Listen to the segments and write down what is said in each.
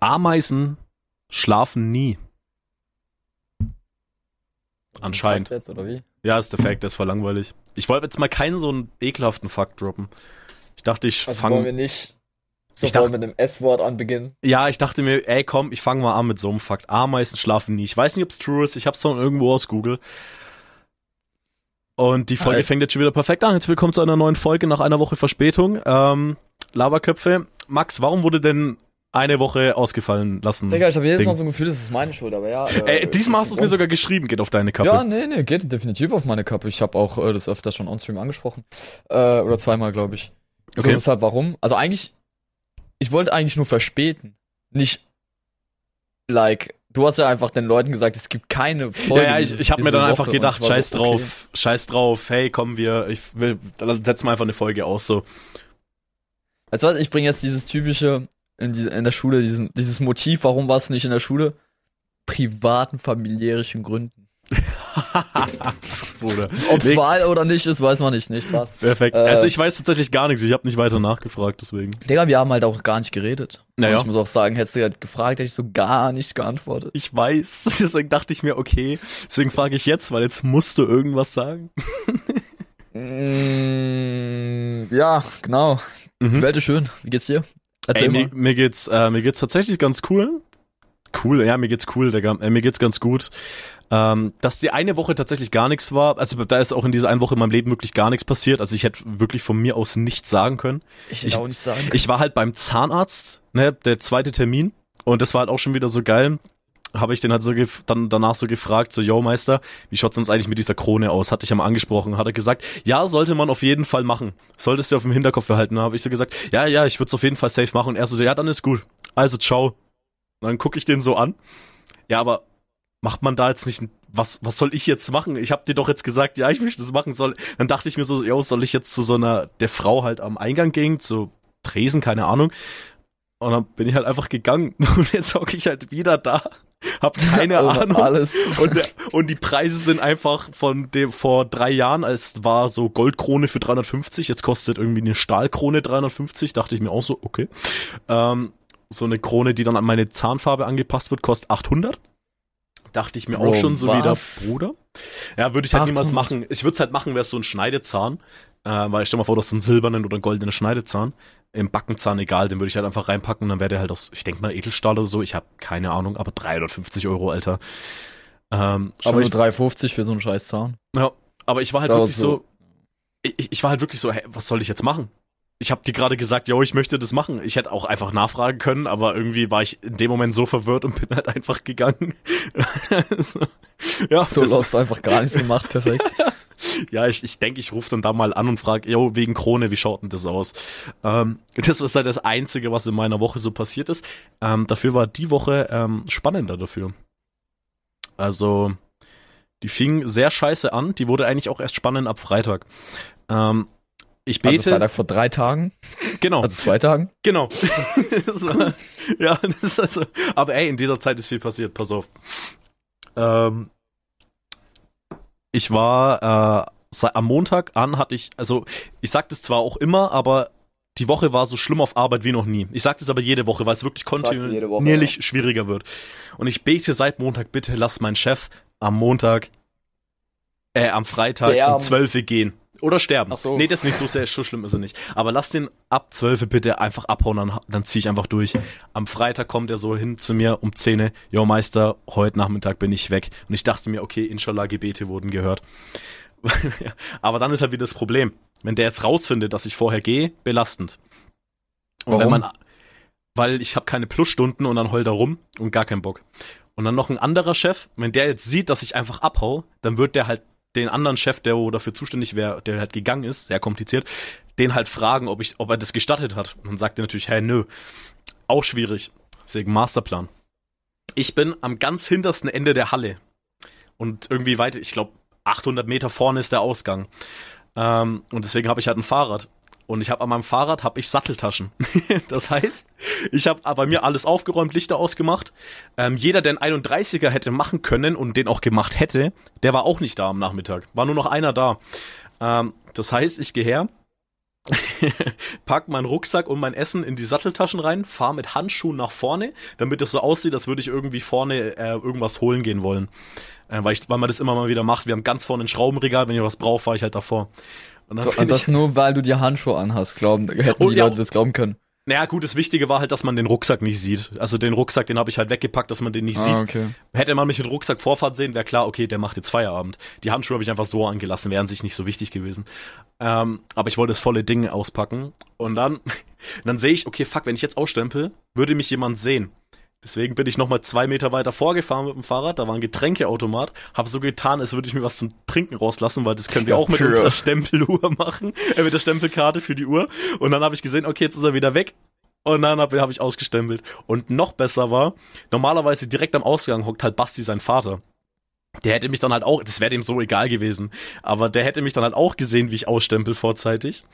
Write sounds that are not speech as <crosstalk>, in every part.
Ameisen schlafen nie. Anscheinend. Jetzt, oder wie? Ja, ist der Fact, der ist voll langweilig. Ich wollte jetzt mal keinen so einen ekelhaften Fakt droppen. Ich dachte, ich Also wollen wir fange. nicht Ich sofort dachte- mit dem S-Wort anbeginnen. Ja, ich dachte mir, ey, komm, ich fange mal an mit so einem Fakt. Ameisen schlafen nie. Ich weiß nicht, ob's true ist. Ich hab's von irgendwo aus Google. Und die Folge Alright. fängt jetzt schon wieder perfekt an. Jetzt willkommen zu einer neuen Folge nach einer Woche Verspätung. Ähm, Laberköpfe. Max, warum wurde denn eine Woche ausgefallen lassen? Digga, ich habe jedes Ding. Mal so ein Gefühl, das ist meine Schuld, aber ja. Ey, diesmal hast du es mir sogar geschrieben, geht auf deine Kappe. Ja, nee, nee, geht definitiv auf meine Kappe. Ich habe auch äh, das öfter schon on-stream angesprochen. Äh, oder zweimal, glaube ich. So, Okay. deshalb warum? Also eigentlich, ich wollte eigentlich nur verspäten. Nicht, like, du hast ja einfach den Leuten gesagt, es gibt keine Folge. ja, ja, ich, ich habe mir dann einfach Woche. Und gedacht, scheiß so, okay. drauf, scheiß drauf, hey, kommen wir, ich will, dann setzen wir einfach eine Folge aus, so. Weißt du was, ich bringe jetzt dieses typische in, die, in der Schule, diesen, dieses Motiv, warum war es nicht in der Schule? Privaten, familiärischen Gründen. <laughs> Bruder. Ob es Wahl oder nicht ist, weiß man nicht, nicht Spaß. Perfekt. Äh, also ich weiß tatsächlich gar nichts, ich habe nicht weiter nachgefragt, deswegen. Digga, wir haben halt auch gar nicht geredet. Naja. Und ich muss auch sagen, hättest du halt gefragt, hätte ich so gar nicht geantwortet. Ich weiß, <laughs> deswegen dachte ich mir, okay, deswegen frage ich jetzt, weil jetzt musst du irgendwas sagen. <laughs> Mm, ja, genau. Mhm. Welt ist schön. Wie geht's dir? Erzähl Ey, mir, mir geht's, äh, mir geht's tatsächlich ganz cool. Cool, ja, mir geht's cool, Digga. Äh, mir geht's ganz gut. Ähm, dass die eine Woche tatsächlich gar nichts war, also da ist auch in dieser einen Woche in meinem Leben wirklich gar nichts passiert. Also ich hätte wirklich von mir aus nichts sagen können. Ich will auch nicht sagen. Ich war halt beim Zahnarzt, ne, der zweite Termin. Und das war halt auch schon wieder so geil. Habe ich den halt so dann danach so gefragt, so, yo Meister, wie schaut's uns eigentlich mit dieser Krone aus? Hatte ich mal angesprochen. Hat er gesagt, ja, sollte man auf jeden Fall machen. Solltest du auf dem Hinterkopf behalten. Da habe ich so gesagt, ja, ja, ich würde es auf jeden Fall safe machen. Und er so, ja, dann ist gut. Also, ciao. Und dann gucke ich den so an. Ja, aber macht man da jetzt nicht, was, was soll ich jetzt machen? Ich habe dir doch jetzt gesagt, ja, ich möchte das machen. Soll, dann dachte ich mir so, yo, soll ich jetzt zu so einer, der Frau halt am Eingang gehen, zu Tresen, keine Ahnung. Und dann bin ich halt einfach gegangen. <laughs> Und jetzt hocke ich halt wieder da. <laughs> Hab keine Ahnung. Alles. Und, der, und die Preise sind einfach von dem vor drei Jahren, als war so Goldkrone für 350, jetzt kostet irgendwie eine Stahlkrone 350, dachte ich mir auch so, okay. Ähm, so eine Krone, die dann an meine Zahnfarbe angepasst wird, kostet 800. Dachte ich mir Bro, auch schon so wieder, was? Bruder. Ja, würde ich halt niemals 800. machen. Ich würde es halt machen, wäre es so ein Schneidezahn. Äh, weil stell mal vor, das ist ein silbernen oder einen goldenen Schneidezahn. Im Backenzahn egal, den würde ich halt einfach reinpacken und dann wäre der halt aus, ich denke mal Edelstahl oder so. Ich habe keine Ahnung, aber 350 Euro, Alter. Ähm, Aber ich, 3,50 für so einen scheiß Zahn. ja, aber ich war halt Das wirklich so- so, ich, ich war halt wirklich so, hä, was soll ich jetzt machen? Ich habe dir gerade gesagt, yo, ich möchte das machen. Ich hätte auch einfach nachfragen können, aber irgendwie war ich in dem Moment so verwirrt und <laughs> bin halt einfach gegangen. <laughs> so, ja, So lost einfach gar nichts gemacht, perfekt. <laughs> <laughs> ja, ich, ich denke, ich rufe dann da mal an und frage, yo, wegen Krone, wie schaut denn das aus? Ähm, das ist halt das Einzige, was in meiner Woche so passiert ist. Ähm, dafür war die Woche ähm, spannender dafür. Also, die fing sehr scheiße an. Die wurde eigentlich auch erst spannend ab Freitag. Ähm, ich Also bete. Freitag vor drei Tagen, genau, also zwei Tagen. genau. <laughs> das war, <laughs> ja, das ist also. Aber ey, in dieser Zeit ist viel passiert. Pass auf. Ähm, ich war äh, am Montag an hatte ich, also ich sag das zwar auch immer, aber die Woche war so schlimm auf Arbeit wie noch nie. Ich sag das aber jede Woche, weil es wirklich jede Woche, kontinuierlich schwieriger wird. Und ich bete seit Montag, bitte lass meinen Chef am Montag, äh, am Freitag Der um am- 12 Uhr gehen. Oder sterben. Ach so. Nee, das ist nicht so sehr, so schlimm ist er nicht. Aber lass den ab 12 Uhr bitte einfach abhauen, dann, dann zieh ich einfach durch. Am Freitag kommt er so hin zu mir um 10 Uhr, Jo Meister, heute Nachmittag bin ich weg. Und ich dachte mir, okay, inshallah, Gebete wurden gehört. <laughs> Aber dann ist halt wieder das Problem. Wenn der jetzt rausfindet, dass ich vorher gehe, belastend. Und wenn Warum? man, weil ich habe keine Plusstunden und dann heult er rum und gar keinen Bock. Und dann noch ein anderer Chef, wenn der jetzt sieht, dass ich einfach abhau, dann wird der halt den anderen Chef, der dafür zuständig wäre, der halt gegangen ist, sehr kompliziert, den halt fragen, ob ich, ob er das gestattet hat. Und dann sagt er natürlich, hä, nö. Auch schwierig. Deswegen Masterplan. Ich bin am ganz hintersten Ende der Halle. Und irgendwie weit, ich glaube, 800 Meter vorne ist der Ausgang. Ähm, und deswegen habe ich halt ein Fahrrad. Und ich habe an meinem Fahrrad habe ich Satteltaschen. <laughs> das heißt, ich habe bei mir alles aufgeräumt, Lichter ausgemacht. Ähm, jeder, der einen 31er hätte machen können und den auch gemacht hätte, der war auch nicht da am Nachmittag. War nur noch einer da. Ähm, das heißt, ich gehe her, <laughs> pack meinen Rucksack und mein Essen in die Satteltaschen rein, fahr mit Handschuhen nach vorne, damit es so aussieht, als würde ich irgendwie vorne äh, irgendwas holen gehen wollen. Äh, weil, ich, weil man das immer mal wieder macht. Wir haben ganz vorne ein Schraubenregal, wenn ich was brauche, fahre ich halt davor. Und, und das nur, weil du dir Handschuhe anhast, glauben, hätten oh, die ja, Leute das glauben können. Naja, gut, das Wichtige war halt, dass man den Rucksack nicht sieht. Also den Rucksack, den habe ich halt weggepackt, dass man den nicht ah, sieht. Okay. Hätte man mich mit Rucksack Vorfahrt sehen, wäre klar, okay, der macht jetzt Feierabend. Die Handschuhe habe ich einfach so angelassen, wären sich nicht so wichtig gewesen. Ähm, aber ich wollte das volle Ding auspacken. Und dann, <laughs> dann sehe ich, okay, fuck, wenn ich jetzt ausstempel, würde mich jemand sehen. Deswegen bin ich nochmal zwei Meter weiter vorgefahren mit dem Fahrrad. Da war ein Getränkeautomat. Habe so getan, als würde ich mir was zum Trinken rauslassen, weil das können wir auch mit unserer Stempeluhr <laughs> machen. Äh, mit der Stempelkarte für die Uhr. Und dann habe ich gesehen, okay, jetzt ist er wieder weg. Und dann habe hab ich ausgestempelt. Und noch besser war, normalerweise direkt am Ausgang hockt halt Basti sein Vater. Der hätte mich dann halt auch, das wäre dem so egal gewesen, aber der hätte mich dann halt auch gesehen, wie ich ausstempel vorzeitig.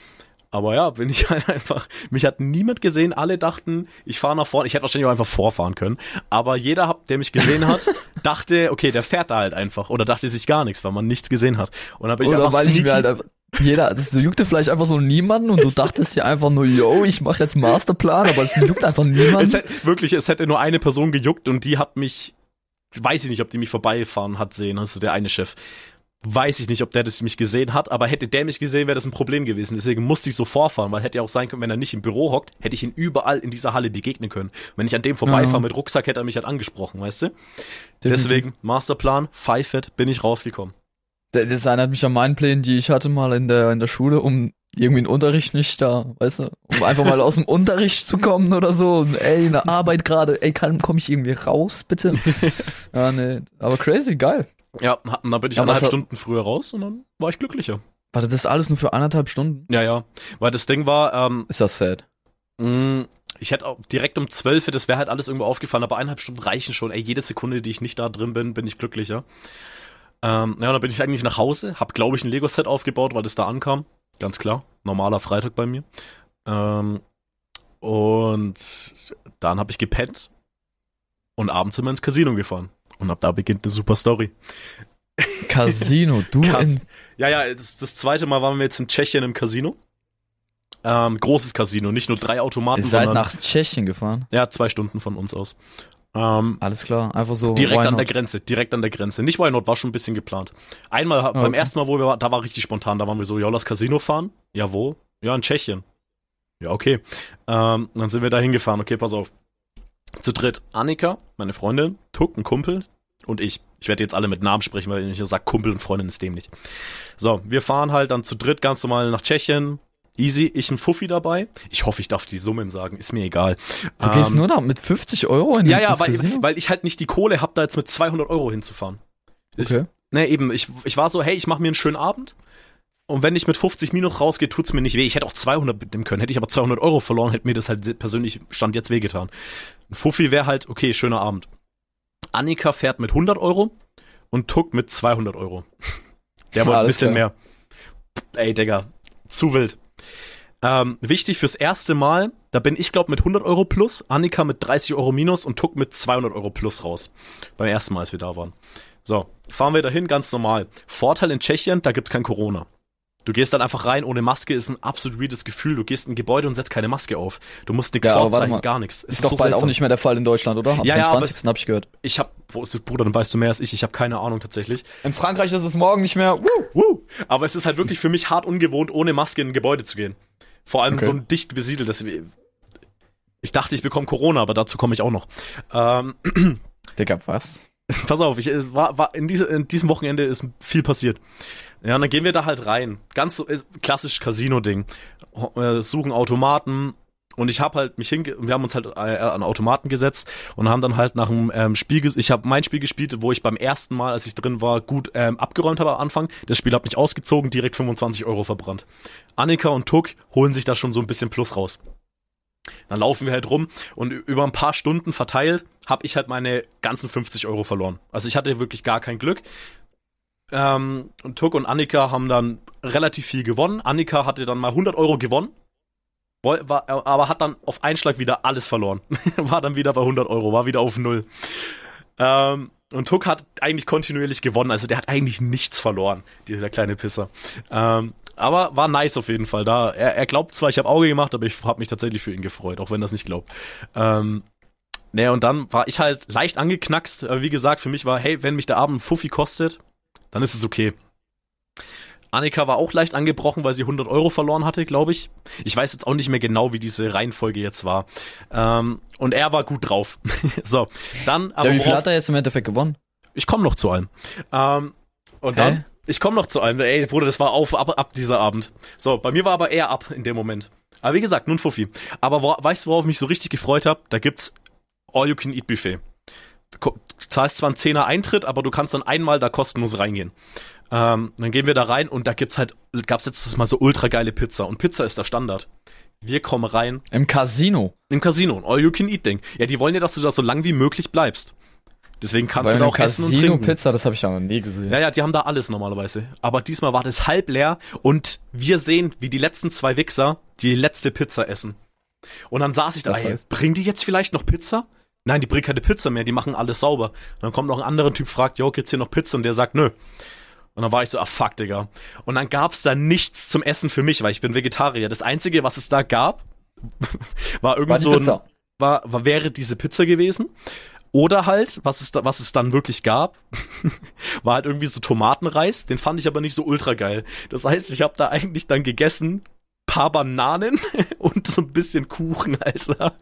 Aber ja, bin ich <laughs> halt einfach, mich hat niemand gesehen, alle dachten, ich fahre nach vorne. Ich hätte wahrscheinlich auch einfach vorfahren können. Aber jeder, der mich gesehen hat, <laughs> dachte, okay, der fährt da halt einfach. Oder dachte sich gar nichts, weil man nichts gesehen hat. Und dann bin ich Oder einfach weil ich mir halt einfach, jeder, das juckte vielleicht einfach so niemanden und du <laughs> dachtest dir einfach nur, yo, ich mache jetzt Masterplan, aber es juckt einfach niemanden. Es hätte, wirklich, es hätte nur eine Person gejuckt und die hat mich, weiß ich nicht, ob die mich vorbeifahren hat sehen, also der eine Chef weiß ich nicht, ob der das mich gesehen hat, aber hätte der mich gesehen, wäre das ein Problem gewesen. Deswegen musste ich so vorfahren, weil hätte ja auch sein können, wenn er nicht im Büro hockt, hätte ich ihn überall in dieser Halle begegnen können. Wenn ich an dem vorbeifahre ja. mit Rucksack, hätte er mich halt angesprochen, weißt du? Definitiv. Deswegen, Masterplan, Pfeifett, bin ich rausgekommen. Das erinnert mich an meinen Plänen, die ich hatte mal in der, in der Schule, um irgendwie einen Unterricht nicht da, weißt du, um einfach mal aus dem Unterricht zu kommen oder so. Und, ey, eine Arbeit gerade, ey, kann, komm ich irgendwie raus, bitte? <laughs> ja, nee, aber crazy, geil. Ja, da bin ich ja, anderthalb Stunden früher raus und dann war ich glücklicher. Warte, das alles nur für anderthalb Stunden? Ja, ja. Weil das Ding war, ähm, Ist das sad? Mh, mm, ich hätte auch direkt um zwölf, das wäre halt alles irgendwo aufgefallen, aber eineinhalb Stunden reichen schon. Ey, jede Sekunde, die ich nicht da drin bin, bin ich glücklicher. Ähm, ja, dann bin ich eigentlich nach Hause, hab, glaube ich, ein Lego-Set aufgebaut, weil das da ankam. Ganz klar. Normaler Freitag bei mir. Ähm, und dann habe ich gepennt und abends sind wir ins Casino gefahren. Und ab da beginnt eine super Story. Casino, du <laughs> Cas Ja, ja, das, das zweite Mal waren wir jetzt in Tschechien im Casino. Ähm, großes Casino, nicht nur drei Automaten, Ihr seid sondern, nach Tschechien gefahren? Ja, zwei Stunden von uns aus. Ähm, Alles klar, einfach so. Direkt an der Grenze, direkt an der Grenze. Nicht Why Not, war schon ein bisschen geplant. Einmal, okay. beim ersten Mal, wo wir waren, da war richtig spontan, da waren wir so, ja, lass Casino fahren. Ja, wo? Ja, in Tschechien. Ja, okay. Ähm, dann sind wir da hingefahren. Okay, pass auf. Zu dritt Annika, meine Freundin, Tuck, ein Kumpel und ich. Ich werde jetzt alle mit Namen sprechen, weil ich sage Kumpel und Freundin ist dämlich. So, wir fahren halt dann zu dritt ganz normal nach Tschechien. Easy, ich ein Fuffi dabei. Ich hoffe, ich darf die Summen sagen, ist mir egal. Du ähm, gehst nur da mit 50 Euro in Ja, ja, weil, weil ich halt nicht die Kohle habe, da jetzt mit 200 Euro hinzufahren. Okay. Ich, ne, eben, ich, ich war so, hey, ich mache mir einen schönen Abend. Und wenn ich mit 50 Minus rausgehe, tut's mir nicht weh. Ich hätte auch 200 mitnehmen können. Hätte ich aber 200 Euro verloren, hätte mir das halt persönlich Stand jetzt wehgetan. Ein Fuffi wäre halt, okay, schöner Abend. Annika fährt mit 100 Euro und Tuck mit 200 Euro. Der wollte ein bisschen mehr. Ey, Digga, zu wild. Ähm, wichtig fürs erste Mal, da bin ich, glaube mit 100 Euro plus, Annika mit 30 Euro minus und Tuck mit 200 Euro plus raus. Beim ersten Mal, als wir da waren. So, fahren wir dahin, ganz normal. Vorteil in Tschechien, da gibt's kein Corona. Du gehst dann einfach rein ohne Maske, ist ein absolut weirdes Gefühl. Du gehst in ein Gebäude und setzt keine Maske auf. Du musst nichts ja, vorzeigen, gar nichts. Ist, ist doch so bald seltsam. auch nicht mehr der Fall in Deutschland, oder? Ab ja, ja, 20. hab ich gehört. Ich hab, Bruder, dann weißt du mehr als ich. Ich habe keine Ahnung tatsächlich. In Frankreich ist es morgen nicht mehr. Woo, woo. Aber es ist halt wirklich für mich hart ungewohnt, ohne Maske in ein Gebäude zu gehen. Vor allem okay. so ein dicht besiedeltes. Ich dachte, ich bekomme Corona, aber dazu komme ich auch noch. Ähm, <clears throat> Digga, was? Pass auf, ich, war, war in, diese, in diesem Wochenende ist viel passiert. Ja, und dann gehen wir da halt rein. Ganz so, klassisch Casino-Ding. Äh, suchen Automaten. Und ich habe halt mich hinge... Wir haben uns halt äh, an Automaten gesetzt und haben dann halt nach einem ähm, Spiel... Ich habe mein Spiel gespielt, wo ich beim ersten Mal, als ich drin war, gut ähm, abgeräumt habe am Anfang. Das Spiel hat mich ausgezogen, direkt 25 Euro verbrannt. Annika und Tuck holen sich da schon so ein bisschen Plus raus. Dann laufen wir halt rum und über ein paar Stunden verteilt habe ich halt meine ganzen 50 Euro verloren. Also ich hatte wirklich gar kein Glück. Ähm, und Tuck und Annika haben dann relativ viel gewonnen. Annika hatte dann mal 100 Euro gewonnen, war, aber hat dann auf einen Schlag wieder alles verloren. <laughs> war dann wieder bei 100 Euro, war wieder auf Null. Ähm, und Tuck hat eigentlich kontinuierlich gewonnen, also der hat eigentlich nichts verloren, dieser kleine Pisser. Ähm, Aber war nice auf jeden Fall. Da er, er glaubt zwar, ich habe Auge gemacht, aber ich habe mich tatsächlich für ihn gefreut, auch wenn er es nicht glaubt. Ähm, ne, und dann war ich halt leicht angeknackst. Wie gesagt, für mich war, hey, wenn mich der Abend Fuffi kostet, dann ist es okay. Annika war auch leicht angebrochen, weil sie 100 Euro verloren hatte, glaube ich. Ich weiß jetzt auch nicht mehr genau, wie diese Reihenfolge jetzt war. Ähm, und er war gut drauf. <laughs> so, dann aber. Ja, wie viel hat er jetzt im Endeffekt gewonnen? Ich komme noch zu allem. Ähm, und Hä? dann, ich komme noch zu allem. Ey, Bruder, das war auf, ab, ab dieser Abend. So, bei mir war aber eher ab in dem Moment. Aber wie gesagt, nun Fuffi. Aber wo, weißt du, worauf ich mich so richtig gefreut habe? Da gibt's All-You-Can-Eat-Buffet. Du zahlst zwar einen Zehner Eintritt, aber du kannst dann einmal da kostenlos reingehen. Ähm, dann gehen wir da rein und da gibt's halt, gab's jetzt mal so ultra geile Pizza und Pizza ist der Standard. Wir kommen rein. Im Casino. Im Casino, ein All-You-Can-Eat-Ding. Ja, die wollen ja, dass du da so lang wie möglich bleibst. Deswegen kannst Bei du da auch Casino essen und trinken. Pizza, das habe ich ja noch nie gesehen. Ja, ja, die haben da alles normalerweise. Aber diesmal war das halb leer und wir sehen, wie die letzten zwei Wichser die letzte Pizza essen. Und dann saß ich da, ey, bringen die jetzt vielleicht noch Pizza? Nein, die bringen keine Pizza mehr, die machen alles sauber. Und dann kommt noch ein anderer Typ, fragt, jo, gibt's hier noch Pizza? Und der sagt, nö. Und dann war ich so, ah fuck, Digga. Und dann gab's da nichts zum Essen für mich, weil ich bin Vegetarier. Das Einzige, was es da gab, <laughs> war irgend war so ein, war, war, wäre diese Pizza gewesen. Oder halt, was es, da, was es dann wirklich gab, <laughs> war halt irgendwie so Tomatenreis. Den fand ich aber nicht so ultra geil. Das heißt, ich habe da eigentlich dann gegessen, paar Bananen <laughs> und so ein bisschen Kuchen, Alter.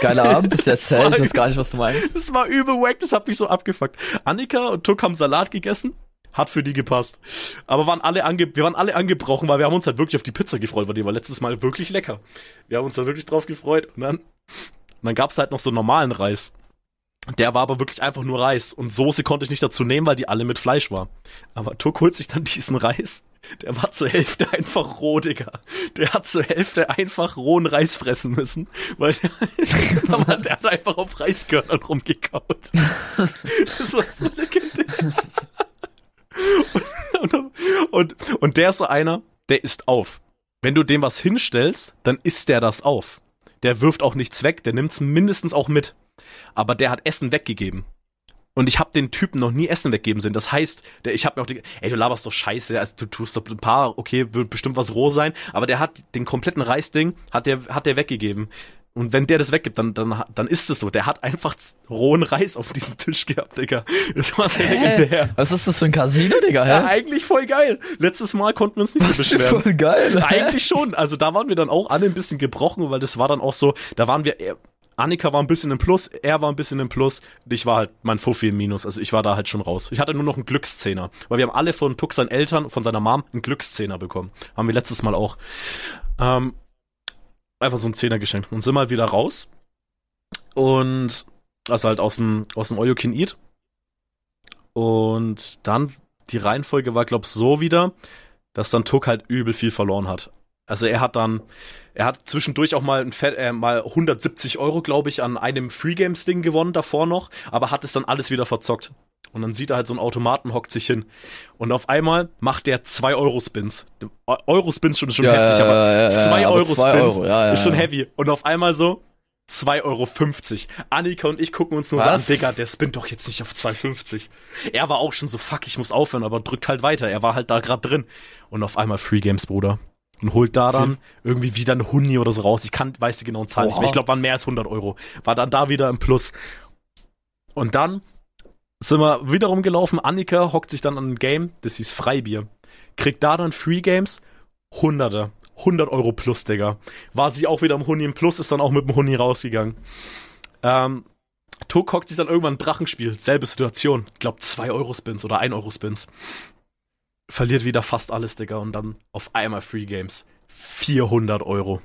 Geiler Abend, <laughs> ist der Zell, ich weiß gar nicht, was du meinst. Das war übel wack, das hat mich so abgefuckt. Annika und Tuck haben Salat gegessen. Hat für die gepasst. Aber waren alle ange wir waren alle angebrochen, weil wir haben uns halt wirklich auf die Pizza gefreut, weil die war letztes Mal wirklich lecker. Wir haben uns da wirklich drauf gefreut. Und dann, und dann gab's halt noch so normalen Reis. Der war aber wirklich einfach nur Reis. Und Soße konnte ich nicht dazu nehmen, weil die alle mit Fleisch war. Aber Tuck holt sich dann <laughs> diesen Reis. Der war zur Hälfte einfach roh, Digga. Der hat zur Hälfte einfach rohen Reis fressen müssen. Weil der, <laughs> der hat einfach auf Reiskörnern rumgekaut. Das war so legendär. Und, und, und, der ist so einer, der isst auf. Wenn du dem was hinstellst, dann isst der das auf. Der wirft auch nichts weg, der nimmt's mindestens auch mit aber der hat Essen weggegeben. Und ich habe den Typen noch nie Essen weggeben sehen. Das heißt, der, ich habe mir auch die, ey, du laberst doch Scheiße, also du tust doch ein paar, okay, wird bestimmt was roh sein, aber der hat den kompletten Reisding, hat der, hat der weggegeben. Und wenn der das weggibt, dann, dann, dann ist es so. Der hat einfach rohen Reis auf diesem Tisch gehabt, Digga. Das war sehr legendär. Was ist das für ein Casino, Digga? Hä? Ja, eigentlich voll geil. Letztes Mal konnten wir uns nicht so beschweren. Voll geil. Eigentlich schon. Also da waren wir dann auch alle ein bisschen gebrochen, weil das war dann auch so, da waren wir Annika war ein bisschen im Plus, er war ein bisschen im Plus, ich war halt mein Fuffi im Minus, also ich war da halt schon raus. Ich hatte nur noch einen Glückszehner, weil wir haben alle von Tuck seinen Eltern, von seiner Mom einen Glückszehner bekommen. Haben wir letztes Mal auch. Ähm, einfach so einen Zehner geschenkt und sind mal wieder raus und also halt aus dem aus dem All Eat und dann die Reihenfolge war glaub so wieder, dass dann Tuck halt übel viel verloren hat. Also er hat dann, er hat zwischendurch auch mal, ein Fett, äh, mal 170 Euro, glaube ich, an einem Free Games Ding gewonnen davor noch, aber hat es dann alles wieder verzockt. Und dann sieht er halt so einen Automaten, hockt sich hin. Und auf einmal macht der 2 Euro Spins. Euro Spins schon, schon ja, heftig, aber 2 ja, Euro Spins Euro, ja, ist schon heavy. Und auf einmal so 2,50 Euro. Annika und ich gucken uns nur Was? so an, Digga, der spinnt doch jetzt nicht auf 2,50. Er war auch schon so, fuck, ich muss aufhören, aber drückt halt weiter. Er war halt da gerade drin. Und auf einmal Free Games, Bruder und holt da dann okay. irgendwie wieder ein Huni oder so raus. Ich kann, weiß die genauen Zahlen Oha. nicht mehr. Ich glaube, waren mehr als 100 Euro. War dann da wieder im Plus. Und dann sind wir wiederum gelaufen. Annika hockt sich dann an ein Game, das hieß Freibier. Kriegt da dann Free Games, Hunderte. 100 Euro plus, Digga. War sie auch wieder im Huni im Plus, ist dann auch mit dem Huni rausgegangen. Ähm, Tuck hockt sich dann irgendwann ein Drachenspiel. Selbe Situation. Ich glaube 2 Euro Spins oder 1 Euro Spins verliert wieder fast alles, Digga. Und dann auf einmal Free Games. 400 Euro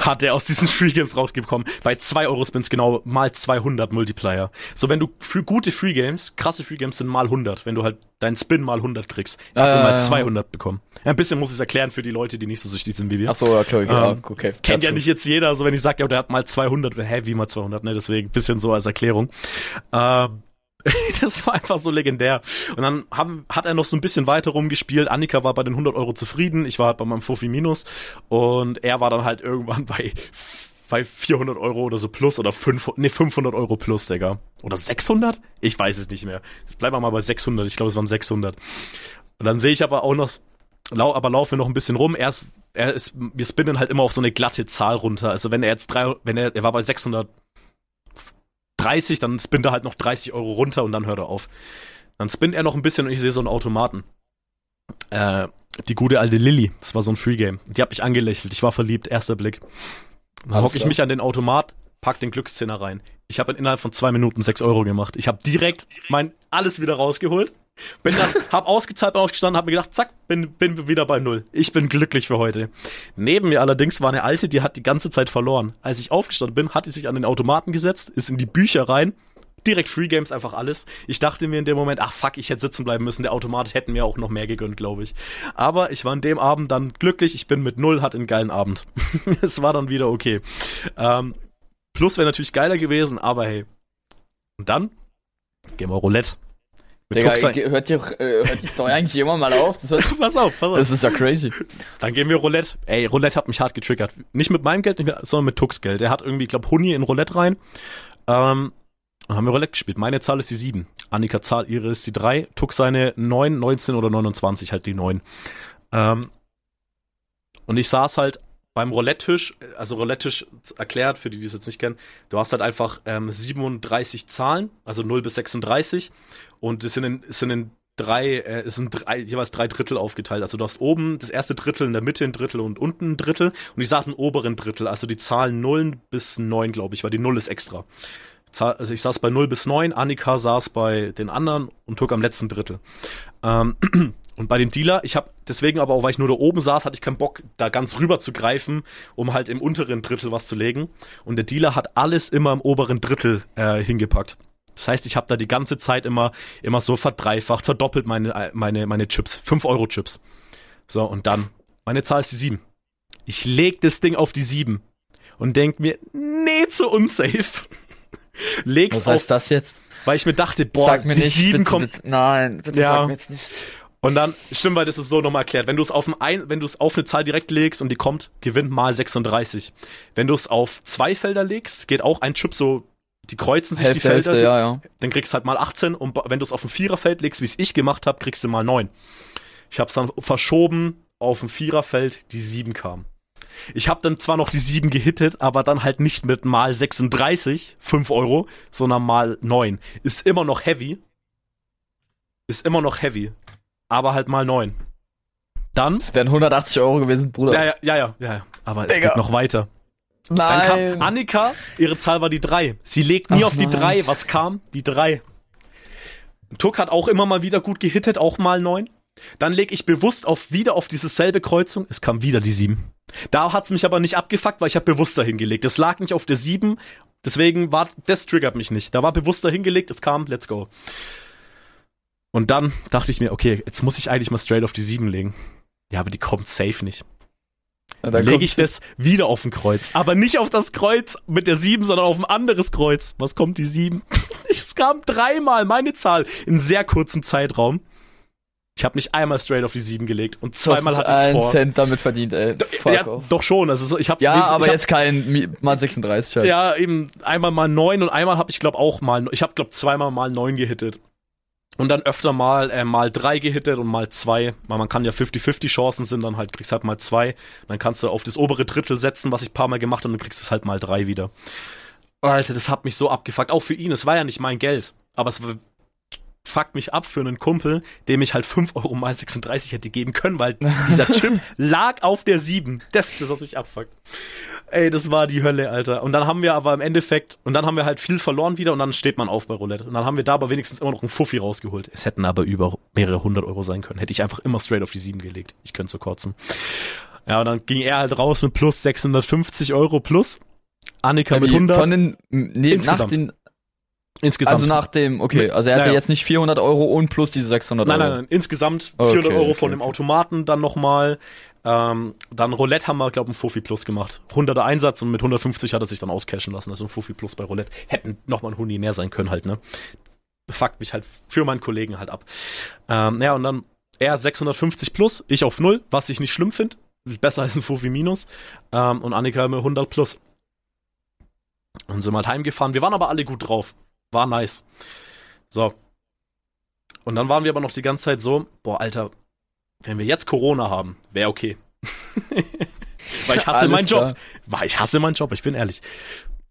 hat er aus diesen Free Games rausgekommen. Bei 2 Euro Spins genau mal 200 Multiplier. So, wenn du für gute Free Games, krasse Free Games sind mal 100. Wenn du halt deinen Spin mal 100 kriegst, er hat äh, mal 200 bekommen. Ja, ein bisschen muss ich es erklären für die Leute, die nicht so süchtig sind wie wir. Ach so, okay, ja, ähm, okay. Kennt ja nicht jetzt jeder. Also wenn ich sage, ja, der hat mal 200, hä, wie mal 200, ne? Deswegen bisschen so als Erklärung. Ähm, <laughs> das war einfach so legendär. Und dann haben, hat er noch so ein bisschen weiter rumgespielt. Annika war bei den 100 Euro zufrieden. Ich war halt bei meinem Fuffi Minus. Und er war dann halt irgendwann bei, bei 400 Euro oder so plus oder 500, nee, 500 Euro plus, Digga. Oder 600? Ich weiß es nicht mehr. Bleiben wir mal bei 600. Ich glaube, es waren 600. Und dann sehe ich aber auch noch aber laufen wir noch ein bisschen rum. Er ist, er ist, wir spinnen halt immer auf so eine glatte Zahl runter. Also wenn er jetzt drei, wenn er, er war bei 630, dann spinnt er halt noch 30 Euro runter und dann hört er auf. Dann spinnt er noch ein bisschen und ich sehe so einen Automaten. Äh, die gute alte Lilly, das war so ein Free Game. Die hat mich angelächelt, ich war verliebt, erster Blick. Dann hocke ich mich an den Automat, pack den Glückszehner rein. Ich habe innerhalb von zwei Minuten sechs Euro gemacht. Ich habe direkt mein alles wieder rausgeholt. Bin dann, hab ausgezahlt, bin aufgestanden, hab mir gedacht, zack, bin, bin wieder bei null. Ich bin glücklich für heute. Neben mir allerdings war eine alte, die hat die ganze Zeit verloren. Als ich aufgestanden bin, hat sie sich an den Automaten gesetzt, ist in die Bücher rein, direkt Free Games einfach alles. Ich dachte mir in dem Moment, ach fuck, ich hätte sitzen bleiben müssen. Der Automat hätte mir auch noch mehr gegönnt, glaube ich. Aber ich war an dem Abend dann glücklich. Ich bin mit null, hatte einen geilen Abend. <laughs> es war dann wieder okay. Ähm, Plus wäre natürlich geiler gewesen, aber hey. Und dann gehen wir Roulette. Mit Digga, hört, die, äh, hört die Story eigentlich immer mal auf? Das hört, <laughs> pass auf, pass auf. Das ist ja crazy. Dann gehen wir Roulette. Ey, Roulette hat mich hart getriggert. Nicht mit meinem Geld, sondern mit Tux Geld. Er hat irgendwie, ich glaube, Huni in Roulette rein. Ähm, dann haben wir Roulette gespielt. Meine Zahl ist die 7. Annika Zahl, ihre ist die 3. Tux seine 9, 19 oder 29, halt die 9. Ähm, und ich saß halt beim Roulette-Tisch, also Roulette-Tisch erklärt, für die, die es jetzt nicht kennen, du hast halt einfach ähm, 37 Zahlen, also 0 bis 36 und es sind in, es sind in drei, äh, es sind drei, jeweils drei Drittel aufgeteilt. Also du hast oben das erste Drittel, in der Mitte ein Drittel und unten ein Drittel und ich saß im oberen Drittel, also die Zahlen 0 bis 9, glaube ich, weil die 0 ist extra. Also ich saß bei 0 bis 9, Annika saß bei den anderen und Tuck am letzten Drittel. Ähm, <clears throat> Und bei dem Dealer, ich habe deswegen aber auch, weil ich nur da oben saß, hatte ich keinen Bock, da ganz rüber zu greifen, um halt im unteren Drittel was zu legen. Und der Dealer hat alles immer im oberen Drittel äh, hingepackt. Das heißt, ich habe da die ganze Zeit immer, immer so verdreifacht, verdoppelt meine, äh, meine, meine Chips. 5 Euro Chips. So, und dann, meine Zahl ist die 7. Ich leg das Ding auf die 7 und denk mir, nee, zu unsafe. <laughs> Leg's Was heißt auf, das jetzt? Weil ich mir dachte, boah, sag mir die nicht, 7 bitte, kommt. Bitte, nein, bitte ja. sag mir jetzt nicht. Und dann, stimmt, weil das ist so nochmal erklärt. Wenn du es auf ein, wenn du es auf eine Zahl direkt legst und die kommt, gewinnt mal 36. Wenn du es auf zwei Felder legst, geht auch ein Chip so, die kreuzen sich Hälfte, die Felder, Hälfte, ja, ja. dann kriegst du halt mal 18 und wenn du es auf ein Viererfeld legst, wie es ich gemacht habe, kriegst du mal 9. Ich habe es dann verschoben auf ein Viererfeld, die 7 kam. Ich habe dann zwar noch die 7 gehittet, aber dann halt nicht mit mal 36, 5 Euro, sondern mal 9. Ist immer noch heavy. Ist immer noch heavy aber halt mal neun. Dann. Das wären 180 Euro gewesen, Bruder. Ja, ja, ja, ja, ja. Aber es geht noch weiter. Nein. Dann kam Annika, ihre Zahl war die drei. Sie legt nie Ach, auf die drei. Was kam? Die drei. Tuck hat auch immer mal wieder gut gehittet, auch mal neun. Dann leg ich bewusst auf wieder auf diese selbe Kreuzung. Es kam wieder die sieben. Da hat's mich aber nicht abgefuckt, weil ich habe bewusst dahin gelegt. Es lag nicht auf der sieben. Deswegen war, das triggert mich nicht. Da war bewusst dahin gelegt, es kam, let's go. Und dann dachte ich mir, okay, jetzt muss ich eigentlich mal straight auf die 7 legen. Ja, aber die kommt safe nicht. Ja, dann lege ich das wieder auf ein Kreuz. Aber nicht auf das Kreuz mit der 7, sondern auf ein anderes Kreuz. Was kommt die 7? <laughs> Es kam dreimal meine Zahl in sehr kurzem Zeitraum. Ich habe nicht einmal straight auf die 7 gelegt und zweimal hatte ich es vor. Cent damit verdient, ey. Fuck ja, off. doch schon. Also so, ich hab, ja, aber hab, jetzt kein mal 36 halt. Ja, eben einmal mal 9 und einmal habe ich glaube auch mal ich habe glaube zweimal mal 9 gehittet und dann öfter mal äh, mal drei gehittet und mal zwei. Weil man kann ja 50-50 Chancen sind, dann halt kriegst halt mal zwei. Dann kannst du auf das obere Drittel setzen, was ich paar Mal gemacht habe, und dann kriegst du halt mal drei wieder. Alter, das hat mich so abgefuckt. Auch für ihn, es war ja nicht mein Geld. Aber es fuckt mich ab für einen Kumpel, dem ich halt 5 Euro mal 36 hätte geben können, weil dieser Chip <laughs> lag auf der 7. Das ist das, was mich abfuckt. Ey, das war die Hölle, Alter. Und dann haben wir aber im Endeffekt, und dann haben wir halt viel verloren wieder und dann steht man auf bei Roulette. Und dann haben wir da aber wenigstens immer noch einen Fuffi rausgeholt. Es hätten aber über mehrere hundert Euro sein können. Hätte ich einfach immer straight auf die 7 gelegt. Ich könnte so kotzen. Ja, und dann ging er halt raus mit plus 650 Euro plus. Annika ja, mit 100. Von den, nee, nach den, Insgesamt. Also nach dem, okay, also er hatte naja. jetzt nicht 400 Euro und plus diese 600 Euro. Nein, nein, nein, insgesamt 400 okay, Euro von okay. dem Automaten dann nochmal. Ähm, dann Roulette haben wir, glaube ich, ein Fufi Plus gemacht. 100er Einsatz und mit 150 hat er sich dann auscashen lassen. Also ein Fufi Plus bei Roulette. Hätten nochmal ein Huni mehr sein können halt, ne? Fuckt mich halt für meinen Kollegen halt ab. Ähm, ja, und dann er 650 plus, ich auf 0, was ich nicht schlimm finde. Besser als ein Fufi Minus. Ähm, und Annika mit 100 plus. Und sind halt heimgefahren. Wir waren aber alle gut drauf. War nice. So. Und dann waren wir aber noch die ganze Zeit so, boah, Alter, wenn wir jetzt Corona haben, wäre okay. <laughs> Weil ich hasse Alles meinen Job. klar. Weil ich hasse meinen Job, ich bin ehrlich.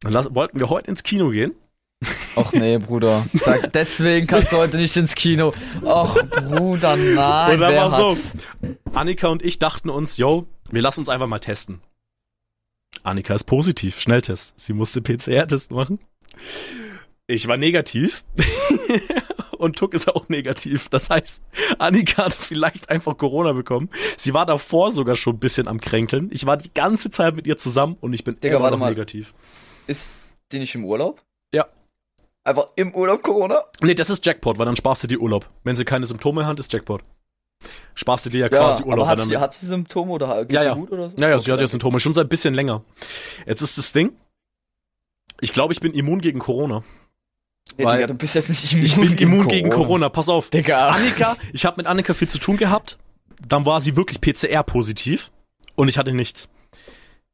Dann wollten wir heute ins Kino gehen. <laughs> Ach nee, Bruder. Sag, deswegen kannst du heute nicht ins Kino. Ach, Bruder, nein. Und dann war so? Annika und ich dachten uns, yo, wir lassen uns einfach mal testen. Annika ist positiv, Schnelltest. Sie musste PCR-Test machen. Ich war negativ. <laughs> und Tuck ist auch negativ. Das heißt, Annika hat vielleicht einfach Corona bekommen. Sie war davor sogar schon ein bisschen am Kränkeln. Ich war die ganze Zeit mit ihr zusammen und ich bin Digga, immer noch mal. negativ. Ist die nicht im Urlaub? Ja. Einfach im Urlaub Corona? Nee, das ist Jackpot, weil dann sparst du dir Urlaub. Wenn sie keine Symptome hat, ist Jackpot. Sparst du dir ja, quasi Urlaub. aber hat sie, hat sie Symptome oder geht's Ja, ja. gut oder so? Ja, ja, sie hat Okay. ja Symptome schon seit ein bisschen länger. Jetzt ist das Ding. Ich glaube, ich bin immun gegen Corona. Nee, weil- Digga, du bist jetzt nicht immun Ich bin immun gegen Corona. Pass auf. Digga. Annika, ich habe mit Annika viel zu tun gehabt. Dann war sie wirklich PCR-positiv und ich hatte nichts.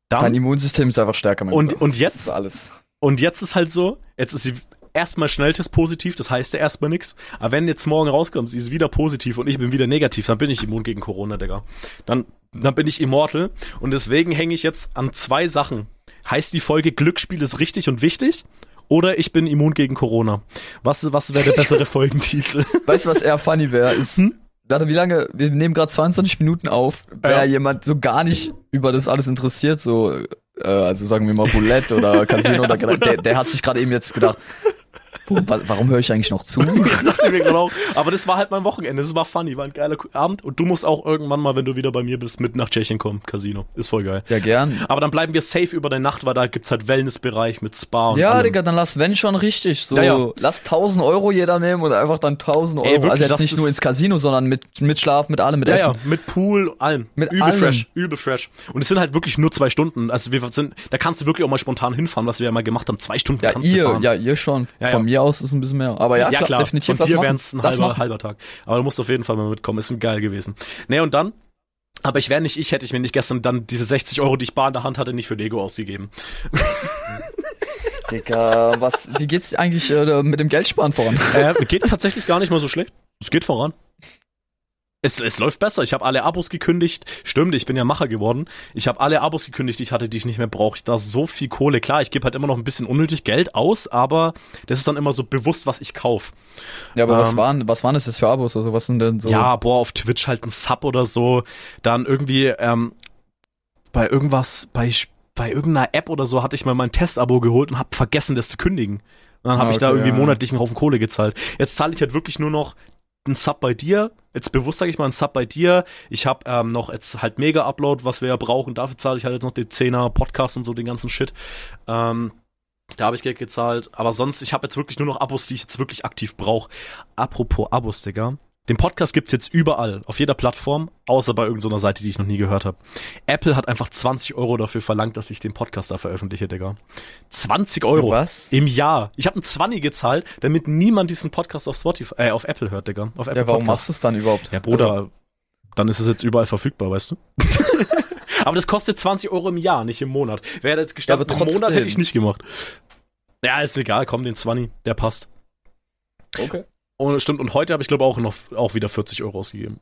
Dein Dann, Immunsystem ist einfach stärker, mein und, Bruder. und Das jetzt ist alles. Und jetzt ist halt so, jetzt ist sie erstmal Schnelltest positiv, das heißt ja erstmal nix. Aber wenn jetzt morgen rauskommt, sie ist wieder positiv und ich bin wieder negativ, dann bin ich immun gegen Corona, Digga. Dann, dann bin ich immortal. Und deswegen hänge ich jetzt an zwei Sachen. Heißt die Folge Glücksspiel ist richtig und wichtig? Oder ich bin immun gegen Corona. Was, was wäre der bessere <laughs> Folgentitel? Weißt du, was eher funny wäre? Ist, warte, wie lange? Wir nehmen gerade 22 Minuten auf. Wäre Ja. jemand so gar nicht über das alles interessiert, so, äh, also sagen wir mal Roulette oder Casino, oder, <laughs> der, der hat sich gerade eben jetzt gedacht, warum höre ich eigentlich noch zu? <laughs> dachte mir auch. Aber das war halt mein Wochenende. Das war funny, war ein geiler Abend. Und du musst auch irgendwann mal, wenn du wieder bei mir bist, mit nach Tschechien kommen. Casino. Ist voll geil. Ja, gern. Aber dann bleiben wir safe über der Nacht, weil da gibt's halt Wellnessbereich mit Spa und Ja, allem. Digga, dann lass wenn schon richtig. So, Ja, ja. lass 1000 Euro jeder nehmen und einfach dann 1000 Euro. Ey, wirklich, also das jetzt nicht nur ins Casino, sondern mit, mit Schlaf, mit allem, mit Ja, Essen. ja, mit Pool, allem. Mit übel allem. fresh, übel fresh. Und es sind halt wirklich nur zwei Stunden. Also wir sind, da kannst du wirklich auch mal spontan hinfahren, was wir ja mal gemacht haben. Zwei Stunden Ja, kannst du ihr, fahren. ja, ihr schon. Ja, Von ja. Aus ist ein bisschen mehr. Aber ja, ja, klar, klar. definitiv Von dir wären es ein halber, halber Tag. Aber du musst auf jeden Fall mal mitkommen. Ist ein geil gewesen. Nee, und dann, aber ich wäre nicht ich, hätte ich mir nicht gestern dann diese 60 Euro, die ich bar in der Hand hatte, nicht für Lego ausgegeben. <laughs> Digga, was, wie geht's eigentlich äh, mit dem Geldsparen voran? äh, geht tatsächlich gar nicht mal so schlecht. Es geht voran. Es, es läuft besser. Ich habe alle Abos gekündigt. Stimmt, ich bin ja Macher geworden. Ich habe alle Abos gekündigt, die ich hatte, die ich nicht mehr brauche. Da ist so viel Kohle. Klar, ich gebe halt immer noch ein bisschen unnötig Geld aus, aber das ist dann immer so bewusst, was ich kauf. Ja, aber was Ähm, waren, was waren das jetzt für Abos? Also was sind denn so? Ja, boah, auf Twitch halt ein Sub oder so. Dann irgendwie ähm, bei irgendwas, bei, bei irgendeiner App oder so hatte ich mal mein Testabo geholt und habe vergessen, das zu kündigen. Und dann habe Ah, ich da okay, irgendwie ja. monatlich einen Haufen Kohle gezahlt. Jetzt zahle ich halt wirklich nur noch einen Sub bei dir. Jetzt bewusst sage ich mal einen Sub bei dir. Ich habe ähm, noch jetzt halt Mega-Upload, was wir ja brauchen. Dafür zahle ich halt jetzt noch den 10er Podcast und so den ganzen Shit. Ähm, da habe ich Geld gezahlt. Aber sonst, ich habe jetzt wirklich nur noch Abos, die ich jetzt wirklich aktiv brauche. Apropos Abos, Digga. Den Podcast gibt's jetzt überall, auf jeder Plattform, außer bei irgendeiner Seite, die ich noch nie gehört habe. Apple hat einfach 20 Euro dafür verlangt, dass ich den Podcast da veröffentliche, Digga. 20 Euro. Was? Im Jahr. Ich habe einen 20 gezahlt, damit niemand diesen Podcast auf Spotify, äh, auf Apple hört, Digga. Auf Apple Ja, warum Podcast. machst du es dann überhaupt? Ja, Bruder, Also, dann ist es jetzt überall verfügbar, weißt du? <laughs> aber das kostet 20 Euro im Jahr, nicht im Monat. Wäre jetzt gestanden, Ja, im Monat hätte ich nicht gemacht. Ja, ist egal, komm, den 20, der passt. okay. Und stimmt, und heute habe ich glaube auch noch auch wieder 40 Euro ausgegeben.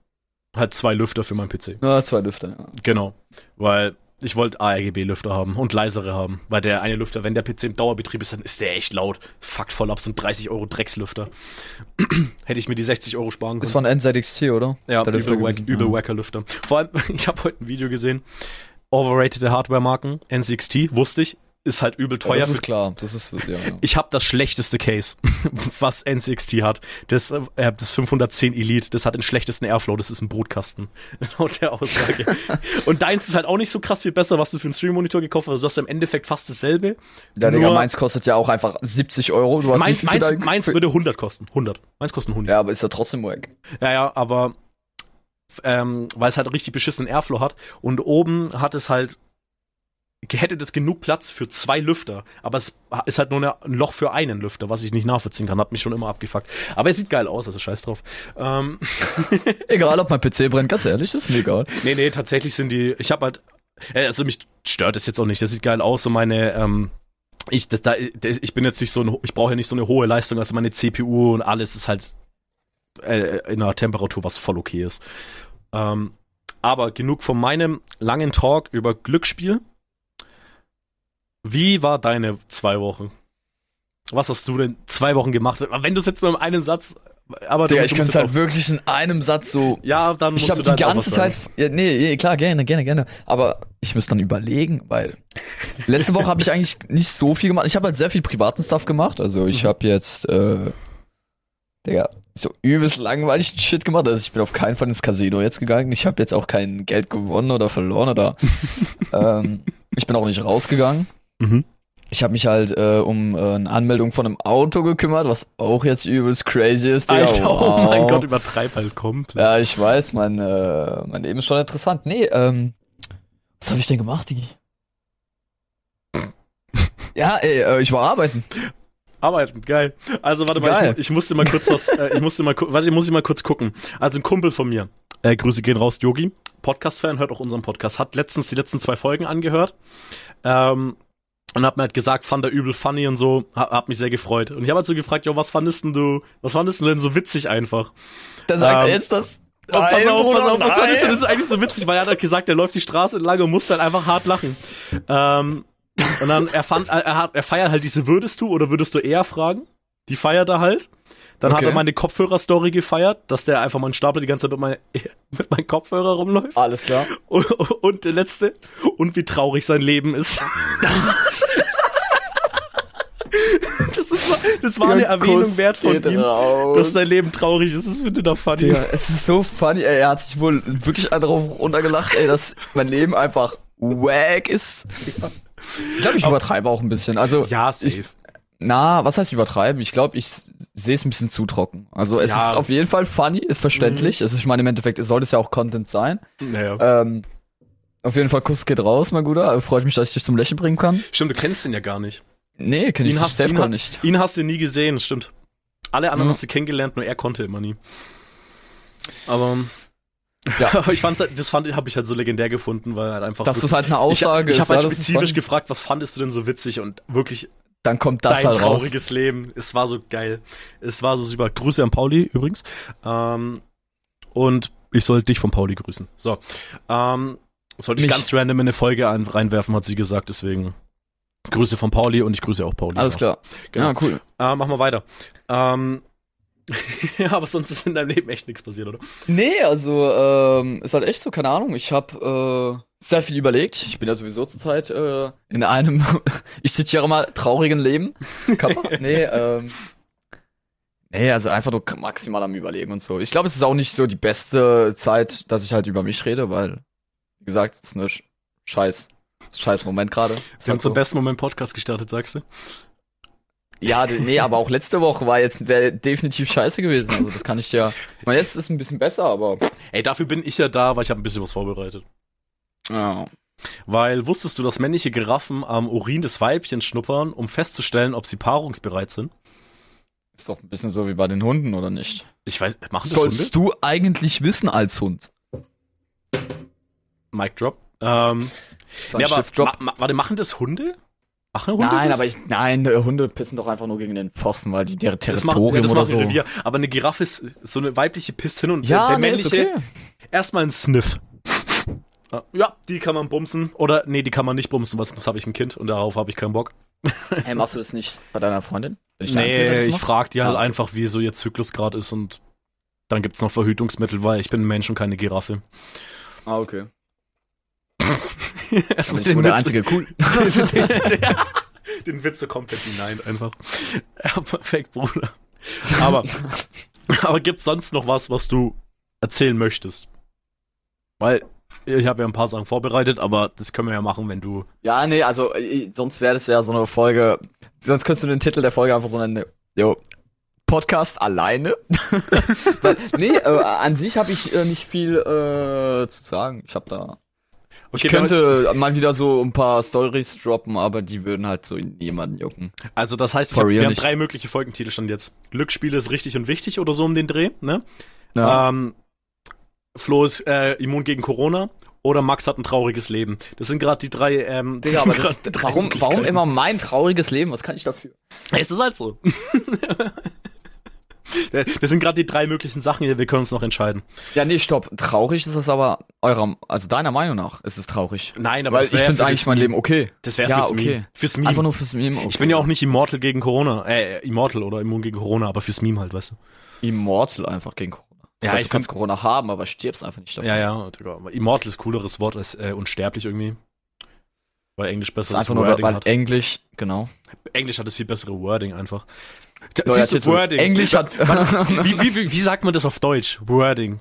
Halt zwei Lüfter für meinen PC. Na, zwei Lüfter, ja. Genau. Weil ich wollte ARGB-Lüfter haben und leisere haben. Weil der eine Lüfter, wenn der PC im Dauerbetrieb ist, dann ist der echt laut. Fuckt voll ab, so ein 30 Euro Dreckslüfter. <clears throat> Hätte ich mir die 60 Euro sparen Ist können. von NZXT, oder? Ja, Der Lüfter übel, wack, übel Ja. wacker Lüfter. Vor allem, <laughs> ich habe heute ein Video gesehen. Overrated Hardware-Marken, NCXT, wusste ich, ist halt übel Ja, teuer. das für ist klar. Das ist, ja, ja. ich habe das schlechteste Case, <laughs> was NCXT hat. Das, äh, das 510 Elite, das hat den schlechtesten Airflow, das ist ein Brutkasten. <laughs> Laut der Aussage. Und deins ist halt auch nicht so krass viel besser, was du für einen Stream-Monitor gekauft hast. Also du hast im Endeffekt fast dasselbe. Ja, Digga, meins kostet ja auch einfach 70 Euro. Du hast viel meins, meins würde 100 kosten. 100. Meins kosten 100. Ja, aber ist ja trotzdem wack. Ja, ja, aber ähm, weil es halt richtig beschissenen Airflow hat und oben hat es halt hätte das genug Platz für zwei Lüfter, aber es ist halt nur ein Loch für einen Lüfter, was ich nicht nachvollziehen kann, hat mich schon immer abgefuckt. Aber es sieht geil aus, also scheiß drauf. Ähm, <laughs> Egal, ob mein PC brennt, ganz ehrlich, ist mir egal. nee, nee, tatsächlich sind die, ich habe halt, äh, also mich stört es jetzt auch nicht, das sieht geil aus, so meine, ähm, ich, das, da, ich bin jetzt nicht so, ein, ich brauche ja nicht so eine hohe Leistung, also meine CPU und alles ist halt äh, in einer Temperatur, was voll okay ist. Ähm, aber genug von meinem langen Talk über Glücksspiel. Wie war deine zwei Wochen? Was hast du denn zwei Wochen gemacht? Wenn du es jetzt nur in einem Satz, aber Digga, ich kann es halt wirklich in einem Satz so. ja, dann musst Ich habe die ganze Zeit. Ja, nee, nee, klar, gerne, gerne, gerne. Aber ich muss dann überlegen, weil letzte Woche habe ich eigentlich nicht so viel gemacht. Ich habe halt sehr viel privaten Stuff gemacht. Also ich Mhm. habe jetzt, äh, Digga, so übelst langweilig Shit gemacht. Also ich bin auf keinen Fall ins Casino jetzt gegangen. Ich habe jetzt auch kein Geld gewonnen oder verloren oder. <laughs> ähm, ich bin auch nicht rausgegangen. Mhm. Ich habe mich halt äh, um äh, eine Anmeldung von einem Auto gekümmert, was auch jetzt übelst crazy ist. Digga. Alter, oh mein Wow. Gott, übertreib halt komplett. Ja, ich weiß, mein, äh, mein Leben ist schon interessant. Nee, ähm, was habe ich denn gemacht, Digi? <laughs> ja, ey, äh, ich war arbeiten. Arbeiten, geil. Also warte mal, Geil. ich, ich musste mal kurz was, äh, ich musste mal, warte, ich muss ich mal kurz gucken. Also ein Kumpel von mir, äh, Grüße gehen raus, Yogi, Podcast-Fan, hört auch unseren Podcast, hat letztens die letzten zwei Folgen angehört. Ähm, und hat mir halt gesagt, fand er übel funny und so, hab, hab mich sehr gefreut. Und ich habe halt so gefragt, jo, was fandest denn du, was fandest du denn so witzig einfach? Da sagt Ähm, er jetzt das. Und pass Nein, auf, pass auf, was fandest du nein. denn eigentlich so witzig? Weil er hat halt gesagt, er läuft die Straße entlang und musste halt einfach hart lachen. Ähm, und dann, er fand, er hat, er feiert halt diese würdest du oder würdest du eher fragen? Die feiert er halt. Dann hat Okay. er meine Kopfhörer-Story gefeiert, dass der einfach mal einen Stapel die ganze Zeit mit, mein, <laughs> mit meinem Kopfhörer rumläuft. Alles klar. Und, und der letzte, und wie traurig sein Leben ist. <laughs> das, ist, das war eine Erwähnung wert von ihm, raus. dass sein Leben traurig ist. Das findet er funny. Digga, es ist so funny, ey, er hat sich wohl wirklich darauf runtergelacht, ey, dass mein Leben einfach wack ist. Ich glaube, ich übertreibe auch ein bisschen. Also, Ja, safe. Ich- na, was heißt übertreiben? Ich glaube, ich sehe es ein bisschen zu trocken. Also, es Ja. ist auf jeden Fall funny, ist verständlich. Also, ich meine, im Endeffekt sollte es ja auch Content sein. naja. Ähm, auf jeden Fall, Kuss geht raus, mein Guter. Freut mich, dass ich dich zum Lächeln bringen kann. Stimmt, du kennst ihn ja gar nicht. Nee, kenn ich Ihn hast, safe ihn, gar nicht. ihn hast du nie gesehen, stimmt. Alle anderen Ja. hast du kennengelernt, nur er konnte immer nie. Aber Ja. <laughs> ich fand's, halt- das fand, habe ich halt so legendär gefunden, weil halt einfach. Das wirklich- halt eine Aussage ich, ich ist. habe halt ist spezifisch gefragt, was fandest du denn so witzig und wirklich Dann kommt das dein halt raus. trauriges Leben. Es war so geil. Es war so super. Grüße an Pauli übrigens. Ähm, und ich soll dich von Pauli grüßen. So. Ähm, sollte ich ganz random in eine Folge ein, reinwerfen, hat sie gesagt, deswegen. Grüße von Pauli und ich grüße auch Pauli. Alles So. klar. Genau. Ja, cool. Äh, machen wir weiter. Ähm, <laughs> ja, aber sonst ist in deinem Leben echt nichts passiert, oder? Nee, also ähm, ist halt echt so, keine Ahnung. Ich habe äh, sehr viel überlegt. Ich bin ja sowieso zurzeit äh, in einem, <laughs> ich zitiere mal, traurigen Leben. <laughs> Nee, ähm, nee, also einfach nur maximal am Überlegen und so. Ich glaube, es ist auch nicht so die beste Zeit, dass ich halt über mich rede, weil, wie gesagt, es ist eine Sch- scheiß, scheiß Moment gerade. Wir haben halt zum so. besten Moment Podcast gestartet, sagst du? Ja, nee, aber auch letzte Woche war jetzt wäre definitiv scheiße gewesen. Also das kann ich ja. Ich meine, jetzt ist es ein bisschen besser, aber. Ey, dafür bin ich ja da, weil ich habe ein bisschen was vorbereitet. Ja. Weil wusstest du, dass männliche Giraffen am Urin des Weibchens schnuppern, um festzustellen, ob sie paarungsbereit sind? Ist doch ein bisschen so wie bei den Hunden, oder nicht? Ich weiß, machen das Sollst Hunde? du eigentlich wissen als Hund? Mic drop. Ähm, nee, aber, Stiftdrop. ma, ma, warte, machen das Hunde? Machen Hunde Nein, das? aber ich, nein, Hunde pissen doch einfach nur gegen den Pfosten, weil die deren das machen, Territorium ja, das oder so. Revier. Aber eine Giraffe ist so eine weibliche pisst hin und Ja, der nee, männliche okay. erstmal ein Sniff. Ja, die kann man bumsen. Oder nee, die kann man nicht bumsen, weil sonst habe ich ein Kind und darauf habe ich keinen Bock. <laughs> Hey, machst du das nicht bei deiner Freundin? Ich Einzige, Nee, das ich macht? frag die halt Ah, okay. einfach, wie so ihr Zyklus gerade ist und dann gibt's noch Verhütungsmittel, weil ich bin ein Mensch und keine Giraffe. Ah, okay. <laughs> Erstmal ich bin der Einzige, cool. <laughs> den Witz so komplett hinein einfach. Ja, perfekt, Bruder. Aber, aber gibt's sonst noch was, was du erzählen möchtest? Weil ich habe ja ein paar Sachen vorbereitet, aber das können wir ja machen, wenn du. Ja, nee, also äh, sonst wäre das ja so eine Folge. Sonst könntest du den Titel der Folge einfach so nennen. Jo. Podcast alleine. <laughs> Weil, nee, äh, an sich habe ich äh, nicht viel äh, zu sagen. Ich habe da. Okay, Ich könnte mal wieder so ein paar Stories droppen, aber die würden halt so jemanden jucken. Also das heißt, hab, wir real haben nicht. drei mögliche Folgentitel schon jetzt. Glücksspiel ist richtig und wichtig oder so um den Dreh, ne? Ja. Ähm, Flo ist äh, immun gegen Corona oder Max hat ein trauriges Leben. Das sind gerade die drei. Ähm, Digga, aber das, drei warum, warum immer mein trauriges Leben? Was kann ich dafür? Es ist halt so. Das sind gerade die drei möglichen Sachen hier, wir können uns noch entscheiden. Ja, nee, stopp. Traurig ist es aber eurer, also deiner Meinung nach ist es traurig. Nein, aber Weil ich finde eigentlich mein. Leben okay. Das wäre Ja, fürs okay. Meme. Fürs Meme. Einfach nur fürs Meme. Okay. Ich bin ja auch nicht Immortal gegen Corona. Äh, Immortal oder immun gegen Corona, aber fürs Meme halt, weißt du. Immortal einfach gegen Corona. Das Ja, heißt, ich du kannst Corona haben, aber stirbst einfach nicht davon. Ja, ja. Immortal ist ein cooleres Wort als äh, unsterblich irgendwie. Weil Englisch besseres einfach nur, Wording weil hat. Englisch, genau. Englisch hat das viel bessere Wording einfach. Da, siehst du. Wording. Englisch hat, Wie, wie, wie, wie sagt man das auf Deutsch? Wording.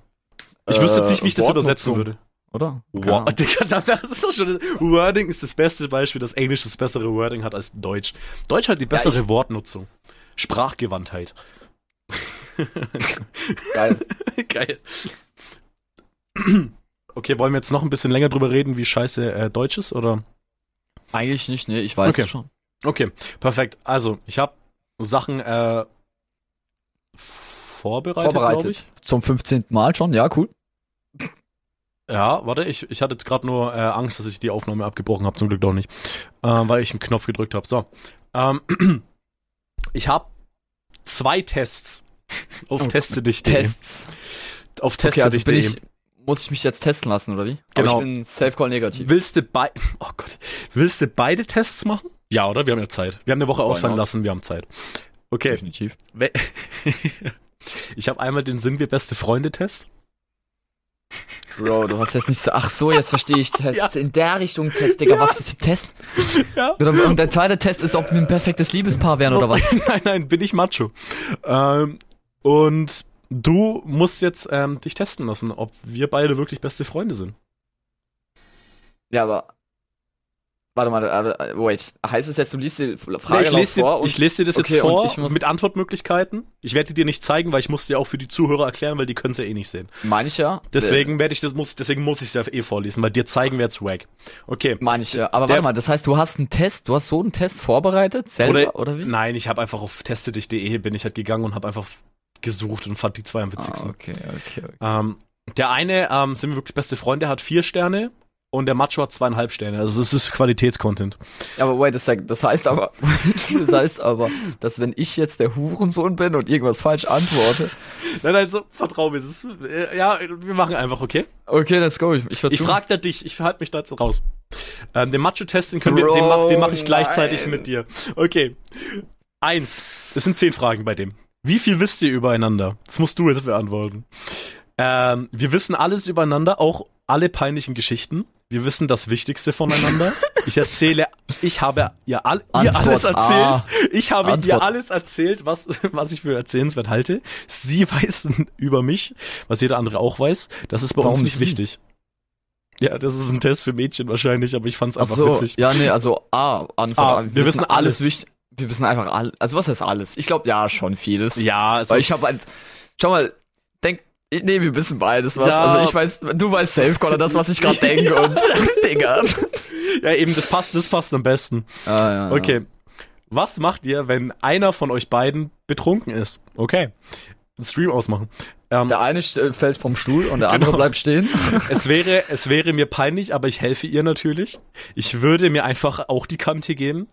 Ich wüsste jetzt nicht, wie ich das Äh, übersetzen würde. oder? Wow, Digga, das ist doch schon. Wording ist das beste Beispiel, dass Englisch das bessere Wording hat als Deutsch. Deutsch hat die bessere ich- Wortnutzung. Sprachgewandtheit. <laughs> Geil. <laughs> Geil. Okay, wollen wir jetzt noch ein bisschen länger drüber reden, wie scheiße äh, Deutsch ist, oder? Eigentlich nicht, nee, ich weiß Okay. es schon. Okay, perfekt. Also, ich habe Sachen äh, vorbereitet, Vorbereitet. Zum 15. Mal schon, ja, cool. ich. Ja, warte, ich, ich hatte jetzt gerade nur äh, Angst, dass ich die Aufnahme abgebrochen habe, zum Glück doch nicht, äh, weil ich einen Knopf gedrückt habe. So, ähm, <clears throat> ich habe zwei Tests auf Oh, teste dich Tests. Auf Okay, teste also dich bin ich, muss ich mich jetzt testen lassen, oder wie? Genau. Aber ich bin Safe-Call negativ. Willst du bei <laughs> oh Gott, willst du beide Tests machen? Ja, oder? Wir haben ja Zeit. Wir haben eine Woche Why ausfallen not? lassen, wir haben Zeit. Okay. Definitiv. We- <laughs> Ich habe einmal den Sind wir beste Freunde Test. Bro, du hast jetzt nicht so, ach so, jetzt verstehe ich <laughs> Tests. Ja. In der Richtung Test, Digga, was für Test? Ja. Und der zweite Test ist, ob wir ein perfektes Liebespaar wären oder was? nein, nein, bin ich Macho. Ähm, und du musst jetzt ähm, dich testen lassen, ob wir beide wirklich beste Freunde sind. Ja, aber. Warte mal, äh, wait. Heißt es jetzt, du liest die Frage Nee, ich, lese vor dir, ich lese dir das Okay, jetzt vor mit Antwortmöglichkeiten. Ich werde die dir nicht zeigen, weil ich muss dir auch für die Zuhörer erklären, weil die können es ja eh nicht sehen. meine ich ja. Deswegen werde ich das muss deswegen muss ich es ja eh vorlesen, weil dir zeigen wir jetzt wack. Okay. Meine ich ja. Aber Der- warte mal, das heißt, du hast einen Test, du hast so einen Test vorbereitet, selber, oder, wie? Nein, ich habe einfach auf testedich.de bin ich halt gegangen und habe einfach gesucht und fand die zwei am witzigsten. Ah, okay, okay, okay. Ähm, der eine, ähm, sind wir wirklich beste Freunde, hat vier Sterne und der Macho hat zweieinhalb Sterne. Also es ist Qualitätscontent. Ja, aber wait, das, das heißt aber, <laughs> das heißt aber, dass wenn ich jetzt der Hurensohn bin und irgendwas falsch antworte, <laughs> Nein, nein, so, vertrau mir. Ist, äh, ja, wir machen einfach, okay? okay, let's go, ich, ich Ich frag da dich, ich halte mich da jetzt raus. Ähm, den Macho-Test, den, können wir- den, mach, den mache ich gleichzeitig nein. mit dir. Okay. Eins. Das sind zehn Fragen bei dem. Wie viel wisst ihr übereinander? Das musst du jetzt beantworten. Ähm, wir wissen alles übereinander, auch alle peinlichen Geschichten. Wir wissen das Wichtigste voneinander. <laughs> Ich erzähle, ich habe ihr, all, ihr alles erzählt. A. Ich habe ihr Antwort- alles erzählt, was, was ich für erzählenswert halte. Sie <laughs> weiß über mich, was jeder andere auch weiß. Das ist bei uns Warum nicht sie? wichtig. Ja, das ist ein Test für Mädchen wahrscheinlich, aber ich fand's Ach einfach so, witzig. ja, nee, also A, Antwort A, A. wir wissen alles. wichtig. Wir wissen einfach alles. Also was heißt alles? Ich glaube ja schon vieles. Ja, also, Weil ich habe halt, schau mal, denk, ich- nee, wir wissen beides was. Ja. Also ich weiß, du weißt safe, Connor, das, was ich gerade denke und <laughs> Digga. ja eben, das passt, das passt am besten. Ah, ja, Okay. Was macht ihr, wenn einer von euch beiden betrunken ist? Okay. Stream ausmachen. Ähm, Der eine st- fällt vom Stuhl und der andere Genau. bleibt stehen. <laughs> es wäre, es wäre mir peinlich, aber ich helfe ihr natürlich. Ich würde mir einfach auch die Kante geben.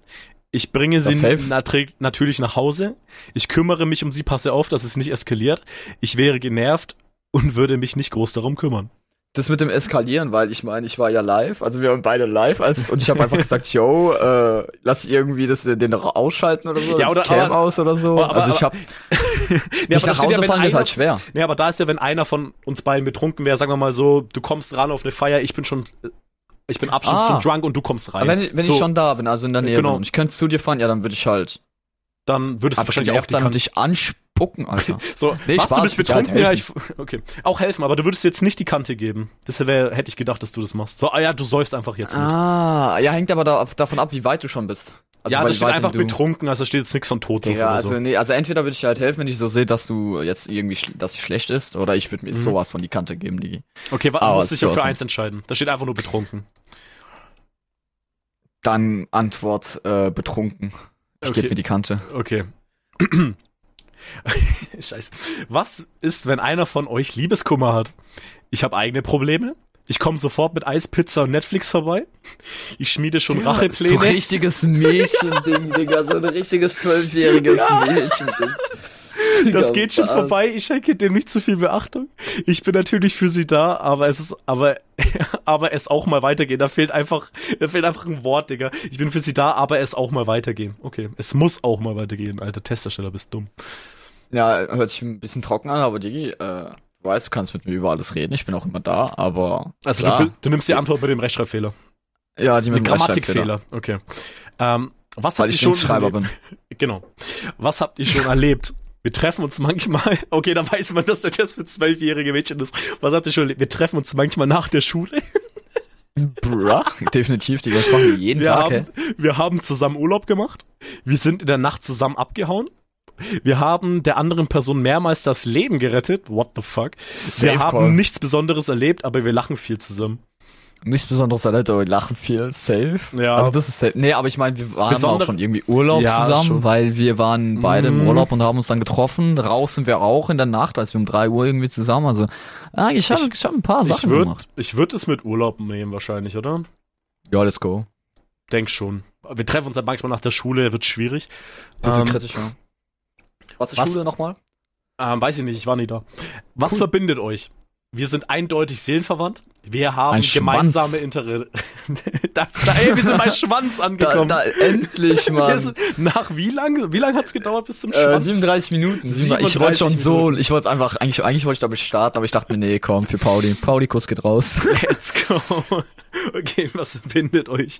Ich bringe sie Das natri- natürlich nach Hause. Ich kümmere mich um sie, passe auf, dass es nicht eskaliert. Ich wäre genervt und würde mich nicht groß darum kümmern. Das mit dem Eskalieren, weil ich meine, ich war ja live, also wir waren beide live als, und ich habe einfach gesagt, yo, äh, lass irgendwie das, den ausschalten oder so, Ja, oder- Cam aber- aus oder so. aber- also ich habe <laughs> Nee, dich nach Hause wenn fahren ist einer- halt schwer. Nee, aber da ist ja, wenn einer von uns beiden betrunken wäre, sagen wir mal so, du kommst ran auf eine Feier, ich bin schon, ich bin Abstand Ah. zum Drunk und du kommst rein. Wenn, ich- wenn so, ich schon da bin, also in der Nähe Genau. und ich könnte zu dir fahren, ja, dann würde ich halt dann würdest du wahrscheinlich auch die Kante. dich anspucken, Alter. <laughs> So, Nee, Spaß, du bist halt betrunken? ja, ich, okay. Auch helfen, aber du würdest jetzt nicht die Kante geben. Wär, hätte ich gedacht, dass du das machst. So, ah ja, du säufst einfach jetzt mit. ah, ja, hängt aber da, davon ab, wie weit du schon bist. Also, ja, weil da wie steht einfach betrunken, also da steht jetzt nichts von Todsucht Ja, also so. nee, also entweder würde ich halt helfen, wenn ich so sehe, dass du jetzt irgendwie, dass sie schlecht ist, oder ich würde mir Mhm. sowas von die Kante geben, Digi. Okay, wa- du musst dich ja für eins entscheiden. Da steht einfach nur betrunken. Dann Antwort äh, betrunken. Ich Okay. gebe mir die Kante. Okay. <clears throat> Scheiße. Was ist, wenn einer von euch Liebeskummer hat? Ich habe eigene Probleme. Ich komme sofort mit Eis, Pizza und Netflix vorbei. Ich schmiede schon So Rachepläne. richtiges Mädchending, <laughs> Digga, so ein richtiges zwölfjähriges Mädchending. Das geht schon was? vorbei. Ich schenke dem nicht zu viel Beachtung. Ich bin natürlich für sie da, aber es ist, aber, <laughs> aber es auch mal weitergehen. Da fehlt einfach, da fehlt einfach ein Wort, Digga. Ich bin für sie da, aber es auch mal weitergehen. Okay. Es muss auch mal weitergehen, alter Testersteller, bist dumm. Ja, hört sich ein bisschen trocken an, aber Digi, äh, du weißt, du kannst mit mir über alles reden. Ich bin auch immer da, aber. Also klar. du, du nimmst die Antwort mit dem Rechtschreibfehler. ja, die mit dem Rechtschreibfehler, Grammatikfehler. Okay. Ähm, was Weil habt ihr ich schon Schreiber erlebt? bin. <laughs> Genau. Was habt ihr schon erlebt? Wir treffen uns manchmal, <laughs> okay, da weiß man, dass der Test für zwölfjährige Mädchen ist. Was habt ihr schon erlebt? Wir treffen uns manchmal nach der Schule. <laughs> Bruh. Definitiv, Digga, das machen wir jeden Wir Tag, haben, wir haben zusammen Urlaub gemacht. Wir sind in der Nacht zusammen abgehauen. Wir haben der anderen Person mehrmals das Leben gerettet. What the fuck? Safe wir haben call. nichts Besonderes erlebt, aber wir lachen viel zusammen. Nichts Besonderes erlebt, aber wir lachen viel. Safe. Ja. Also das ist safe. Nee, aber ich meine, wir waren Besonder- auch schon irgendwie Urlaub Ja, zusammen, schon. weil wir waren beide im Mhm. Urlaub und haben uns dann getroffen. Raus sind wir auch in der Nacht, als wir um drei Uhr irgendwie zusammen. Also, ah, ich habe Ich- ich hab ein paar Ich Sachen würde gemacht. ich würd es mit Urlaub nehmen wahrscheinlich, oder? Ja, let's go. Denk schon. Wir treffen uns dann manchmal nach der Schule, wird schwierig. Das ist Ähm, kritisch, ja. Was ist was- Schule nochmal? Ähm, weiß ich nicht, ich war nie da. Was Cool. verbindet euch? Wir sind eindeutig seelenverwandt. Wir haben Ein gemeinsame Interesse. <laughs> da, da, ey, wir sind bei Schwanz <laughs> angekommen. endlich, wir sind, nach wie lange? Wie lange hat's gedauert bis zum Äh, Schwanz? 37 Minuten. Ich wollte 37 schon so, Minuten. ich wollte einfach, eigentlich, eigentlich wollte ich damit starten, aber ich dachte mir, nee, komm, für Pauli. Pauli-Kuss geht raus. <laughs> Let's go. Okay, was verbindet euch?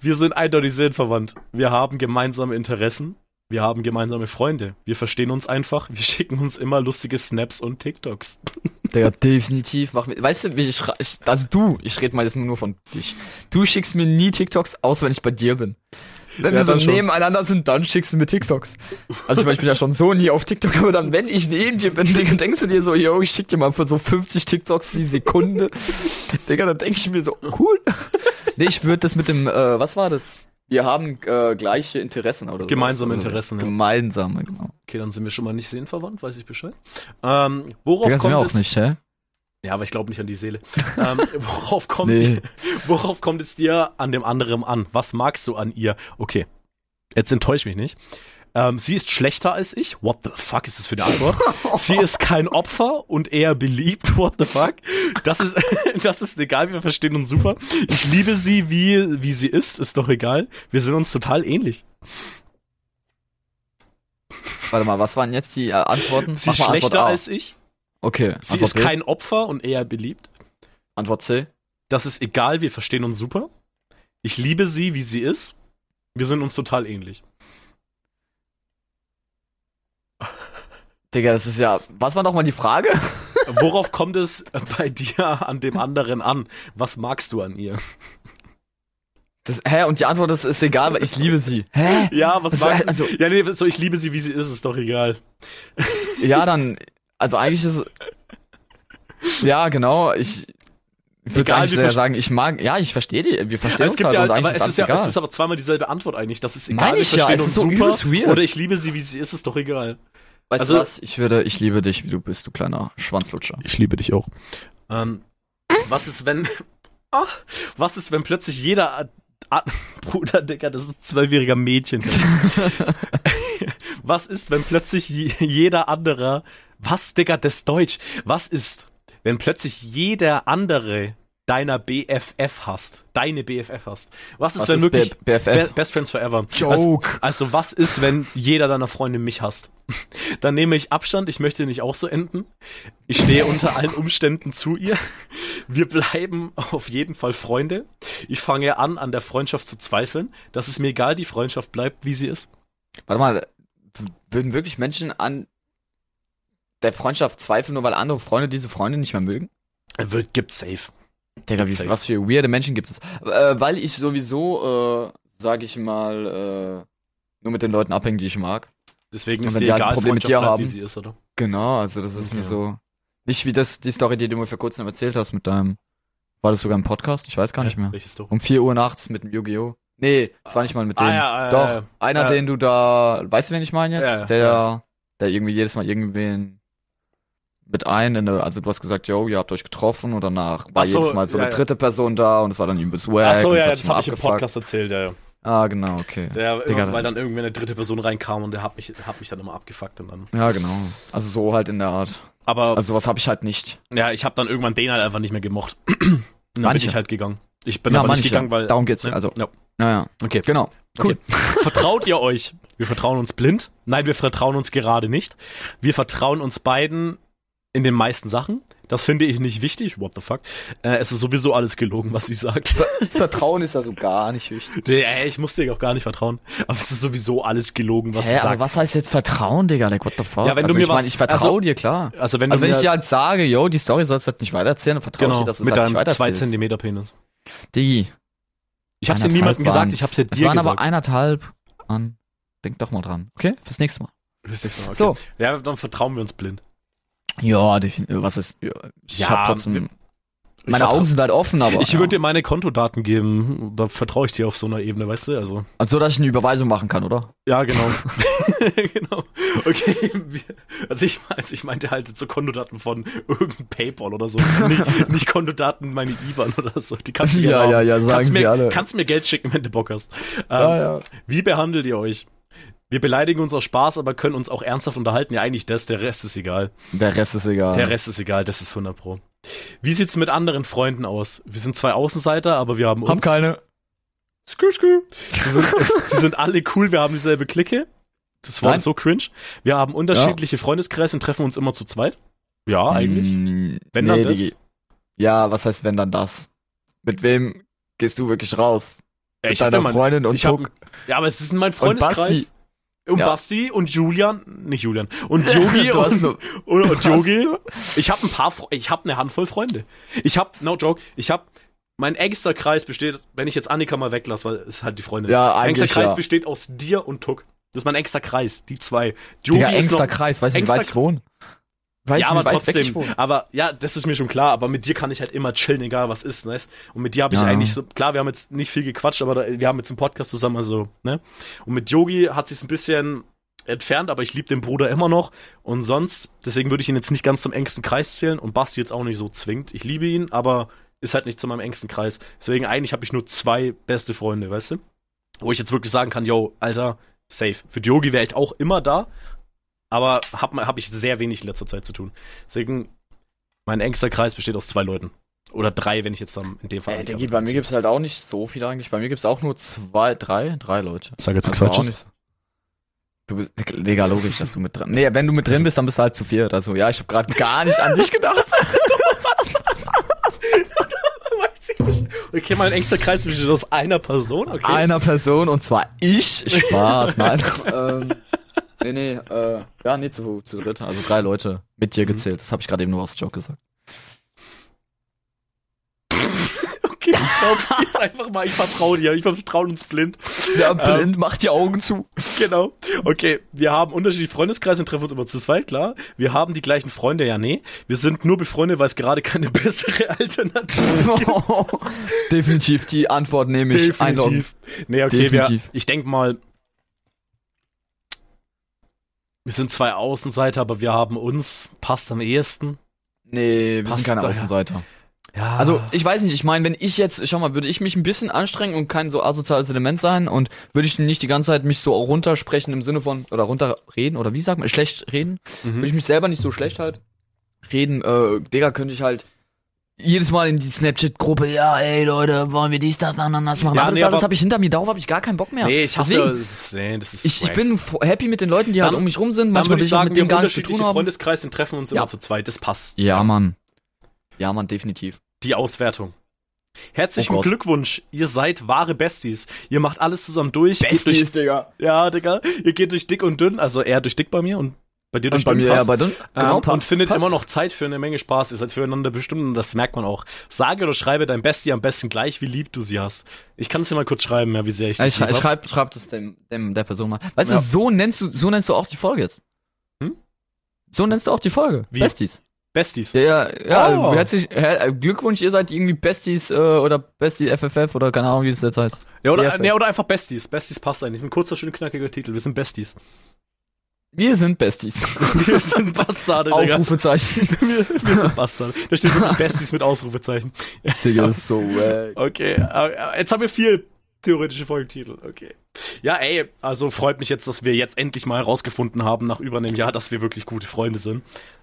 Wir sind eindeutig seelenverwandt. Wir haben gemeinsame Interessen. Wir haben gemeinsame Freunde. Wir verstehen uns einfach. Wir schicken uns immer lustige Snaps und TikToks. Digga, <laughs> definitiv. Mach mir, weißt du, wie ich, ich also du, ich rede mal jetzt nur von dich. Du schickst mir nie TikToks, außer wenn ich bei dir bin. Wenn Ja, wir so nebeneinander sind, dann schickst du mir TikToks. Also ich, meine, ich bin ja schon so nie auf TikTok, aber dann, wenn ich neben dir bin, Digga, denkst du dir so, yo, ich schick dir mal für so 50 TikToks die Sekunde. <laughs> Digga, dann denk ich mir so, cool. <laughs> Nee, ich würde das mit dem, äh, was war das? Wir haben äh, gleiche Interessen oder so. Gemeinsame Interessen, ja. Gemeinsame, genau. Okay, dann sind wir schon mal nicht seelenverwandt, weiß ich Bescheid. Ähm, worauf Digga, kommt wir auch es? nicht, hä? Ja, aber ich glaube nicht an die Seele. ähm, <laughs> worauf kommt Nee. worauf kommt es dir an dem anderen an? Was magst du an ihr? Okay, jetzt enttäusch mich nicht. Ähm, sie ist schlechter als ich. What the fuck ist das für eine Antwort? <laughs> sie ist kein Opfer und eher beliebt. <laughs> What the fuck? Das ist, <laughs> das ist egal. Wir verstehen uns super. Ich liebe sie, wie, wie sie ist. Ist doch egal. Wir sind uns total ähnlich. Warte mal, was waren jetzt die äh, Antworten? Sie ist Antwort schlechter A. als ich. Okay, Sie Antwort ist B. kein Opfer und eher beliebt. Antwort C. Das ist egal, wir verstehen uns super. Ich liebe sie, wie sie ist. Wir sind uns total ähnlich. Digga, das ist ja. Was war nochmal die Frage? <laughs> Worauf kommt es bei dir an dem anderen an? Was magst du an ihr? Das, hä? Und die Antwort ist, ist egal, weil ich liebe sie. Hä? Ja, was Das magst ist- du? also- ja, nee, so ich liebe sie, wie sie ist, ist doch egal. Ja, dann. Also eigentlich ist. Ja, genau. Ich. Ich würde Egal, eigentlich wir verst- sagen, ich mag, ja, ich verstehe die, wir verstehen es uns halt ja, und aber eigentlich es ist ist ja, alles es egal. ist aber zweimal dieselbe Antwort eigentlich. Das ist egal, Meine wir ich ja, verstehen uns ist so super. übelst weird. Oder ich liebe sie, wie sie ist, ist doch egal. Weißt also- du was? Ich würde, ich liebe dich, wie du bist, du kleiner Schwanzlutscher. Ich liebe dich auch. Ähm, was ist, wenn. <laughs> Ah, was ist, wenn plötzlich jeder. Ah, <laughs> Bruder, Digga, das ist ein zwölfjähriger Mädchen. <laughs> was ist, wenn plötzlich je- jeder anderer. Was, Digga, das ist Deutsch. Was ist, wenn plötzlich jeder andere deiner BFF hast? Deine BFF hast? Was ist, Was wenn ist wirklich. B- BFF? Be Best Friends Forever. Joke. Also, also was ist, wenn jeder deiner Freunde mich hasst? <laughs> Dann nehme ich Abstand, ich möchte nicht auch so enden. Ich stehe unter allen Umständen zu ihr. Wir bleiben auf jeden Fall Freunde. Ich fange an, an der Freundschaft zu zweifeln. Das ist mir egal, die Freundschaft bleibt, wie sie ist. Warte mal, würden wirklich Menschen an der Freundschaft zweifeln, nur weil andere Freunde diese Freunde nicht mehr mögen? Wird, gibt safe. Digga, wie, was für weirde Menschen gibt es? Äh, weil ich sowieso, äh, sag ich mal, äh, nur mit den Leuten abhänge, die ich mag. Deswegen ist dir halt ein egal, Problem mit dir haben. wie sie ist, oder? Genau, also das ist mir Okay. so. Nicht wie das, die Story, die du mir vor kurzem erzählt hast mit deinem. War das sogar im Podcast? Ich weiß gar nicht mehr. Welches doch? Um 4 Uhr nachts mit dem Yu-Gi-Oh! Nee, das war nicht mal mit dem. Ah, ja, ja, Doch, ja, ja. einer, Ja. den du da. Weißt du, wen ich meine jetzt? Ja, ja, der, ja. der irgendwie jedes Mal irgendwen mit ein, in eine, also du hast gesagt, yo, ihr habt euch getroffen und danach war so, jedes Mal so ja, eine dritte Person da und es war dann übelst wack. Ach so, ja, das mal habe ich im. Podcast erzählt, ja, ja. Ah, genau, okay. Der, Digga, weil dann irgendwann eine dritte Person reinkam und der hat mich, hat mich dann immer abgefuckt und dann. Ja, genau. Also so halt in der Art. Aber Also sowas habe ich halt nicht. ja, ich habe dann irgendwann den halt einfach nicht mehr gemocht. <clears throat> dann bin Manche. ich halt gegangen. Ich bin Ja, aber manche. nicht gegangen, weil. Darum geht's, ne? also. Ja. Naja, Okay. genau. Cool. Okay. <laughs> Vertraut ihr euch? Wir vertrauen uns blind. Nein, wir vertrauen uns gerade nicht. Wir vertrauen uns beiden in den meisten Sachen. Das finde ich nicht wichtig. What the fuck? Äh, es ist sowieso alles gelogen, was sie sagt. Vertrauen ist also gar nicht wichtig. Nee, ey, ich muss dir auch gar nicht vertrauen. Aber es ist sowieso alles gelogen, was Hä, sie aber sagt. was heißt jetzt Vertrauen, Digga? Like, what the fuck? Ja, wenn du also mir ich was- ich vertraue also- dir, klar. Also wenn Also du wenn ich dir halt sage, yo, die Story sollst du halt nicht weitererzählen, dann vertraue ich genau, dir, dass du es mit halt deinem 2 weitererzählst. Zentimeter Penis. Digi. Ich hab's dir niemandem gesagt, ich hab's dir Es dir waren gesagt. aber eineinhalb an. Denk doch mal dran. Okay? Fürs nächste Mal. Das ist okay. So. Ja, dann vertrauen wir uns blind. Ja, definitiv. Was ist. Ja, ich Ja, hab trotzdem. meine Augen sind halt offen, aber. Ich ja. würde dir meine Kontodaten geben. Da vertraue ich dir auf so einer Ebene, weißt du? Also. Also, dass ich eine Überweisung machen kann, oder? Ja, genau. <laughs> genau. Okay. Also ich, also ich meinte halt so Kontodaten von irgendeinem Paypal oder so. Also nicht, <laughs> nicht Kontodaten meine IBAN oder so. Die kannst du <laughs> Ja, ja, ja, sagen kannst sie mir, alle. Kannst mir Geld schicken, wenn du Bock hast. Ähm, ja. Wie behandelt ihr euch? Wir beleidigen uns aus Spaß, aber können uns auch ernsthaft unterhalten. Ja, eigentlich das. Der Rest ist egal. Der Rest ist egal. Der Rest ist egal. Das ist 100 pro. Wie sieht's mit anderen Freunden aus? Wir sind zwei Außenseiter, aber wir haben uns. Hab keine. Skü, skü. Sie sind, <laughs> sie sind alle cool, wir haben dieselbe Clique. Das war Nein. so cringe. Wir haben unterschiedliche Freundeskreise und treffen uns immer zu zweit. Ja, eigentlich. Mm, Wenn nee, dann das. Digi. Ja, was heißt wenn dann das? Mit wem gehst du wirklich raus? Ja, Mit ich hab deiner ja, mein, Freundin und ich hab, ja, aber es ist mein Und Freundeskreis. Basti. Und Ja. Basti und Julian, nicht Julian, und Yogi <laughs> und, nur- <laughs> und, und nur- Ich habe ein paar, ich habe eine Handvoll Freunde. Ich habe, no joke, ich habe, mein engster Kreis besteht, wenn ich jetzt Annika mal weglasse, weil es halt die Freundin. Ja, mein engster eigentlich, Kreis ja. besteht aus dir und Tuck. Das ist mein engster Kreis, die zwei. Digga, ist engster noch, Kreis, weißt du, wie weit ich wohne? Weißt ja, aber trotzdem. Aber ja, das ist mir schon klar. Aber mit dir kann ich halt immer chillen, egal was ist, ne? Und mit dir habe ich Ja. eigentlich so, klar, wir haben jetzt nicht viel gequatscht, aber da, wir haben jetzt einen Podcast zusammen, also, ne? Und mit Yogi hat sich's ein bisschen entfernt, aber ich liebe den Bruder immer noch. Und sonst, deswegen würde ich ihn jetzt nicht ganz zum engsten Kreis zählen und Basti jetzt auch nicht so zwingt. Ich liebe ihn, aber ist halt nicht zu meinem engsten Kreis. Deswegen eigentlich habe ich nur zwei beste Freunde, weißt du? Wo ich jetzt wirklich sagen kann, yo, Alter, safe. Für Yogi wäre ich auch immer da, aber habe hab ich sehr wenig in letzter Zeit zu tun. Deswegen, mein engster Kreis besteht aus zwei Leuten. Oder drei, wenn ich jetzt dann in dem Fall. Äh, mit bei mir reinziehe. gibt's halt auch nicht so viele eigentlich. Bei mir gibt's auch nur zwei, drei, drei Leute. Sag jetzt Also nicht so. Du bist, Digga, logisch, dass du mit drin. Nee, wenn du mit drin bist, dann bist du halt zu viert. Also ja, ich habe gerade gar nicht an dich gedacht. <laughs> Okay, mein engster Kreis besteht aus einer Person, okay. Einer Person und zwar ich. Spaß, nein. <laughs> ähm, nee, nee, äh, ja, nee, zu, zu dritt. Also drei Leute mit dir Mhm. gezählt. Das habe ich gerade eben nur aus Joke gesagt. <laughs> Okay, ich glaube jetzt einfach mal, ich vertraue dir, ich vertraue uns blind. Ja, blind, mach die Augen zu. Genau. Okay, wir haben unterschiedliche Freundeskreise und treffen uns immer zu zweit, klar. Wir haben die gleichen Freunde, ja, nee. Wir sind nur befreundet, weil es gerade keine <laughs> bessere Alternative <laughs> gibt. Definitiv, die Antwort nehme ich einloggen. Definitiv. Nee, okay, Definitiv. wir, ich denk mal, wir sind zwei Außenseiter, aber wir haben uns, passt am ehesten. Nee, wir Passt sind keine. Außenseiter. Ja. Also, ich weiß nicht, ich meine, wenn ich jetzt, schau mal, würde ich mich ein bisschen anstrengen und kein so asoziales Element sein und würde ich nicht die ganze Zeit mich so runtersprechen im Sinne von, oder runterreden, oder wie sagt man, schlecht reden, würde mhm. ich mich selber nicht so schlecht halt reden, äh, Digga, könnte ich halt jedes Mal in die Snapchat-Gruppe, ja, ey, Leute, wollen wir dies, das, ananas machen. Ja, aber nee, das alles habe ich hinter mir, darauf habe ich gar keinen Bock mehr. Nee, ich hasse Deswegen, das, nee, das ist ich, ich bin happy mit den Leuten, die halt Dann- um mich rum sind. Dann Manchmal würde ich sagen, mit wir haben unterschiedliche. Freundeskreise und treffen uns Ja. immer zu zweit. Das passt. Ja, Mann. Ja, Mann, definitiv. Die Auswertung. Herzlichen Oh. Glückwunsch, ihr seid wahre Besties. Ihr macht alles zusammen durch. geht durch, Digga. ja, Digga. Ihr geht durch dick und dünn, also eher durch dick bei mir und bei dir durch Und bei mir, ja, passt. bei dünn. Genau, ähm, passt, und findet passt. immer noch Zeit für eine Menge Spaß. Ihr seid füreinander bestimmt und das merkt man auch. Sage oder schreibe dein Bestie am besten gleich, wie lieb du sie hast. Ich kann es dir mal kurz schreiben, ja, wie sehr ich Ja, dich ich, lieb ich hab. schreib, schreib das dem, dem der Person mal. Weißt Ja. du, so nennst du, so nennst du auch die Folge jetzt. Hm? So nennst du auch die Folge. Wie? Besties. Besties. Ja, ja, ja Oh. herzlich, her, Glückwunsch, ihr seid irgendwie Besties äh, oder Bestie FFF oder keine Ahnung, wie es jetzt heißt. Ja, oder, Ja, nee, oder einfach Besties. Besties passt eigentlich. Ein kurzer, schön knackiger Titel. Wir sind Besties. Wir sind Besties. <laughs> Wir sind Bastarde, Digga. Aufrufezeichen. <laughs> Wir, wir sind Bastarde. Da steht wirklich Besties mit Ausrufezeichen. Digga, das ist <laughs> so wack. Okay, äh, jetzt haben wir viel Theoretische Folgentitel, okay. Ja, ey, also freut mich jetzt, dass wir jetzt endlich mal herausgefunden haben, nach über einem Jahr, dass wir wirklich gute Freunde sind.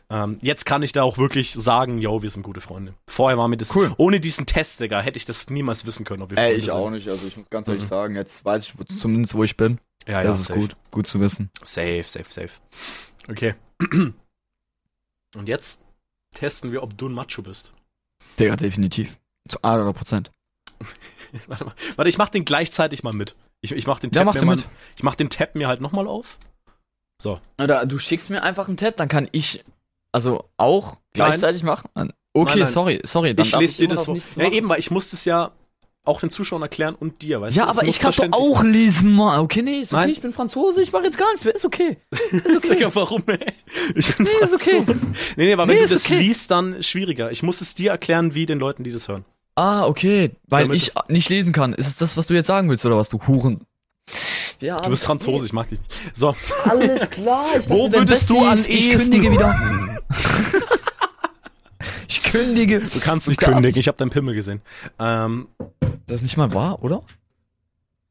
Ähm, jetzt kann ich da auch wirklich sagen, yo, wir sind gute Freunde. Vorher war mir das, Cool. ohne diesen Test, Digga, hätte ich das niemals wissen können, ob wir Ey, Freunde ich sind. auch nicht. Also ich muss ganz ehrlich Mhm. sagen, jetzt weiß ich wo- zumindest, wo ich bin. Ja, ja, das ist safe. gut. Gut zu wissen. Safe, safe, safe. Okay. <clears throat> Und jetzt testen wir, ob du ein Macho bist. Digga, definitiv. Zu 100 Prozent. <laughs> <laughs> Warte mal. Warte, ich mach den gleichzeitig mal mit. Ich, ich mach den Ja, Tab mach mir mal, mit. Ich mach den Tab mir halt nochmal auf. Oder du schickst mir einfach einen Tab, dann kann ich also auch gleichzeitig machen. Okay, Nein, nein. sorry, sorry. Dann ich lese dir das vor. Ja, eben, weil ich muss es ja auch den Zuschauern erklären und dir, weißt Ja, du? Es aber ich kann doch auch lesen, Mann. Okay, nee, ist okay, Nein. ich bin Franzose, ich mache jetzt gar nichts mehr. Ist okay. Ist <laughs> okay. Digga, warum, ey? Ich bin Nee, ist okay. Franzose. Nee, nee, aber wenn Nee, du ist das okay. liest, dann schwieriger. Ich muss es dir erklären, wie den Leuten, die das hören. Ah, okay. Weil Damit ich nicht lesen kann. Ist es das, was du jetzt sagen willst, oder was, du Huren? Ja, Du bist Franzose, ich mag dich nicht. So, Alles klar. Ich <laughs> Wo dachte, würdest du am ist, Ich kündige wieder. <laughs> ich kündige. du kannst nicht kündigen, ich habe deinen Pimmel gesehen. Ähm, Das ist nicht mal wahr, oder?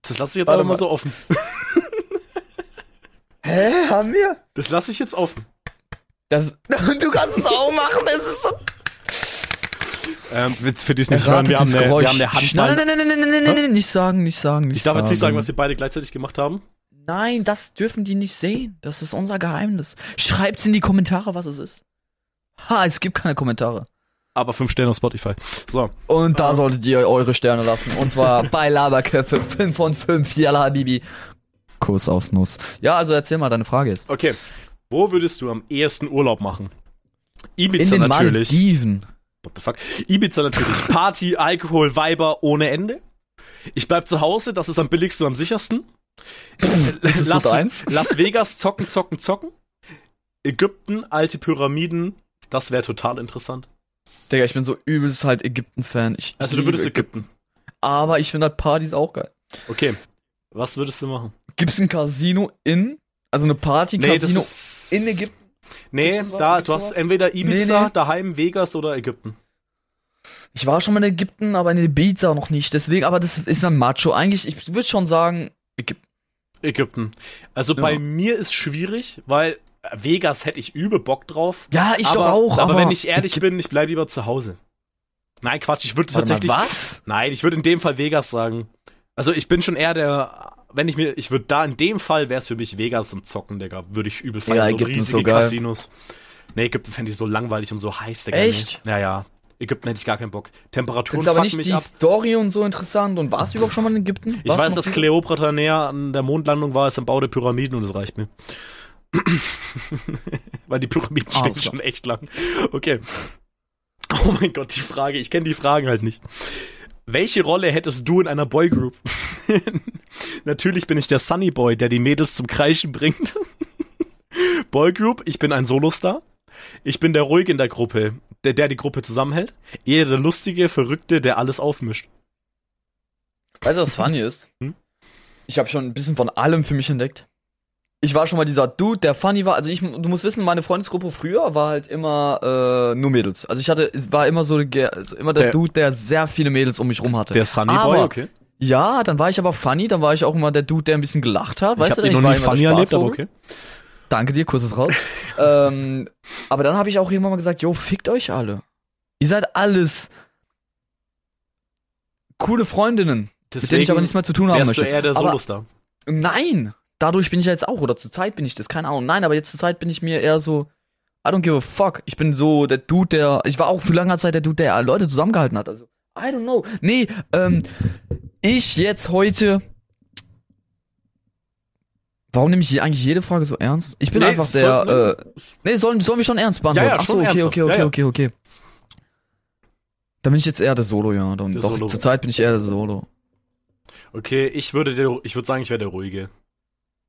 das lasse ich jetzt Warte mal mal. so offen. <laughs> Hä, haben wir? Das lasse ich jetzt offen. Das, du kannst es auch machen, das ist so. Ähm, für die es nicht hören, wir haben, eine, wir haben eine Handball. Nein, nein, nein, nein, nein, nein, nein, nein, nicht sagen, nicht sagen, nicht Ich darf sagen. jetzt nicht sagen, was wir beide gleichzeitig gemacht haben. Nein, das dürfen die nicht sehen. Das ist unser Geheimnis. Schreibt's in die Kommentare, was es ist. Ha, es gibt keine Kommentare. Aber fünf Sterne auf Spotify. So, Und da solltet ihr eure Sterne lassen. Und zwar <laughs> bei Laberköpfe 5 von 5. Yalla Habibi. Kuss aufs Nuss. Ja, also erzähl mal deine Frage jetzt. okay. Wo würdest du am ehesten Urlaub machen? In Ibiza den natürlich. Maldiven. What the fuck? Ibiza natürlich. <laughs> Party, Alkohol, Weiber ohne Ende. Ich bleib zu Hause, das ist am billigsten und am sichersten. <laughs> Las? Las Vegas, zocken, zocken, zocken. Ägypten, alte Pyramiden. Das wäre total interessant. Digga, ich bin so übelst halt Ägypten-Fan. Also du würdest Ägypten. Aber ich finde halt Partys auch geil. Okay. Was würdest du machen? Gibt's ein Casino in? Also eine Party, Casino ist. in Ägypten? Nee, da, du hast entweder Ibiza, Nee, nee. daheim, Vegas oder Ägypten. Ich war schon mal in Ägypten, aber in Ibiza noch nicht. Deswegen, aber das ist dann Macho. Eigentlich, ich würde schon sagen, Ägypten. Ägypten. Also Ja. bei mir ist schwierig, weil Vegas hätte ich übel Bock drauf. Ja, ich aber, doch auch. Aber, Aber, wenn ich ehrlich bin, ich bleibe lieber zu Hause. Nein, Quatsch, ich würde Warte mal, tatsächlich. was? Nein, ich würde in dem Fall Vegas sagen. Also ich bin schon eher der, wenn ich mir, ich würde da in dem Fall wäre es für mich Vegas zum Zocken, Digga. Würde ich übel feiern. Ja, so riesige so. Casinos. Nee, Ägypten fände ich so langweilig und so heiß, Digga. Echt? Nee. Ja, ja. Ägypten hätte ich gar keinen Bock. Temperaturen Findest aber nicht mich die ab. Story und so interessant. Und warst du überhaupt schon mal in Ägypten? Ich Warst weiß, du noch dass? Kleopatra näher an der Mondlandung war als am Bau der Pyramiden und das reicht mir. <laughs> Weil die Pyramiden Ah, stehen schon echt lang. Okay. Oh mein Gott, die Frage. Ich kenne die Fragen halt nicht. Welche Rolle hättest du in einer Boygroup? <laughs> Natürlich bin ich der Sunny Boy, der die Mädels zum Kreischen bringt. <laughs> Boygroup, ich bin ein Solostar. Ich bin der Ruhige in der Gruppe, der, der die Gruppe zusammenhält. Eher der Lustige, Verrückte, der alles aufmischt. Weißt du, was funny ist? Hm? Ich habe schon ein bisschen von allem für mich entdeckt. Ich war schon mal dieser Dude, der funny war. Also ich, du musst wissen, meine Freundesgruppe früher war halt immer äh, nur Mädels. Also ich hatte, war immer so der, also immer der, Der- Dude, der sehr viele Mädels um mich rum hatte. Der Sunny Aber- Boy, okay. Ja, dann war ich aber funny, dann war ich auch immer der Dude, der ein bisschen gelacht hat. Ich Weißt habe du, den noch nie funny erlebt, aber okay. Danke dir, Kuss ist raus. <laughs> ähm, aber dann habe ich auch irgendwann mal gesagt, yo, fickt euch alle. Ihr seid alles coole Freundinnen, mit denen ich aber nichts mehr zu tun haben möchte. du eher der Solostar. Nein, dadurch bin ich ja jetzt auch, oder zur Zeit bin ich das, keine Ahnung. Nein, aber jetzt zur Zeit bin ich mir eher so, I don't give a fuck. Ich bin so der Dude, der, ich war auch für lange Zeit der Dude, der Leute zusammengehalten hat. Also, I don't know. Nee, ähm, ich jetzt heute. Warum nehme ich eigentlich jede Frage so ernst? Ich bin Nee, einfach der, soll- äh, nee, sollen, sollen wir schon ernst beantworten? Ja, ja, Ach so, schon okay, okay, okay, Ja, ja. okay, okay. Dann bin ich jetzt eher der Solo, ja. Dann, Der doch, Solo. zur Zeit bin ich eher der Solo. Okay, ich würde der, ich würde sagen, ich wäre der Ruhige.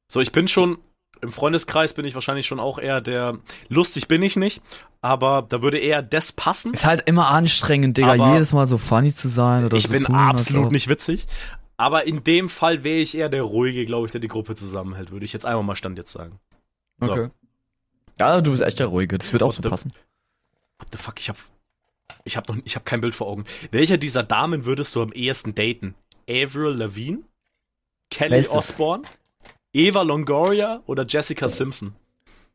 So, ich bin schon, im Freundeskreis bin ich wahrscheinlich schon auch eher der, lustig bin ich nicht, aber da würde eher das passen. Ist halt immer anstrengend, Digga, Aber jedes Mal so funny zu sein oder Ich so bin tun, absolut nicht witzig. Aber in dem Fall wäre ich eher der Ruhige, glaube ich, der die Gruppe zusammenhält, würde ich jetzt einmal mal Stand jetzt sagen. So. Okay. Ja, du bist echt der Ruhige. Das wird auch What so the- passen. What the fuck, ich hab, ich hab noch, ich hab kein Bild vor Augen. Welcher dieser Damen würdest du am ehesten daten? Avril Lavigne, Kelly? Osbourne, Eva Longoria oder Jessica Simpson?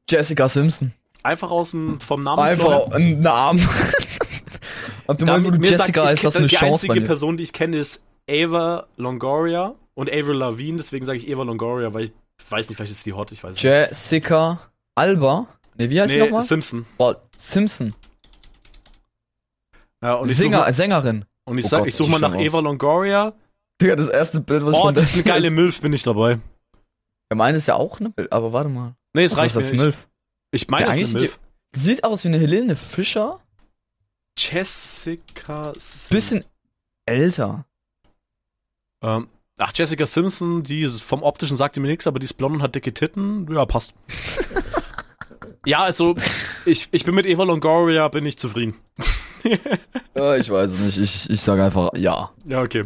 Jessica Simpson. Einfach aus dem, vom Namen Einfach ein Namen. Ab dem Moment, wo du Jessica ich ist, das eine Die Chance einzige bei dir. Person, die ich kenne, ist Ava Longoria und Avril Lavigne, deswegen sage ich Eva Longoria, weil ich weiß nicht, vielleicht ist die hot, ich weiß nicht. Jessica Alba. Ne, wie heißt sie Nee, nochmal? Simpson. Boah, Simpson. Ja, und ich Sänger, suche Sängerin. und ich Oh sag, Gott, ich suche die mal nach raus. Eva Longoria. Digga, das erste Bild, was ich Oh, von das ist <laughs> eine geile Milf, bin ich dabei. Ja, meine ist ja auch eine Bild, aber warte mal. Nee, es Was reicht ist das mir. Ich, Milf? ich meine, Ja, es ist eine Milf. Die sieht aus wie eine Helene Fischer. Jessica Simpson. Bisschen älter. Ähm, ach, Jessica Simpson, die ist vom optischen sagt mir nichts, aber die ist blond und hat dicke Titten. Ja, passt. <laughs> ja, also, ich, ich bin mit Eva Longoria, bin ich zufrieden. Ja, ich weiß es nicht. Ich, ich sage einfach ja. Ja, okay.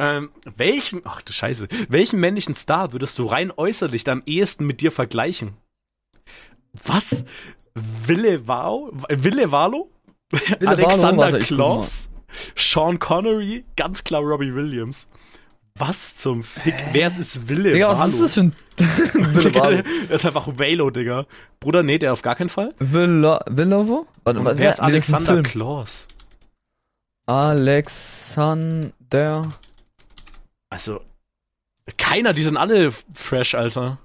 Ähm, welchen, ach du Scheiße, welchen männlichen Star würdest du rein äußerlich am ehesten mit dir vergleichen? Was? Wille Wow? Wille Valo? Wille Alexander Valo? Sean Connery? Ganz klar Robbie Williams. Was zum Fick? Wer ist Wille Digga, Valo? was ist das für ein <laughs> Wille Valo? das ist einfach Valo, Digga. Bruder, nee, der auf gar keinen Fall. Villa, Villavo? Warte, was- wer ist Alexander. Kloss? Alexander. Also, keiner, die sind alle fresh, Alter.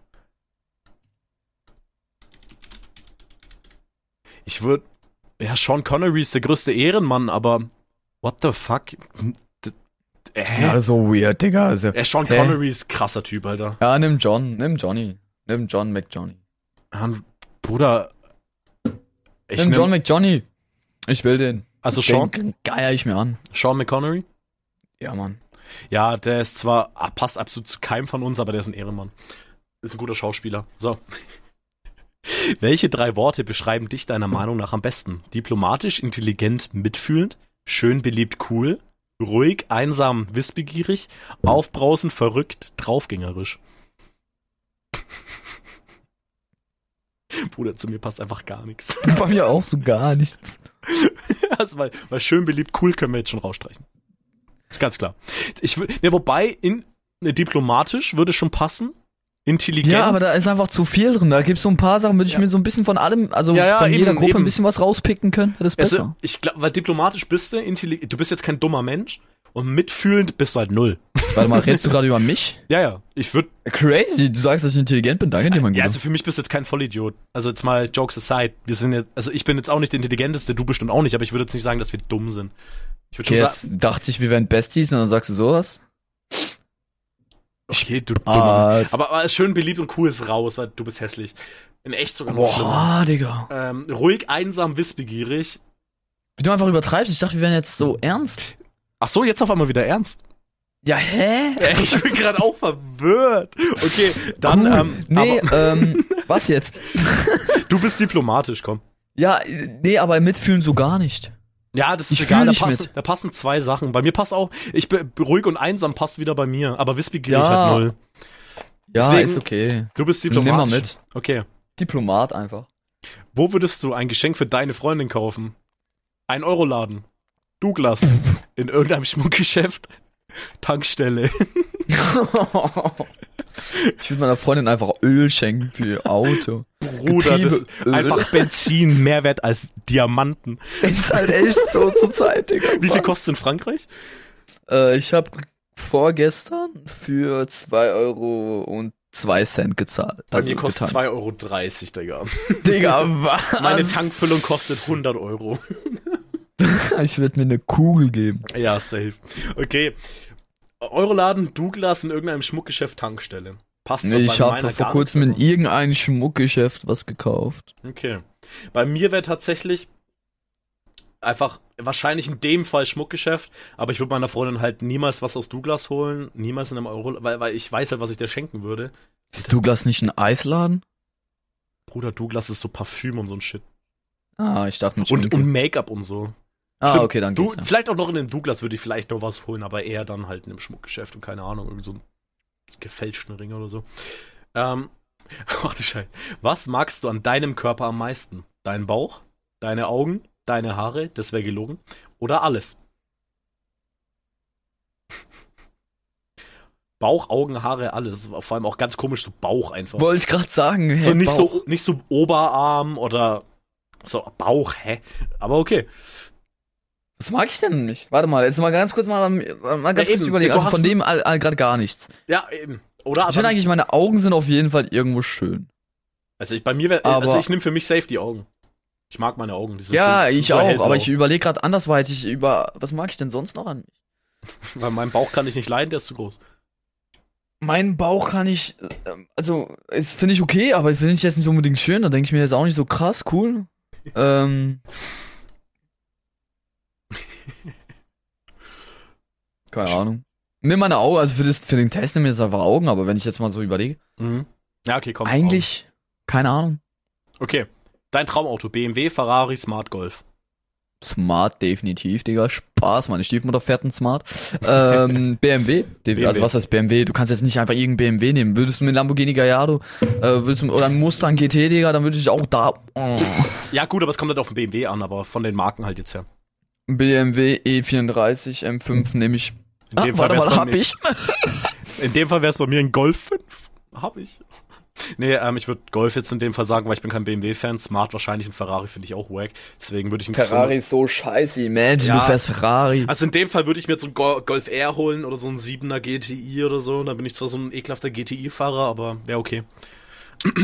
Ich würde. Ja, Sean Connery ist der größte Ehrenmann, aber. What the fuck? Hä? alle so weird, Digga. Also, Ja, Sean Hä? Connery ist krasser Typ, Alter. ja, nimm John, nimm Johnny. Nimm John McJohnny. Ja, Bruder. Ich Nimm John nehm, McJohnny. Ich will den. also Sean, Den geier ich mir an. Sean McConnery? Ja, Mann. Ja, der ist zwar, ah, passt absolut zu keinem von uns, aber der ist ein Ehrenmann. Ist ein guter Schauspieler. So. <laughs> Welche drei Worte beschreiben dich deiner Meinung nach am besten? Diplomatisch, intelligent, mitfühlend, schön, beliebt, cool, ruhig, einsam, wissbegierig, aufbrausend, verrückt, draufgängerisch. <laughs> Bruder, zu mir passt einfach gar nichts. Bei mir auch so gar nichts. <laughs> Also, weil, weil schön, beliebt, cool können wir jetzt schon rausstreichen. Ganz klar. Ich, wür- ne, wobei, in, ne, diplomatisch würde schon passen. Intelligent. Ja, aber da ist einfach zu viel drin. Da gibt's so ein paar Sachen, würde ich Ja. mir so ein bisschen von allem, also Ja, ja, von jeder eben, Gruppe eben. ein bisschen was rauspicken können. Das ist besser. also, ich glaube, weil diplomatisch bist du, du bist jetzt kein dummer Mensch und mitfühlend bist du halt null. Warte mal, redest du gerade über mich? <laughs> Ja, ja. Ich würde, Crazy, du sagst, dass ich intelligent bin. Danke dir, mein ja, also für mich bist du jetzt kein Vollidiot. Also jetzt mal Jokes aside. Wir sind jetzt, also ich bin jetzt auch nicht der intelligenteste, du bestimmt auch nicht, aber ich würde jetzt nicht sagen, dass wir dumm sind. Ich würde Okay, schon jetzt dachte ich, wir wären Besties und dann sagst du sowas. sagen, okay, du dummer Ah, Aber, aber schön beliebt und cool ist raus, weil du bist hässlich. In echt sogar noch boah, Digga. Ähm, ruhig, einsam, wissbegierig. Wie du einfach übertreibst. Ich dachte, wir wären jetzt so ernst. Ach so, jetzt auf einmal wieder ernst. Ja, hä? <laughs> Ich bin gerade auch verwirrt. Okay, dann, cool. ähm, nee, ähm, was jetzt? <laughs> du bist diplomatisch, komm. Ja, nee, aber mitfühlen so gar nicht. Ja, das ist Ich egal, da nicht passen, da passen zwei Sachen. Bei mir passt auch, ich bin ruhig und einsam passt wieder bei mir, aber wissbegierig Ja. halt null. Ja, Deswegen- ist okay. Du bist Nimm mal mit. Okay. Diplomat einfach. Wo würdest du ein Geschenk für deine Freundin kaufen? Ein Euro Laden. Douglas. <laughs> In irgendeinem Schmuckgeschäft. Tankstelle. Ich würde meiner Freundin einfach Öl schenken für ihr Auto. Bruder, das ist Getriebeöl. einfach Benzin mehr wert als Diamanten. ist halt echt so zur Zeit, Digga. Wie viel kostet in Frankreich? Äh, ich habe vorgestern für 2 Euro und 2 Cent gezahlt. Bei Also mir kostet getankt. 2,30 Euro, Digga. Digga, <laughs> was? Meine Tankfüllung kostet 100 Euro. <laughs> Ich würde mir eine Kugel geben. Ja, safe. Okay. Euroladen, Douglas in irgendeinem Schmuckgeschäft, Tankstelle. Passt so Nee, ich habe vor kurzem in nichts, irgendein Schmuckgeschäft was gekauft. Okay. Bei mir wäre tatsächlich einfach wahrscheinlich in dem Fall Schmuckgeschäft, aber ich würde meiner Freundin halt niemals was aus Douglas holen, niemals in einem Euro, weil, weil ich weiß halt, was ich dir schenken würde. Ist Douglas nicht ein Eisladen? Bruder, Douglas ist so Parfüm und so ein Shit. Ah, ich dachte mit Und, und Make-up und so. Ah, stimmt. okay, dann Du, geht's ja. vielleicht auch noch in dem Douglas würde ich vielleicht noch was holen, aber eher dann halt in einem Schmuckgeschäft und keine Ahnung, irgendwie so einen gefälschten Ring oder so. Ähm, <laughs> ach du Scheiße. Was magst du an deinem Körper am meisten? Dein Bauch? Deine Augen? Deine Haare? Das wäre gelogen. Oder alles? <laughs> Bauch, Augen, Haare, alles. Vor allem auch ganz komisch, so Bauch einfach. Wollte ich gerade sagen. so hä, nicht Bauch. so nicht so Oberarm oder so Bauch, hä? Aber okay. Was mag ich denn nicht? Warte mal, jetzt mal ganz kurz mal, mal ganz Ja, kurz überlegen. Also von dem all, all, gerade gar nichts. Ja, eben. Oder Ich finde eigentlich, meine Augen sind auf jeden Fall irgendwo schön. also ich bei mir wär, Aber- also ich nehme für mich safe die Augen. Ich mag meine Augen, die sind ja, schön- ich so auch, hellblau. aber ich überlege gerade andersweitig über, was mag ich denn sonst noch an mich? <laughs> Weil meinen Bauch kann ich nicht leiden, der ist zu groß. Mein Bauch kann ich, ähm, also, es finde ich okay, aber finde ich jetzt nicht unbedingt schön. Da denke ich mir jetzt auch nicht so krass, cool. ähm. Keine Ahnung. Nimm meine Augen, also für, das, für den Test nimm mir jetzt einfach Augen, aber wenn ich jetzt mal so überlege, Mhm. Ja, okay, komm. eigentlich, keine Ahnung. Augen. Okay. Dein Traumauto, BMW, Ferrari, Smart Golf. Smart, definitiv, Digga. Spaß, meine Stiefmutter fährt einen Smart. Ähm, <laughs> BMW. BMW. Also was heißt BMW? Du kannst jetzt nicht einfach irgendeinen BMW nehmen. Würdest du mit Lamborghini Gallardo, äh, würdest du, oder einen Mustang GT, Digga, dann würde ich auch da. Oh. Ja, gut, aber es kommt halt auf den BMW an, aber von den Marken halt jetzt her. BMW E34 M5 nehme ich. In Ah, dem Fall warte mal, hab mir- ich. <laughs> In dem Fall wäre es bei mir ein Golf 5. Hab ich. Nee, ähm, ich würde Golf jetzt in dem Fall sagen, weil ich bin kein BMW-Fan. Smart wahrscheinlich und Ferrari finde ich auch wack. Deswegen würde ich einen Ferrari ist so scheiße. Imagine, Ja. du fährst Ferrari. Also in dem Fall würde ich mir jetzt so einen Go Golf R holen oder so einen 7er GTI oder so. Da bin ich zwar so ein ekelhafter GTI-Fahrer, aber wäre okay.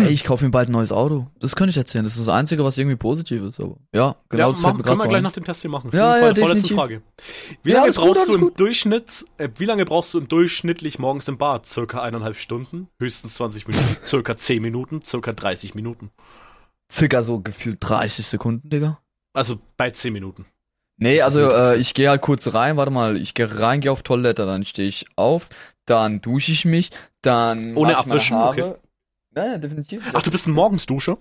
Ey, ich kaufe mir bald ein neues Auto. Das könnte ich erzählen. Das ist das Einzige, was irgendwie positiv ist. Aber ja, genau, ja, das ma- fällt mir können wir gleich ein. nach dem Test hier machen. Ja, Ja, ja, ja, vorletzte. Frage. Wie Ja, lange alles gut, brauchst du im gut. Durchschnitt, äh, wie lange brauchst du im durchschnittlich morgens im Bad? Circa eineinhalb Stunden, höchstens 20 <laughs> Minuten, circa 10 Minuten, circa 30 Minuten. Circa so gefühlt 30 Sekunden, Digga. Also bei 10 Minuten. Nee, Das ist also äh, ich gehe halt kurz rein, warte mal, ich gehe rein, gehe auf Toilette, dann stehe ich auf, dann dusche ich mich, dann Ohne abwischen, okay. Ja, ja, definitiv. Ach, du bist ein Morgensduscher?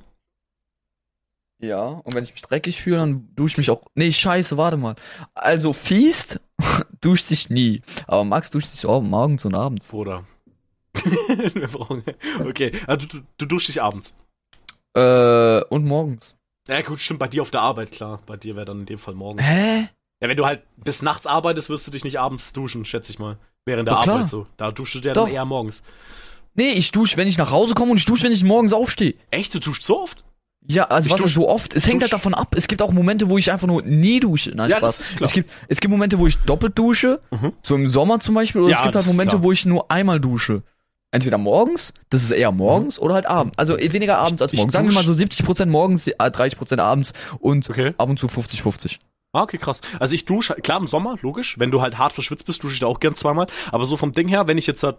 Ja, und wenn ich mich dreckig fühle, dann dusche ich mich auch. Nee, scheiße, warte mal. Also Fiest <laughs> duscht sich nie, aber Max duscht sich auch morgens und abends. Bruder. Wir brauchen- <laughs> okay, also du, du duschst dich abends. Äh, und morgens. Ja gut, stimmt, bei dir auf der Arbeit, klar. Bei dir wäre dann in dem Fall morgens. Hä? Ja, wenn du halt bis nachts arbeitest, wirst du dich nicht abends duschen, schätze ich mal. Während der Doch, klar. Arbeit so. Da duschst du Doch. dann eher morgens. Nee, ich dusche, wenn ich nach Hause komme und ich dusche, wenn ich morgens aufstehe. Echt, du duschst so oft? Ja, also Ich was dusch- ist so oft? Es hängt halt davon ab. Es gibt auch Momente, wo ich einfach nur nie dusche. Nein, Ja, Spaß. Es gibt, es gibt Momente, wo ich doppelt dusche, Mhm. so im Sommer zum Beispiel, oder Ja, es gibt halt Momente, wo ich nur einmal dusche. Entweder morgens, das ist eher morgens, oder halt abends. Also weniger abends als morgens. Sagen wir mal so 70% morgens, äh, 30% abends und Okay. ab und zu 50-50. Ah, okay, krass. Also ich dusche, klar, im Sommer, logisch. Wenn du halt hart verschwitzt bist, dusche ich da auch gern zweimal. Aber so vom Ding her, wenn ich jetzt halt,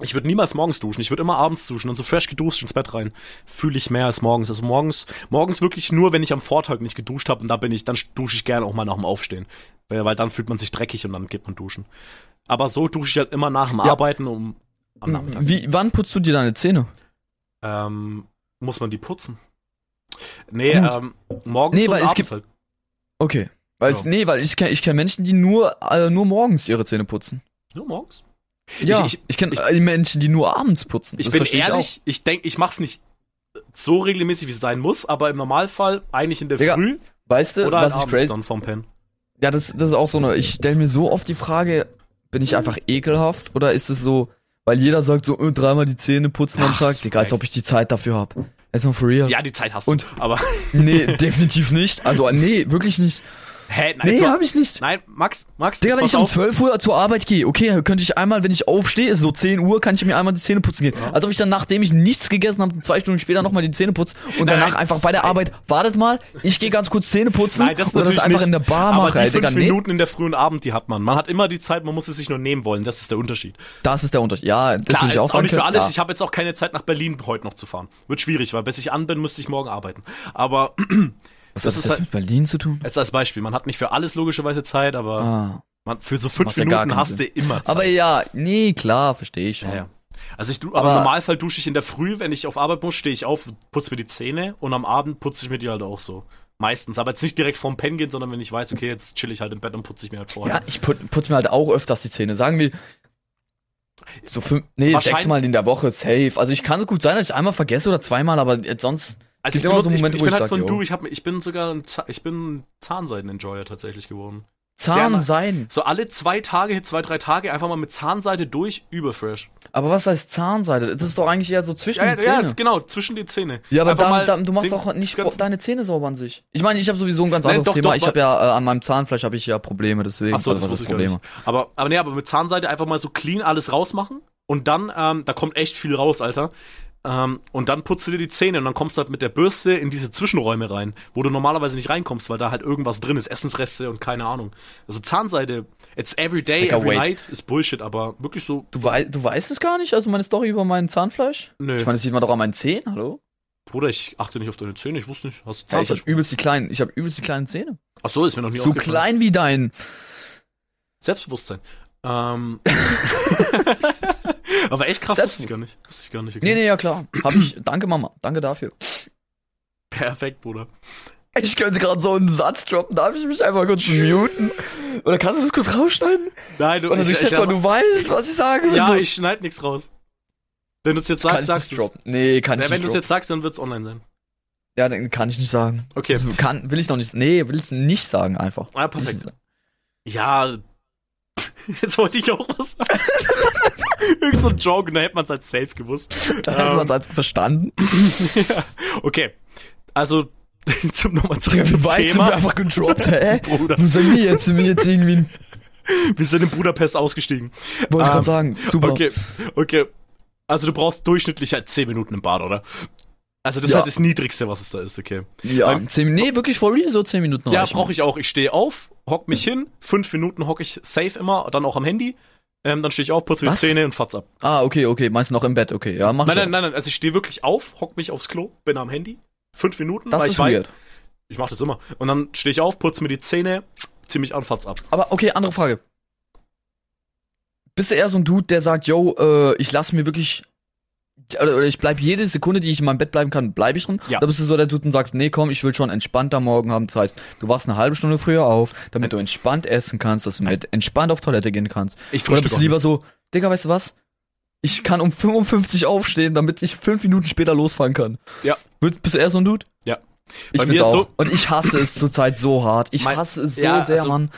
ich würde niemals morgens duschen. Ich würde immer abends duschen und so fresh geduscht ins Bett rein. Fühle ich mehr als morgens. Also morgens, morgens wirklich nur, wenn ich am Vortag nicht geduscht habe und da bin ich, dann dusche ich gerne auch mal nach dem Aufstehen. Weil, weil dann fühlt man sich dreckig und dann geht man duschen. Aber so dusche ich halt immer nach dem Ja. Arbeiten um am Nachmittag. Wie, wann putzt du dir deine Zähne? Ähm, muss man die putzen? Nee, Gut. ähm, morgens Nee, weil es abends gibt- halt. Okay. Weil es, Ja. nee, weil ich kenne ich kenn Menschen, die nur, äh, nur morgens ihre Zähne putzen. Nur morgens? Ja, Ich- ich, ich- kenne ich- äh, Menschen, die nur abends putzen. Ich Das bin ehrlich, ich, denke, ich mach's nicht so regelmäßig, wie es sein muss, aber im Normalfall eigentlich in der Digga, Früh. Weißt du, oder halt was ich crazy dann vom Pen. Ja, das, das ist auch so eine. Ich stelle mir so oft die Frage, bin ich einfach ekelhaft oder ist es so, weil jeder sagt so äh, dreimal die Zähne putzen am Tag, Digga, als ob ich die Zeit dafür hab. Jetzt mal for real. Ja, die Zeit hast Und- du. Aber, <laughs> Nee, definitiv nicht. Also, nee, wirklich nicht. Hä, nein, Nee, du, hab ich nicht. nein, Max, Max, Digga, wenn ich um auf. 12 Uhr zur Arbeit gehe, okay, könnte ich einmal, wenn ich aufstehe, ist so 10 Uhr, kann ich mir einmal die Zähne putzen gehen. Als ob ich dann, nachdem ich nichts gegessen habe, zwei Stunden später nochmal die Zähne putze und Nein, danach einfach bei der. Arbeit, wartet mal, ich gehe ganz kurz Zähne putzen Nein, das ist oder das einfach nicht, in der Bar aber mache, die ey, fünf Digga, nee. Minuten in der frühen Abend, die hat man. Man hat immer die Zeit, man muss es sich nur nehmen wollen. Das ist der Unterschied. Das ist der Unterschied. Ja, das Klar, will ich auch auch sagen. nicht für alles. Ja. Ich habe jetzt auch keine Zeit, nach Berlin heute noch zu fahren. Wird schwierig, weil bis ich an bin, müsste ich morgen arbeiten. Aber Was das hat das halt- mit Berlin zu tun? jetzt als Beispiel, man hat nicht für alles logischerweise Zeit, aber Ah. man, für so fünf ja Minuten hast du Sinn. immer Zeit. Aber ja, nee, klar, verstehe ich schon. Ja, ja. Also ich, du, aber, Aber- im Normalfall dusche ich in der Früh, wenn ich auf Arbeit muss, stehe ich auf, putze mir die Zähne und am Abend putze ich mir die halt auch so. Meistens. Aber jetzt nicht direkt vorm Pennen gehen, sondern wenn ich weiß, okay, jetzt chill ich halt im Bett und putze ich mir halt vorher. Ja, ich put, putze mir halt auch öfters die Zähne. Sagen wir so fünf, nee, sechsmal in der Woche safe. Also ich kann so gut sein, dass ich einmal vergesse oder zweimal, aber sonst also ich, benutze, so Momente, ich, ich bin halt so sag, ein jo. Du, ich, hab, ich bin sogar ein, ich bin ein Zahnseiden-Enjoyer tatsächlich geworden. Zahnseiden. So alle zwei Tage, zwei, drei Tage einfach mal mit Zahnseide durch, überfresh. Aber was heißt Zahnseide? Das ist doch eigentlich eher so zwischen Ja, die ja, Zähne. genau, zwischen die Zähne. Ja, aber da, da, du machst doch nicht deine Zähne sauber an sich. Ich meine, ich habe sowieso ein ganz Nein, anderes doch, Thema. doch, ich habe ja äh, an meinem Zahnfleisch habe ich ja Probleme, deswegen. Ach so, das also, wusste ich heißt gar nicht. Aber, aber nee, aber mit Zahnseide einfach mal so clean alles rausmachen und dann, ähm, da kommt echt viel raus, Alter. Ähm, und dann putzt du dir die Zähne und dann kommst du halt mit der Bürste in diese Zwischenräume rein, wo du normalerweise nicht reinkommst, weil da halt irgendwas drin ist, Essensreste und keine Ahnung. Also Zahnseide, it's every day, Digga, every wait. night, ist Bullshit, aber wirklich so, Du, wei du weißt es gar nicht? Also meine Story über mein Zahnfleisch? nö. Ich meine, das sieht man doch an meinen Zähnen, hallo? Bruder, ich achte nicht auf deine Zähne, ich wusste nicht, hast du Ja, ich Zahnfleisch? habe übelst die kleinen, ich habe übelst die kleinen Zähne. Ach so, ist mir noch nie So aufgefallen. klein wie dein. Selbstbewusstsein. Ähm. <laughs> <laughs> aber echt krass, wusste ich gar nicht. Wusste ich gar nicht. okay. Nee, nee, ja klar. Hab ich. <clears throat> Danke, Mama. Danke dafür. Perfekt, Bruder. Ich könnte gerade so einen Satz droppen, darf ich mich einfach kurz muten? Oder kannst du das kurz rausschneiden? Nein, du, Oder du schätzt mal, du weißt, was ich sage? Ja, so. ich schneid nichts raus. Wenn du es jetzt sagst, ich sagst du. Nee, kann Ja, ich wenn du es jetzt sagst, dann wird es online sein. Ja, dann kann ich nicht sagen. Okay. Das kann, will ich noch nicht. Nee, will ich nicht sagen einfach. Ah, ich perfekt. Ja, <laughs> jetzt wollte ich auch was sagen. <laughs> <laughs> Irgend so ein Joke, und da hätte man es als safe gewusst. Da hat man es Ähm, als verstanden. ja. <laughs> Okay, also <laughs> zum nochmal zurück zum weit sind wir Thema. einfach gedroppt, hä? Bruder, Wo sind wir jetzt? Sind wir jetzt irgendwie. wir sind in Budapest ausgestiegen. Wollte ich Ähm, gerade sagen. Super. Okay, okay. Also du brauchst durchschnittlich halt 10 Minuten im Bad, oder? Also das ist Ja. halt das Niedrigste, was es da ist, okay. Ja, Beim- zehn, nee, wirklich real, so 10 Minuten Ja, brauche ich auch. Ich stehe auf, hock mich hin, fünf Minuten hock ich safe immer, dann auch am Handy. Ähm, dann stehe ich auf, putze mir die? Zähne und fatz ab. Ah, okay, okay. Meinst du noch im Bett? Okay, ja, mach Nein, nein, nein, nein. Also ich stehe wirklich auf, hock mich aufs Klo, bin am Handy. Fünf Minuten, Das weil ist ich weird. ich mache das immer. Und dann stehe ich auf, putze mir die Zähne, zieh mich an, fatz ab. Aber okay, andere Frage. Bist du eher so ein Dude, der sagt, yo, äh, ich lasse mir wirklich oder ich bleib jede Sekunde, die ich in meinem Bett bleiben kann, bleibe ich drin? Ja. Oder bist du so der Dude und sagst, nee, komm, ich will schon entspannter morgen haben. Das heißt, du wachst eine halbe Stunde früher auf, damit du entspannt essen kannst, dass du mit entspannt auf Toilette gehen kannst. Ich Oder bist du lieber nicht. so, Digga, weißt du was? Ich kann um 55 aufstehen, damit ich fünf Minuten später losfahren kann. Ja. Bist du eher so ein Dude? Ja. Ich Bei mir auch. so- Und ich hasse es zurzeit so hart. Ich Mein- hasse es so Ja, sehr, also- Mann.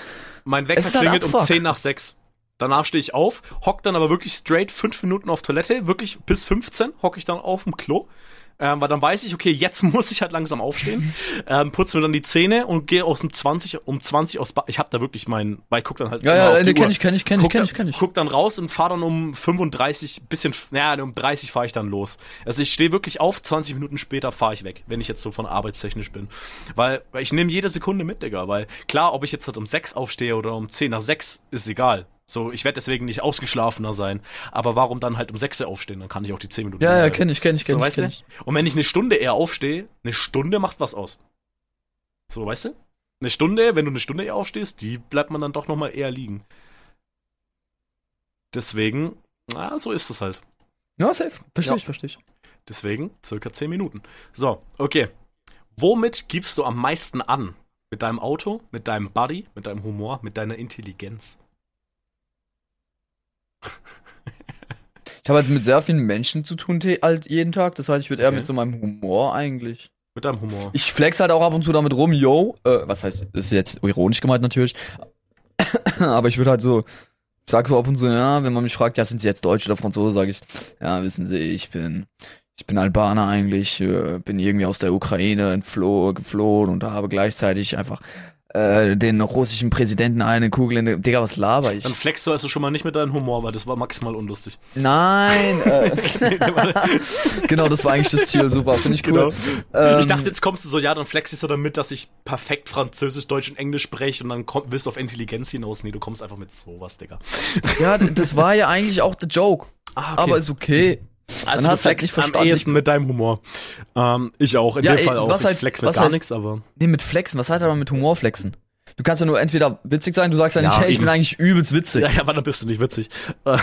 Mein Wecker halt klingelt um Abfuck. 10 nach 6. Danach stehe ich auf, hock dann aber wirklich straight fünf Minuten auf Toilette, wirklich bis 15 hock ich dann auf dem Klo. Ähm, weil dann weiß ich, okay, jetzt <laughs> muss ich halt langsam aufstehen, ähm, putze mir dann die Zähne und gehe aus dem 20, um 20 aus Bad. Ich hab da wirklich meinen, weil ich guck dann halt Ja, ja, nee, die kenn Uhr. ich, kenn ich, kenn ich, guck kenn dann, ich, kenn ich. Guck dann raus und fahr dann um 35, bisschen, naja, um 30 fahre ich dann los. Also ich stehe wirklich auf, 20 Minuten später fahre ich weg, wenn ich jetzt so von arbeitstechnisch bin. Weil, weil ich nehme jede Sekunde mit, Digga. Weil klar, ob ich jetzt halt um 6 aufstehe oder um 10 nach 6, ist egal. So, ich werde deswegen nicht ausgeschlafener sein. Aber warum dann halt um 6 aufstehen? Dann kann ich auch die 10 Minuten Ja, ja, mehr- kenn ich, kenn ich, kenn so, ich, kenn ich. Und wenn ich eine Stunde eher aufstehe, eine Stunde macht was aus. So, weißt du? Eine Stunde, wenn du eine Stunde eher aufstehst, die bleibt man dann doch nochmal eher liegen. Deswegen, na, so ist es halt. Ja, safe. Versteh Ja. ich, versteh ich. Deswegen circa 10 Minuten. So, okay. Womit gibst du am meisten an? Mit deinem Auto, mit deinem Body, mit deinem Humor, mit deiner Intelligenz? Ich habe halt mit sehr vielen Menschen zu tun, halt jeden Tag. Das heißt, ich würde eher Okay. mit so meinem Humor eigentlich. Mit deinem Humor. Ich flex halt auch ab und zu damit rum, yo. Äh, was heißt, das ist jetzt ironisch gemeint natürlich. <coughs> Aber ich würde halt so, sag so ab und zu, ja, wenn man mich fragt, ja, sind Sie jetzt Deutsch oder Franzose, sage ich, ja, wissen Sie, ich bin, ich bin Albaner eigentlich, äh, bin irgendwie aus der Ukraine entfloh, geflohen und habe gleichzeitig einfach äh, den russischen Präsidenten eine Kugel in den, Digga, was laber ich? Dann flexst du also schon mal nicht mit deinem Humor, weil das war maximal unlustig. Nein, äh, <laughs> genau, das war eigentlich das Ziel, super, finde ich cool. Genau. Ähm, ich dachte, jetzt kommst du so, ja, dann flexst du damit, dass ich perfekt Französisch, Deutsch und Englisch spreche und dann komm, willst du auf Intelligenz hinaus. Nee, du kommst einfach mit sowas, Digga. Ja, das war ja eigentlich auch der Joke. Ah, Aber ist okay. Also dann du hast du halt nicht am verstanden. ehesten mit deinem Humor. Ähm, ich auch, in Ja, dem ey, Fall auch. was ich halt- flex mit was gar heißt- nichts, aber... Nee, mit Flexen. Was heißt aber mit Humor flexen? Du kannst ja nur entweder witzig sein, du sagst ja nicht, Ja, hey, ich eben. bin eigentlich übelst witzig. Ja, ja, aber dann bist du nicht witzig. <laughs> Weil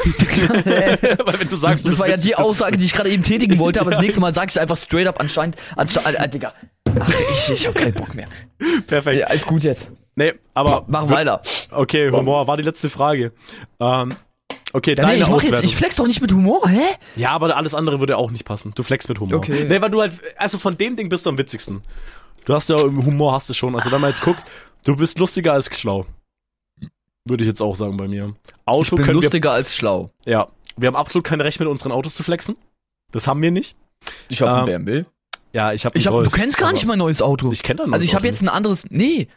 wenn du <laughs> sagst, das du bist war ja die du- Aussage, die ich gerade eben tätigen <laughs> wollte, aber das nächste Mal sag ich einfach straight up anscheinend. anscheinend äh, Digga. Ach, ich, ich hab keinen Bock mehr. Perfekt. Ja, ist gut jetzt. Nee, aber... Mach weiter. Okay, Humor war die letzte Frage. Ähm, okay, Ja, deine nee, ich mach jetzt, ich flex doch nicht mit Humor, hä? ja, aber alles andere würde auch nicht passen. Du flexst mit Humor. Okay. Nee, weil du halt, also von dem Ding bist du am witzigsten. Du hast ja, Humor hast du schon. Also wenn man jetzt guckt, du bist lustiger als schlau. Würde ich jetzt auch sagen bei mir. Ich Auto bin können wir, lustiger als schlau. ja, wir haben absolut kein Recht mit unseren Autos zu flexen. Das haben wir nicht. Ich habe Ähm, einen BMW. Ja, ich habe Ich hab, du kennst gar nicht mein neues Auto. Ich kenne dein also ich habe jetzt ein anderes. Nee.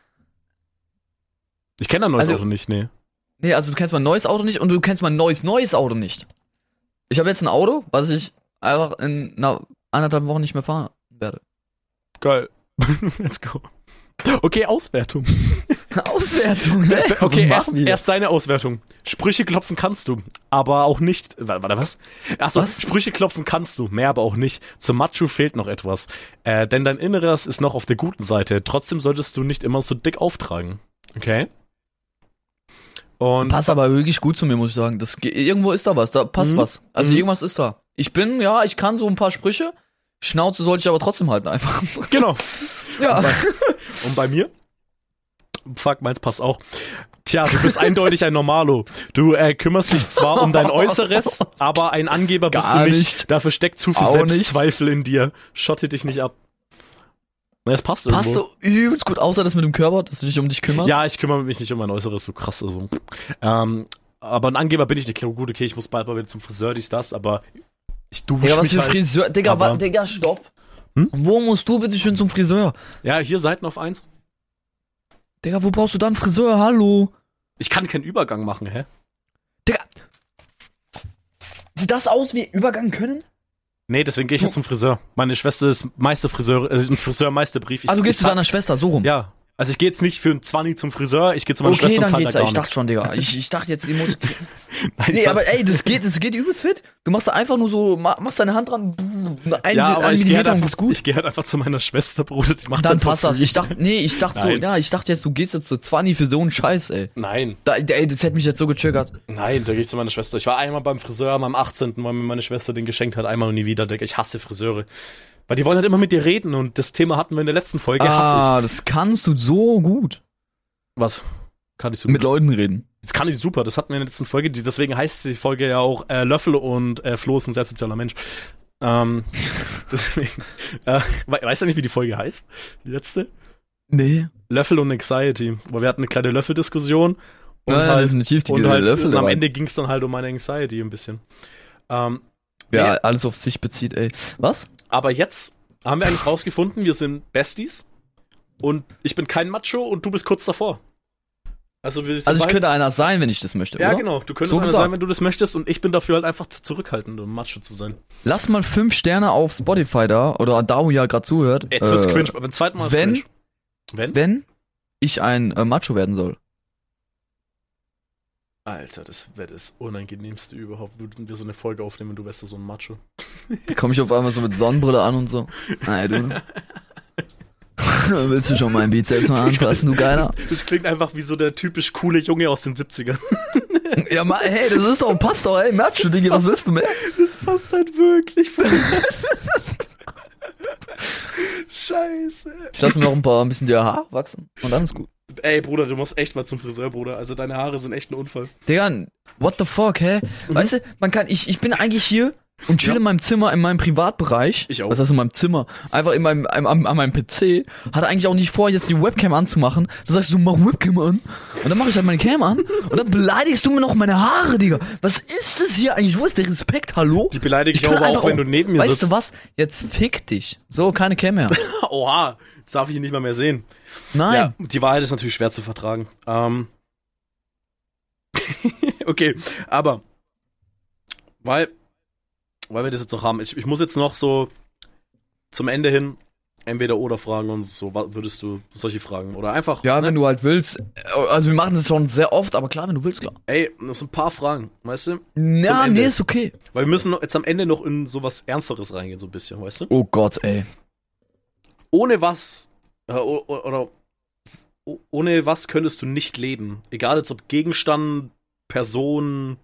Ich kenne dein neues also- Auto nicht, nee. Nee, also du kennst mein neues Auto nicht und du kennst mein neues neues Auto nicht. Ich habe jetzt ein Auto, was ich einfach in einer anderthalb Wochen nicht mehr fahren werde. Geil. <laughs> Let's go. Okay, Auswertung. <laughs> Auswertung, hä? <laughs> Okay, erst, erst deine Auswertung. Sprüche klopfen kannst du, aber auch nicht. Warte, was? Achso, Was? Sprüche klopfen kannst du, mehr aber auch nicht. Zum Macho fehlt noch etwas. Äh, denn dein Inneres ist noch auf der guten Seite. Trotzdem solltest du nicht immer so dick auftragen. Okay? Und Passt aber wirklich gut zu mir, muss ich sagen. Das, ge- irgendwo ist da was, da passt Mhm. was. Also Mhm. irgendwas ist da. Ich bin, ja, ich kann so ein paar Sprüche. Schnauze sollte ich aber trotzdem halten einfach. <laughs> genau. Ja. Und bei mir? Fuck, meins passt auch. Tja, du bist eindeutig ein Normalo. Du äh, kümmerst dich zwar um dein Äußeres, aber ein Angeber bist Gar du nicht. nicht. Dafür steckt zu viel Auch Selbstzweifel in dir. Schotte dich nicht ab. Na, es passt irgendwo. Passt so übelst gut, außer das mit dem Körper, dass du dich um dich kümmerst. Ja, ich kümmere mich nicht um mein Äußeres, so krass. Also. Ähm, aber ein Angeber bin ich nicht. Klar, Gut, okay, ich muss bald mal wieder zum Friseur, dies, das, aber ich dusche Digga, was mich für halt. Friseur. Digga, aber- Digga, stopp. Hm? Wo musst du bitte schön zum Friseur? Ja, hier Seiten auf eins. Digga, wo brauchst du dann Friseur? Hallo? Ich kann keinen Übergang machen, hä? Digga. Sieht das aus wie Übergang können? Nee, deswegen gehe ich jetzt zum Friseur. Meine Schwester ist Meisterfriseur, also ein Friseur-Meisterbrief. Ich- Ah, du ich gehst zu zahl- deiner Schwester, so rum. Ja. Also ich gehe jetzt nicht für einen 20 zum Friseur, ich gehe zu meiner okay, Schwester und dann zahle da gar Ich dachte schon, Digga. <laughs> Ich, ich dachte jetzt, <laughs> ich muss. Nein, Nee, aber ey, das geht, das geht übelst fit. Du machst da einfach nur so, ma- machst deine Hand dran, ein, ja, aber ein ich gehe halt, Millimeter und einfach- ist gut. ich geh halt einfach zu meiner Schwester, Bruder. Die macht's Dann passt das. Ich dachte, nee, ich dachte so, ja, ich dachte jetzt, du gehst jetzt zu 20 für so einen Scheiß, ey. Nein, Da, ey, das hätte mich jetzt so getriggert. nein, da gehe ich zu meiner Schwester. Ich war einmal beim Friseur am 18., weil mir meine Schwester den geschenkt hat, einmal und nie wieder. Digga, Ich hasse Friseure. Weil die wollen halt immer mit dir reden und das Thema hatten wir in der letzten Folge. Ah, das kannst du so gut. Was? Kann ich so Mit Leuten reden. Das kann ich super, das hatten wir in der letzten Folge. Deswegen heißt die Folge ja auch äh, Löffel und äh, Flo ist ein sehr sozialer Mensch. Ähm, <laughs> deswegen. Äh, we weißt du nicht, wie die Folge heißt? Die letzte? Nee. Löffel und Anxiety. Weil wir hatten eine kleine Löffeldiskussion. Und Ja, halt, definitiv die und halt Löffel. und am Ende ging es dann halt um meine Anxiety ein bisschen. Ähm, Ja, Nee. alles auf sich bezieht, ey. Was? Aber jetzt haben wir eigentlich rausgefunden, wir sind Besties. Und ich bin kein Macho und du bist kurz davor. Also, wir sind Also ich beide- könnte einer sein, wenn ich das möchte, Ja, oder? genau. Du könntest So einer gesagt. sein, wenn du das möchtest. Und ich bin dafür halt einfach zu zurückhaltend, um Macho zu sein. Lass mal fünf Sterne auf Spotify da, oder da, wo ihr gerade zuhört. Jetzt wird's äh, cringe, aber beim zweiten Mal ist wenn- cringe. Wenn? Wenn ich ein äh, Macho werden soll. Alter, das wäre das Unangenehmste überhaupt. Würden wir so eine Folge aufnehmen und du wärst so ein Macho. Da komme ich auf einmal so mit Sonnenbrille an und so. Ey, du. <laughs> Willst du schon meinen Bizeps mal anfassen, du Geiler? Das klingt einfach wie so der typisch coole Junge aus den 70ern. <laughs> Ja, ma, hey, das ist doch, passt doch, ey, Macho, Digga, was willst du mehr? Das passt halt wirklich. <laughs> Scheiße. Ich lass mir noch ein paar, ein bisschen die Haare wachsen und dann ist gut. Ey, Bruder, du musst echt mal zum Friseur, Bruder. Also deine Haare sind echt ein Unfall. Digga, what the fuck, hä? Weißt du, man kann, ich, ich bin eigentlich hier und chill. Ja. in meinem Zimmer, in meinem Privatbereich. Ich auch. Was heißt in meinem Zimmer? Einfach in meinem, an, an meinem PC. Hatte eigentlich auch nicht vor, jetzt die Webcam anzumachen. Da sagst du, mach Webcam an. Und dann mache ich halt meine Cam an. Und dann beleidigst du mir noch meine Haare, Digga. Was ist das hier eigentlich? Wo ist der Respekt? Hallo? Die beleidige ich, kann aber auch, wenn du neben mir Weißt sitzt. du was? Jetzt fick dich. So, keine Cam mehr. <laughs> Oha, jetzt darf ich ihn nicht mal mehr sehen. Nein. Ja, die Wahrheit ist natürlich schwer zu vertragen. Ähm. <laughs> okay, aber weil, weil wir das jetzt noch haben, ich, ich muss jetzt noch so zum Ende hin entweder oder fragen und so, würdest du solche Fragen oder einfach, Ja, ne? wenn du halt willst. Also wir machen das schon sehr oft, aber klar, wenn du willst, klar. ey, das sind ein paar Fragen, weißt du? Ja, nee, ist okay. Weil wir müssen jetzt am Ende noch in sowas Ernsteres reingehen, so ein bisschen, weißt du? Oh Gott, ey. Ohne was, äh, oder o- ohne was könntest du nicht leben? Egal jetzt ob Gegenstand, Person,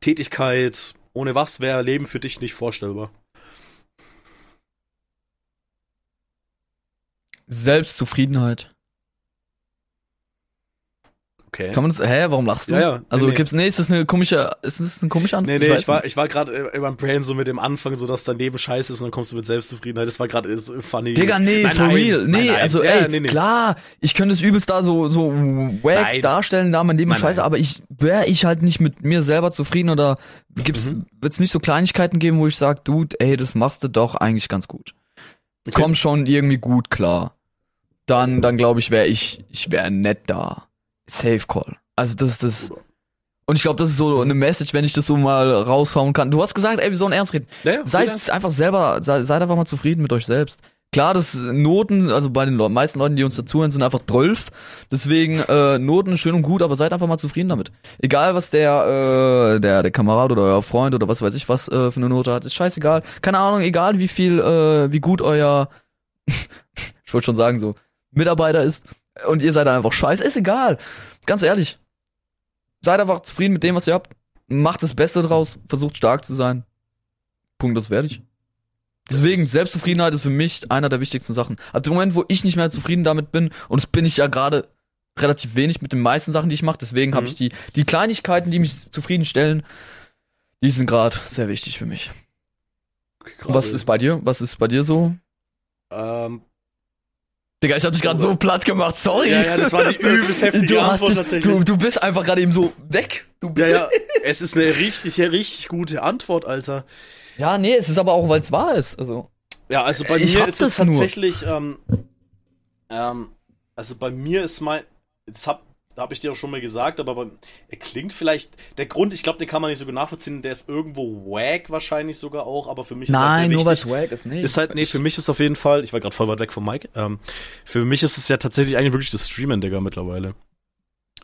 Tätigkeit, ohne was wäre Leben für dich nicht vorstellbar. Selbstzufriedenheit. Okay. Kann man das, hä, warum lachst du? Ja, ja, Also nee, gibt's, nee, ist das eine komische, ist das eine komische Antwort? Nee, nee, weiß ich war, ich war gerade äh, beim Brain so mit dem Anfang, so dass daneben scheiße ist und dann kommst du mit Selbstzufriedenheit. Das war gerade so funny. Digga, nee, Nein, for nein, real. Nee, nein. also Ja, ey, nee, nee. klar, ich könnte es übelst da so, so wack darstellen, da mein Leben Nein, scheiße, aber ich, wäre ich halt nicht mit mir selber zufrieden oder gibt's, Mhm. wird's nicht so Kleinigkeiten geben, wo ich sag, Dude, ey, das machst du doch eigentlich ganz gut. Okay. Komm schon irgendwie gut klar. Dann, dann glaube ich, wäre ich, ich wäre nett da. Safe Call. Also das ist das. Und ich glaube, das ist so eine Message, wenn ich das so mal raushauen kann. Du hast gesagt, ey, wir sollen ernst reden. Ja, ja, Seid einfach selber, sei, seid einfach mal zufrieden mit euch selbst. Klar, das Noten, also bei den Le meisten Leuten, die uns dazuhören, sind einfach 12. Deswegen äh, Noten schön und gut, aber seid einfach mal zufrieden damit. Egal, was der, äh, der, der Kamerad oder euer Freund oder was weiß ich was äh, für eine Note hat, ist scheißegal. Keine Ahnung, egal wie viel, äh, wie gut euer, <laughs> ich wollte schon sagen so, Mitarbeiter ist und ihr seid einfach scheiße, ist egal. Ganz ehrlich. Seid einfach zufrieden mit dem, was ihr habt. Macht das Beste draus, versucht stark zu sein. Punkt, das werde ich. Deswegen, Selbstzufriedenheit ist für mich einer der wichtigsten Sachen. Ab dem Moment, wo ich nicht mehr zufrieden damit bin, und das bin ich ja gerade relativ wenig mit den meisten Sachen, die ich mache, deswegen habe Mhm. ich die, die Kleinigkeiten, die mich zufriedenstellen, die sind gerade sehr wichtig für mich. Und was ist bei dir? Was ist bei dir so? Ähm, Digga, ich hab dich gerade so platt gemacht, sorry. ja, ja, das war die <laughs> übelst heftige du Antwort dich, tatsächlich. du, du bist einfach gerade eben so weg. Du ja, ja, <laughs> es ist eine richtig, richtig gute Antwort, Alter. ja, nee, es ist aber auch, weil es wahr ist. Also. Ja, also bei Ich mir ist es nur. tatsächlich, ähm, ähm, also bei mir ist mein, das hab, habe ich dir auch schon mal gesagt, aber bei, er klingt vielleicht, der Grund, ich glaube, den kann man nicht so nachvollziehen, der ist irgendwo wack wahrscheinlich sogar auch, aber für mich ist halt Nein, sehr nur weil wack ist, nee. ist halt, nee, für mich ist auf jeden Fall, ich war gerade voll weit weg vom Mike, ähm, für mich ist es ja tatsächlich eigentlich wirklich das Streamen, Digga, mittlerweile.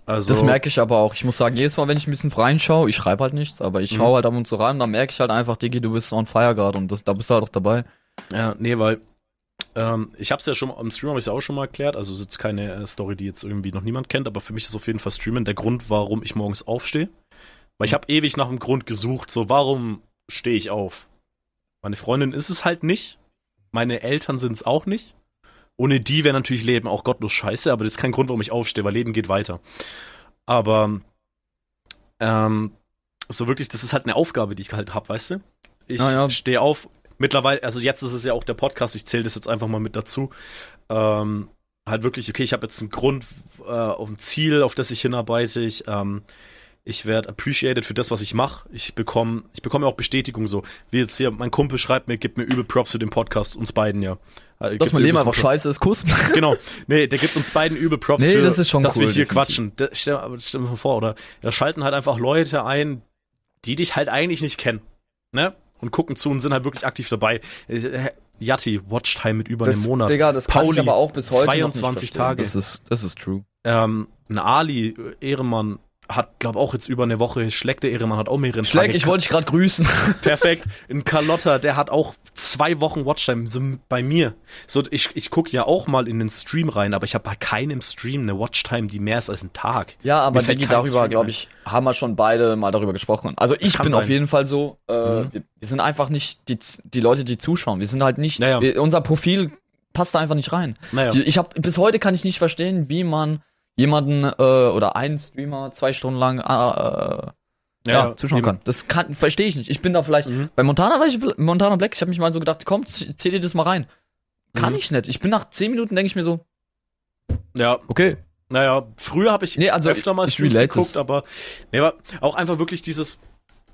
Also, Das merke ich aber auch. Ich muss sagen, jedes Mal, wenn ich ein bisschen reinschaue, ich schreibe halt nichts, aber ich Mhm. schaue halt ab und zu rein, dann merke ich halt einfach, Digi, du bist on fire gerade und das, da bist du halt auch dabei. Ja, nee, weil ähm, ich habe es ja schon am Stream habe ich ja auch schon mal erklärt, also es ist jetzt keine äh, Story, die jetzt irgendwie noch niemand kennt, aber für mich ist auf jeden Fall Streamen der Grund, warum ich morgens aufstehe. Weil ich habe ewig nach einem Grund gesucht, so warum stehe ich auf? Meine Freundin ist es halt nicht, meine Eltern sind es auch nicht. Ohne die wäre natürlich Leben auch gottlos scheiße, aber das ist kein Grund, warum ich aufstehe, weil Leben geht weiter. Aber ähm, so wirklich, das ist halt eine Aufgabe, die ich halt hab, weißt du? Ich ja. stehe auf. Mittlerweile, also jetzt ist es ja auch der Podcast, ich zähle das jetzt einfach mal mit dazu. Ähm, halt wirklich, okay, ich habe jetzt einen Grund äh, auf ein Ziel, auf das ich hinarbeite. Ich, ähm, ich werde appreciated für das, was ich mache. Ich bekomme, ich bekomme auch Bestätigung so. Wie jetzt hier, mein Kumpel schreibt mir, gibt mir übel Props für den Podcast, uns beiden ja. Äh, Dass mein mir Leben einfach scheiße ist, Kuss. <laughs> Genau. Nee, der gibt uns beiden übel Props Nee, für, das ist schon dass cool, wir hier quatschen. Da, stell, stell mal vor, oder da schalten halt einfach Leute ein, die dich halt eigentlich nicht kennen. Ne? Und gucken zu und sind halt wirklich aktiv dabei. Äh, Yatti, Watchtime mit über Das, einem Monat. Digga, das kann Pauli, ich aber auch bis heute 22 noch nicht verstehen. Tage. Das ist, das ist true. Ähm, ein Ali, äh, Ehrenmann, hat, glaube auch jetzt über eine Woche, Schleck der Ehrenmann hat auch mehrere Schleck, Tage. ich wollte dich gerade grüßen. <laughs> Perfekt. Ein Carlotta, der hat auch zwei Wochen Watchtime so bei mir. So, ich, ich gucke ja auch mal in den Stream rein, aber ich habe bei keinem Stream eine Watchtime, die mehr ist als ein Tag. Ja, aber Digi, darüber, glaube ich, haben wir schon beide mal darüber gesprochen. Also ich bin auf sein. jeden Fall so, äh, Mhm. wir, wir sind einfach nicht die, die Leute, die zuschauen. Wir sind halt nicht, Naja. wir, unser Profil passt da einfach nicht rein. Naja. Die, ich habe bis heute kann ich nicht verstehen, wie man jemanden äh, oder einen Streamer zwei Stunden lang äh, äh, ja, zuschauen eben. kann. Das kann verstehe ich nicht. Ich bin da vielleicht Mhm. bei Montana war ich Montana Black, ich habe mich mal so gedacht, komm, zähl dir das mal rein. Kann Mhm. ich nicht. Ich bin nach zehn Minuten denke ich mir so, Ja, okay, naja, früher habe ich Nee, also öfter mal Streams geguckt, es. aber, nee, aber auch einfach wirklich dieses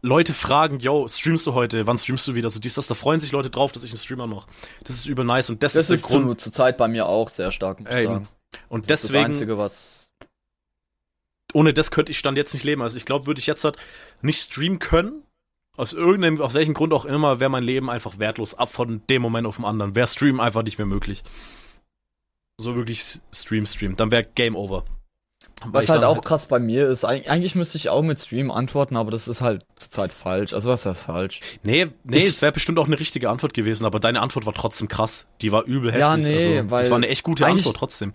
Leute fragen, yo, streamst du heute? Wann streamst du wieder? So dies, das, da freuen sich Leute drauf, dass ich einen Streamer mache. Das ist übel nice und das, das ist der ist Grund. zu, zur Zeit bei mir auch sehr stark, muss ich sagen. Und Das ist das deswegen, Einzige, was ohne das könnte ich Stand jetzt nicht leben. Also ich glaube, würde ich jetzt halt nicht streamen können, aus irgendeinem, aus welchem Grund auch immer, wäre mein Leben einfach wertlos. Ab von dem Moment auf den anderen. Wäre Stream einfach nicht mehr möglich. So wirklich Stream, Stream. Dann wäre Game Over. Was halt auch krass bei mir ist, eig- eigentlich müsste ich auch mit Stream antworten, aber das ist halt zurzeit falsch. Also was ist falsch? Nee, nee, Ich- es wäre bestimmt auch eine richtige Antwort gewesen, aber deine Antwort war trotzdem krass. Die war übel heftig. Ja, nee, also, weil das war eine echt gute Antwort trotzdem.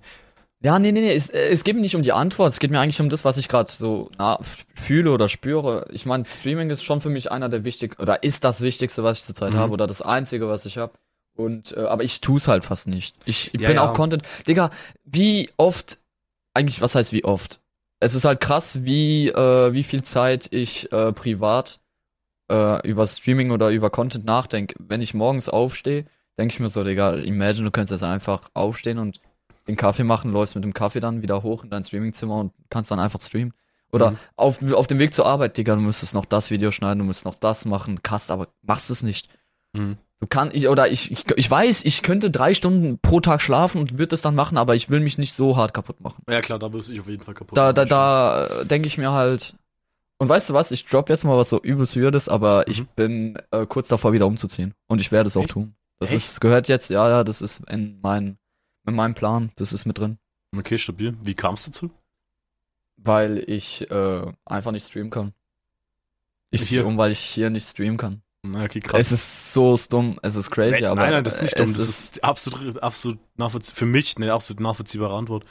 Ja, nee, nee, nee, es, äh, es geht mir nicht um die Antwort, es geht mir eigentlich um das, was ich gerade so na, fühle oder spüre. Ich meine, Streaming ist schon für mich einer der wichtigsten, oder ist das Wichtigste, was ich zurzeit Mhm. habe, oder das Einzige, was ich habe. Und, äh, aber ich tu's halt fast nicht. Ich, ich Ja, bin ja. auch Content. Digga, wie oft, eigentlich, was heißt wie oft? es ist halt krass, wie, äh, wie viel Zeit ich äh, privat äh, über Streaming oder über Content nachdenke. Wenn ich morgens aufstehe, denke ich mir so, Digga, imagine, du könntest jetzt einfach aufstehen und den Kaffee machen, läufst mit dem Kaffee dann wieder hoch in dein Streamingzimmer und kannst dann einfach streamen. Oder Mhm. auf, auf dem Weg zur Arbeit, Digga, du müsstest noch das Video schneiden, du müsstest noch das machen, kannst, aber machst es nicht. Mhm. Du kann ich oder ich, ich ich weiß, ich könnte drei Stunden pro Tag schlafen und würde das dann machen, aber ich will mich nicht so hart kaputt machen. Ja klar, da wirst du dich auf jeden Fall kaputt. Da da machen. da äh, denke ich mir halt und weißt du was, ich drop jetzt mal was so übelst weirdes, aber ich Mhm. bin äh, kurz davor wieder umzuziehen und ich werde es auch Echt? tun. Das Echt? ist gehört jetzt, ja, ja, das ist in mein in meinem Plan, das ist mit drin, Okay, stabil. Wie kam es dazu? weil ich äh, einfach nicht streamen kann. Ich Hier? um, weil ich hier nicht streamen kann. Okay, krass. Es ist so dumm, es ist crazy, nein, aber nein, nein, das ist nicht dumm. Das ist absolut, absolut nachvollziehbar. Für mich eine absolut nachvollziehbare Antwort.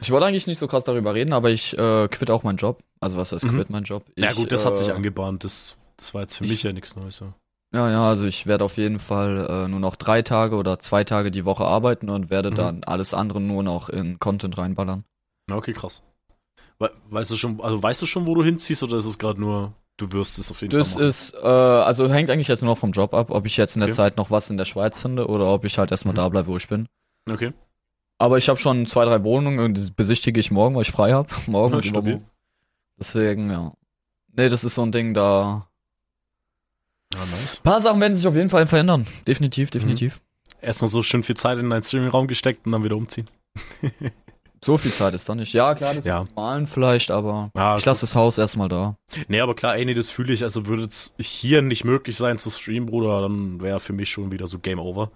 Ich wollte eigentlich nicht so krass darüber reden, aber ich äh, quitte auch meinen Job. Also was heißt Mhm. quitt mein Job? Ich, ja gut, das hat sich äh, angebahnt. Das, das war jetzt für ich- mich ja nichts Neues. Ja. Ja, ja, also ich werde auf jeden Fall äh, nur noch drei Tage oder zwei Tage die Woche arbeiten und werde Mhm. dann alles andere nur noch in Content reinballern. Na, okay, krass. We weißt du schon, also weißt du schon, wo du hinziehst oder ist es gerade nur, du wirst es auf jeden Das Fall machen? ist, äh, also hängt eigentlich jetzt nur noch vom Job ab, ob ich jetzt in der Okay. Zeit noch was in der Schweiz finde oder ob ich halt erstmal Mhm. da bleibe, wo ich bin. Okay. Aber ich habe schon zwei, drei Wohnungen und die besichtige ich morgen, weil ich frei habe. <laughs> Morgen Ja, und übermorgen. Deswegen, ja. Nee, das ist so ein Ding, da. Ja, nice. Ein paar Sachen werden sich auf jeden Fall verändern. Definitiv, definitiv. Erstmal so schön viel Zeit in deinen Streaming-Raum gesteckt und dann wieder umziehen. <laughs> So viel Zeit ist da nicht. Ja, klar, das Ja. Malen vielleicht, aber Ja, ich lasse das Haus erstmal da. Nee, aber klar, ey, nee, das fühle ich. Also würde es hier nicht möglich sein zu streamen, Bruder, dann wäre für mich schon wieder so Game Over.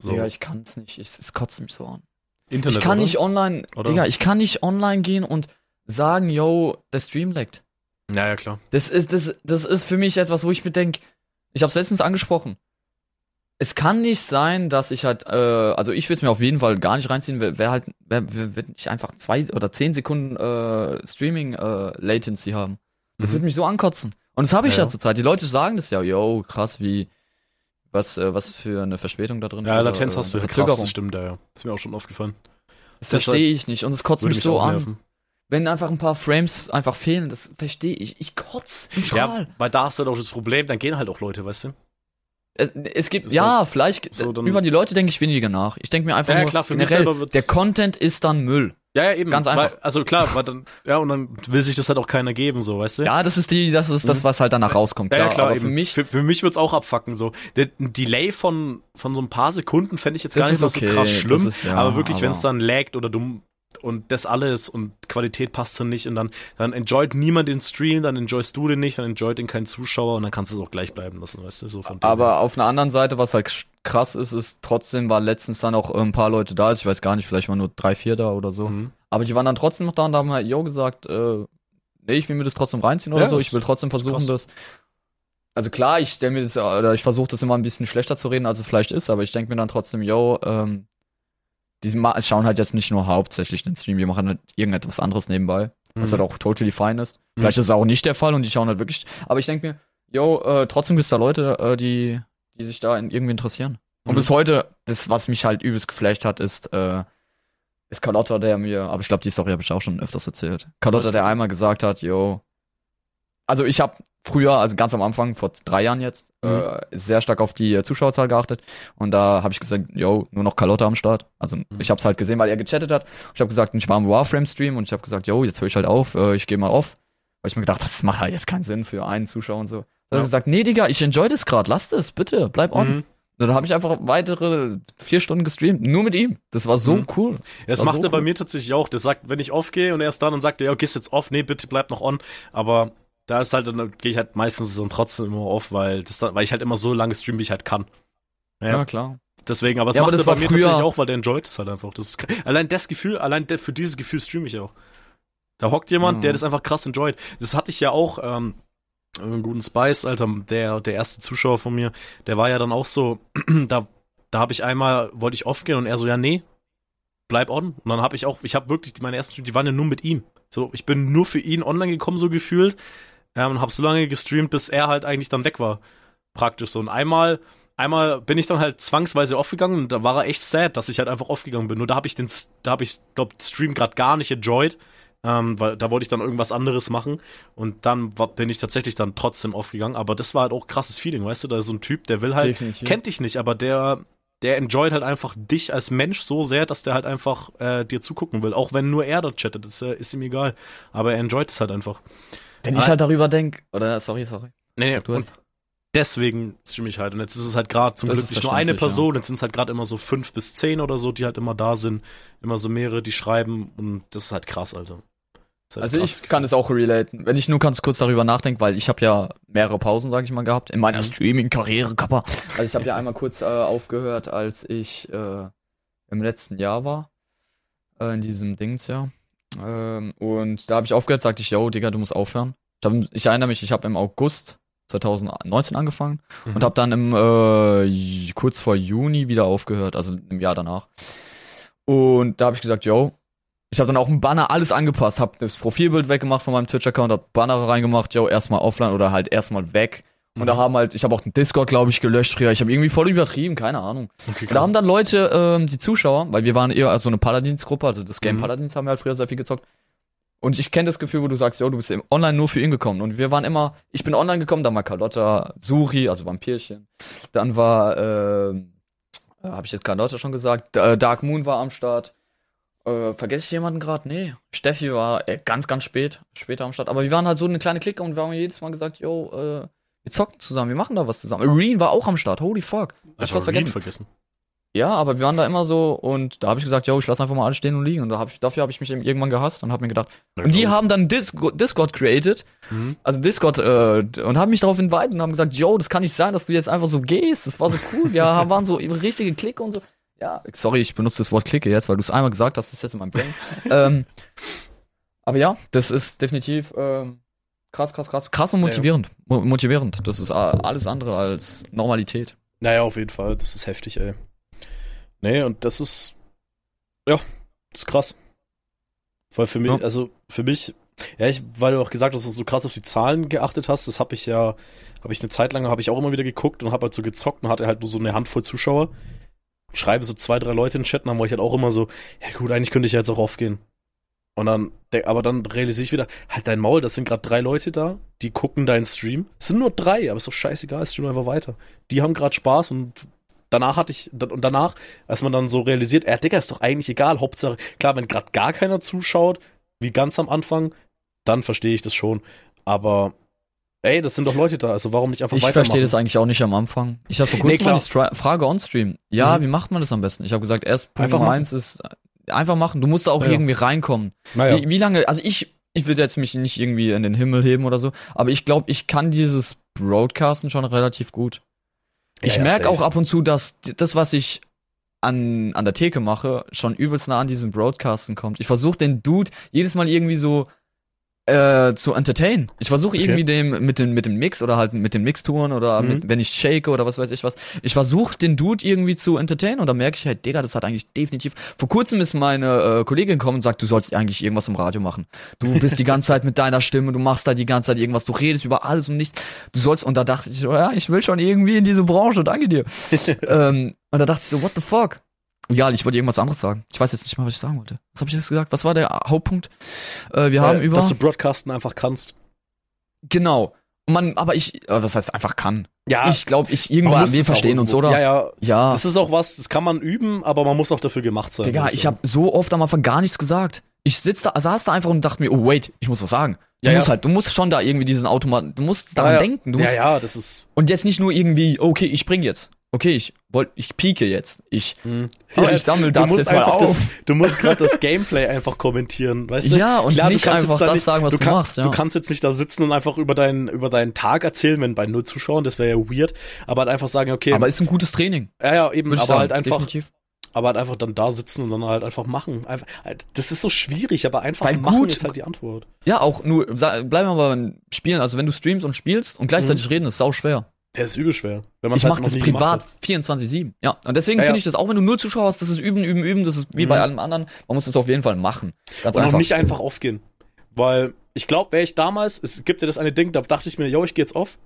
So, Digga, ich kann es nicht. Ich, es kotzt mich so an. Internet, ich kann oder? nicht online, Oder? Digga, ich kann nicht online gehen und sagen, yo, der Stream leckt. Ja, ja, klar. Das ist, das, das ist für mich etwas, wo ich mir denke, ich habe letztens angesprochen. Es kann nicht sein, dass ich halt, äh, also ich will es mir auf jeden Fall gar nicht reinziehen, wer, wer halt, wer, wer, wenn ich einfach zwei oder zehn Sekunden äh, Streaming äh, Latency haben. Das Mhm. wird mich so ankotzen. Und das habe ich Ja, ja, ja. zurzeit. Die Leute sagen das ja, yo, krass, wie, was, äh, was für eine Verspätung da drin Ja, oder, Latenz hast du. Krass, Verzögerung. das stimmt, ja, ja. Ist mir auch schon aufgefallen. Das Das verstehe ich nicht und es kotzt Würde mich so an. nerven. Wenn einfach ein paar Frames einfach fehlen, das verstehe ich. Ich kotz im Strahl. Ja, weil da hast du halt auch das Problem, dann gehen halt auch Leute, weißt du? Es, es gibt, Das ist ja, vielleicht, so, über die Leute denke ich weniger nach. Ich denke mir einfach Ja, ja, nur, klar, für mich generell, selber wird's- der Content ist dann Müll. Ja, ja, eben. Ganz einfach. Weil, also klar, weil dann, ja, und dann will sich das halt auch keiner geben, so, weißt du? Ja, das ist die, das ist das, was halt danach rauskommt. Mhm. Ja, Klar, ja, klar, aber eben. für mich, für, für mich wird's auch abfacken, so. Der, ein Delay von, von so ein paar Sekunden fände ich jetzt gar nicht ist okay, so krass schlimm. ist- ja, aber wirklich, wenn es dann laggt oder dumm und das alles und Qualität passt dann nicht und dann, dann enjoyt niemand den Stream, dann enjoyst du den nicht, dann enjoyt den kein Zuschauer und dann kannst du es auch gleich bleiben lassen, weißt du, so von dem her. aber auf einer anderen Seite, was halt krass ist, ist trotzdem war letztens dann auch ein paar Leute da. Ich weiß gar nicht, vielleicht waren nur drei, vier da oder so. Mhm. Aber die waren dann trotzdem noch da und haben halt, yo, gesagt, äh, nee, ich will mir das trotzdem reinziehen oder Ja, so. Ich will trotzdem versuchen, das. Also klar, ich stelle mir das, oder ich versuche das immer ein bisschen schlechter zu reden, als es vielleicht ist, aber ich denke mir dann trotzdem, yo, ähm, die schauen halt jetzt nicht nur hauptsächlich den Stream, die machen halt irgendetwas anderes nebenbei, was Mhm. halt auch totally fine ist. Mhm. Vielleicht ist es auch nicht der Fall und die schauen halt wirklich, aber ich denke mir, yo, äh, trotzdem gibt's da Leute, äh, die, die sich da in, irgendwie interessieren. Und Mhm. bis heute, das, was mich halt übelst geflasht hat, ist, äh, ist Carlotta, der mir, aber ich glaube, die Story habe ich auch schon öfters erzählt. Carlotta, der einmal gesagt hat, yo, also ich habe früher, also ganz am Anfang, vor drei Jahren jetzt, äh, sehr stark auf die äh, Zuschauerzahl geachtet und da habe ich gesagt, yo, nur noch Carlotta am Start. Also ich habe es halt gesehen, weil er gechattet hat. Ich habe gesagt, ich war im Warframe-Stream und ich habe gesagt, yo, jetzt höre ich halt auf, äh, ich gehe mal auf. Weil ich mir gedacht, das macht halt jetzt keinen Sinn für einen Zuschauer und so. Dann hat Ja. er gesagt, nee, Digga, ich enjoy das gerade, lass das, bitte, bleib on. Mhm. Dann habe ich einfach weitere vier Stunden gestreamt, nur mit ihm. Das war so Mhm. cool. Das war macht so er bei cool. mir tatsächlich auch. Der sagt, wenn ich off gehe und er ist dann und sagt, ja, gehst jetzt off, nee, bitte bleib noch on. Aber da ist halt, dann gehe ich halt meistens dann trotzdem immer off, weil das weil ich halt immer so lange stream, wie ich halt kann. Ja, Ja, klar. deswegen, aber es Ja, macht aber er das bei mir früher- tatsächlich auch, weil der enjoyt es halt einfach. Das ist, allein das Gefühl, allein für dieses Gefühl streame ich auch. Da hockt jemand, Mhm. der das einfach krass enjoyt. Das hatte ich ja auch, ähm, einen guten Spice, Alter, der, der erste Zuschauer von mir, der war ja dann auch so, <clears throat> da, da habe ich einmal, wollte ich off gehen und er so, ja, nee, bleib on. Und dann habe ich auch, ich habe wirklich, meine ersten Streams, die waren ja nur mit ihm. So, ich bin nur für ihn online gekommen, so gefühlt. Ähm, und habe so lange gestreamt, bis er halt eigentlich dann weg war. Praktisch so. Und einmal, einmal bin ich dann halt zwangsweise aufgegangen und da war er echt sad, dass ich halt einfach aufgegangen bin. Nur da habe ich den, da habe ich, glaube Stream gerade gar nicht enjoyed, Ähm, weil da wollte ich dann irgendwas anderes machen und dann war, bin ich tatsächlich dann trotzdem aufgegangen. Aber das war halt auch krasses Feeling, weißt du? Da ist so ein Typ, der will halt, Definitiv. kennt dich nicht, aber der, der enjoyt halt einfach dich als Mensch so sehr, dass der halt einfach äh, dir zugucken will. Auch wenn nur er da chattet, ist, ist ihm egal. Aber er enjoyt es halt einfach. Wenn ich halt darüber denke, oder sorry, sorry. Nee, nee, Du hast- deswegen streame ich halt. Und jetzt ist es halt gerade zum Das Glück ist nicht nur eine Person, jetzt sind es halt gerade immer so fünf bis zehn oder so, die halt immer da sind. Immer so mehrere, die schreiben und das ist halt krass, Alter. Halt Also ich kann es auch relaten. Wenn ich nur ganz kurz darüber nachdenke, weil ich habe ja mehrere Pausen, sage ich mal, gehabt in meiner Mhm. Streaming-Karriere, Kappa. Also ich habe ja einmal kurz äh, aufgehört, als ich äh, im letzten Jahr war, äh, in diesem Dings ja. Ähm, und da habe ich aufgehört, sagte ich, yo, Digga, du musst aufhören. Ich, hab, ich erinnere mich, ich habe im August 2019 angefangen Mhm. und habe dann im äh, kurz vor Juni wieder aufgehört, also im Jahr danach. Und da habe ich gesagt, yo, ich habe dann auch ein Banner alles angepasst, habe das Profilbild weggemacht von meinem Twitch-Account, hab Banner reingemacht, yo, erstmal offline oder halt erstmal weg. Und da Mhm. haben halt, ich habe auch den Discord, glaube ich, gelöscht früher. Ich habe irgendwie voll übertrieben, keine Ahnung. Okay, Da haben dann Leute, ähm, die Zuschauer, weil wir waren eher so eine Paladins-Gruppe, also das Game Mhm. Paladins haben wir halt früher sehr viel gezockt. Und ich kenne das Gefühl, wo du sagst, yo, du bist im online nur für ihn gekommen. Und wir waren immer, ich bin online gekommen, dann war Carlotta, Suri, also Vampirchen. Dann war, ähm, äh, habe ich jetzt Carlotta schon gesagt, D- Dark Moon war am Start. Äh, vergesse ich jemanden gerade? Nee. Steffi war äh, ganz, ganz spät, später am Start. Aber wir waren halt so eine kleine Clique und wir haben jedes Mal gesagt, yo, äh, wir zocken zusammen, wir machen da was zusammen. Irene war auch am Start, holy fuck. Hab ich was vergessen? Vergessen. Ja, aber wir waren da immer so und da habe ich gesagt, yo, ich lass einfach mal alles stehen und liegen. Und da hab ich, dafür habe ich mich eben irgendwann gehasst und habe mir gedacht, und die haben dann Discord, Discord created, Mhm. also Discord, äh, und haben mich darauf invited und haben gesagt, yo, das kann nicht sein, dass du jetzt einfach so gehst. Das war so cool. Wir <laughs> haben- waren so richtige Clique und so. Ja, sorry, ich benutze das Wort Clique jetzt, weil du es einmal gesagt hast, das ist jetzt in meinem Brain. <laughs> ähm, aber ja, das ist definitiv ähm, krass, krass, krass, krass und Ja, ja. motivierend. Mo motivierend. Das ist alles andere als Normalität. Naja, auf jeden Fall. Das ist heftig, ey. Nee, und das ist. Ja, das ist krass. Weil für mich, Ja. also für mich, ja, ich, weil du auch gesagt hast, dass du so krass auf die Zahlen geachtet hast, das habe ich ja, habe ich eine Zeit lang, habe ich auch immer wieder geguckt und habe halt so gezockt und hatte halt nur so eine Handvoll Zuschauer. Schreibe so zwei, drei Leute in den Chat und dann war ich halt auch immer so, ja gut, eigentlich könnte ich ja jetzt auch aufgehen. Und dann, aber dann realisiere ich wieder, halt dein Maul, das sind gerade drei Leute da, die gucken deinen Stream. Es sind nur drei, aber ist doch scheißegal, stream einfach weiter. Die haben gerade Spaß und danach hatte ich, und danach, als man dann so realisiert, äh, Digga, ist doch eigentlich egal, Hauptsache, klar, wenn gerade gar keiner zuschaut, wie ganz am Anfang, dann verstehe ich das schon. Aber, ey, das sind doch Leute da, also warum nicht einfach Ich weitermachen? verstehe das eigentlich auch nicht am Anfang. Ich hatte vor Nee, kurzem mal klar. die Stra Frage on Stream. Ja, Mhm. wie macht man das am besten? Ich habe gesagt, erst Punkt Einfach Nummer machen. eins ist einfach machen. Du musst da auch Ja. irgendwie reinkommen. Naja, Wie, wie lange? Also ich, ich würde jetzt mich nicht irgendwie in den Himmel heben oder so, aber ich glaube, ich kann dieses Broadcasten schon relativ gut. Ich Ja, ja, merke auch ab und zu, dass das, was ich an, an der Theke mache, schon übelst nah an diesem Broadcasten kommt. Ich versuche den Dude jedes Mal irgendwie so äh, zu entertain. Ich versuche Okay. irgendwie dem mit dem mit dem Mix oder halt mit den Mixtouren oder Mhm. mit, wenn ich shake oder was weiß ich was. Ich versuche den Dude irgendwie zu entertainen und dann merke ich halt, Digga, das hat eigentlich definitiv. Vor kurzem ist meine äh, Kollegin gekommen und sagt, du sollst eigentlich irgendwas im Radio machen. Du bist die ganze Zeit mit deiner Stimme, du machst da die ganze Zeit irgendwas, du redest über alles und nichts. Du sollst und da dachte ich, so, ja, ich will schon irgendwie in diese Branche, danke dir. <laughs> ähm, und da dachte ich so, what the fuck? Ja, ich wollte irgendwas anderes sagen. Ich weiß jetzt nicht mal, was ich sagen wollte. Was habe ich jetzt gesagt? Was war der Hauptpunkt? Äh, wir haben äh, über dass du Broadcasten einfach kannst. genau. Man, aber ich, äh, was heißt einfach kann? Ja, ich glaube, ich irgendwann wir verstehen uns, oder? Ja, ja. ja. Das ist auch was, das kann man üben, aber man muss auch dafür gemacht sein. Digga, ich habe so oft am Anfang gar nichts gesagt. Ich sitz da, saß da einfach und dachte mir, oh wait, ich muss was sagen. Du Ja, musst ja. halt, du musst schon da irgendwie diesen Automaten, du musst daran ja, denken. Du ja, musst, ja, das ist. Und jetzt nicht nur irgendwie, okay, ich spring jetzt. Okay, ich wollt, ich pieke jetzt. Ich, Hm. oh, ich sammle das du musst jetzt mal auf. das, du musst gerade das <laughs> Gameplay einfach kommentieren, weißt du? Ja, und Klar, nicht einfach das nicht- sagen, was du, kann- machst. Ja. Du kannst jetzt nicht da sitzen und einfach über deinen über deinen Tag erzählen, wenn bei null Zuschauern, das wäre ja weird, aber halt einfach sagen, okay, aber ist ein gutes Training, ja, ja, eben, aber sagen. halt einfach, definitiv. aber halt einfach dann da sitzen und dann halt einfach machen. Einfach, halt, das ist so schwierig, aber einfach Weil machen gut- ist halt die Antwort. Ja, auch nur, bleiben wir mal beim Spielen. Also wenn du streamst und spielst und gleichzeitig reden, ist sau schwer. Der ist übel schwer, wenn man Ich halt mache das privat gemacht 24-7. Ja, und deswegen Ja, ja. finde ich das, auch wenn du null Zuschauer hast, das ist üben, üben, üben, das ist wie bei Mhm. allem anderen. Man muss das auf jeden Fall machen. Ganz Und auch nicht einfach aufgehen. Weil ich glaube, wäre ich damals, es gibt ja das eine Ding, da dachte ich mir, yo, ich gehe jetzt auf.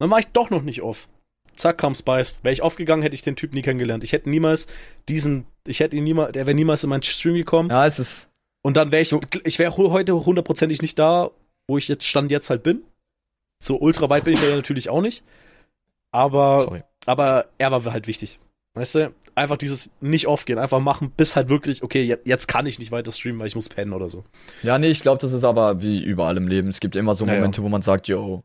Dann war ich doch noch nicht auf. Zack, kam Spiced. Wäre ich aufgegangen, hätte ich den Typ nie kennengelernt. Ich hätte niemals diesen, ich hätte ihn niemals, der wäre niemals in meinen Stream gekommen. ja, es ist, Und dann wäre ich, ich wäre heute hundertprozentig nicht da, wo ich jetzt stand jetzt halt bin. So ultra weit bin ich ja natürlich auch nicht. Aber, Sorry. aber er war halt wichtig. Weißt du? Einfach dieses nicht aufgehen, einfach machen, bis halt wirklich, okay, jetzt, kann ich nicht weiter streamen, weil ich muss pennen oder so. Ja, nee, ich glaube, das ist aber wie überall im Leben. Es gibt immer so Ja, ja. Momente, wo man sagt, yo.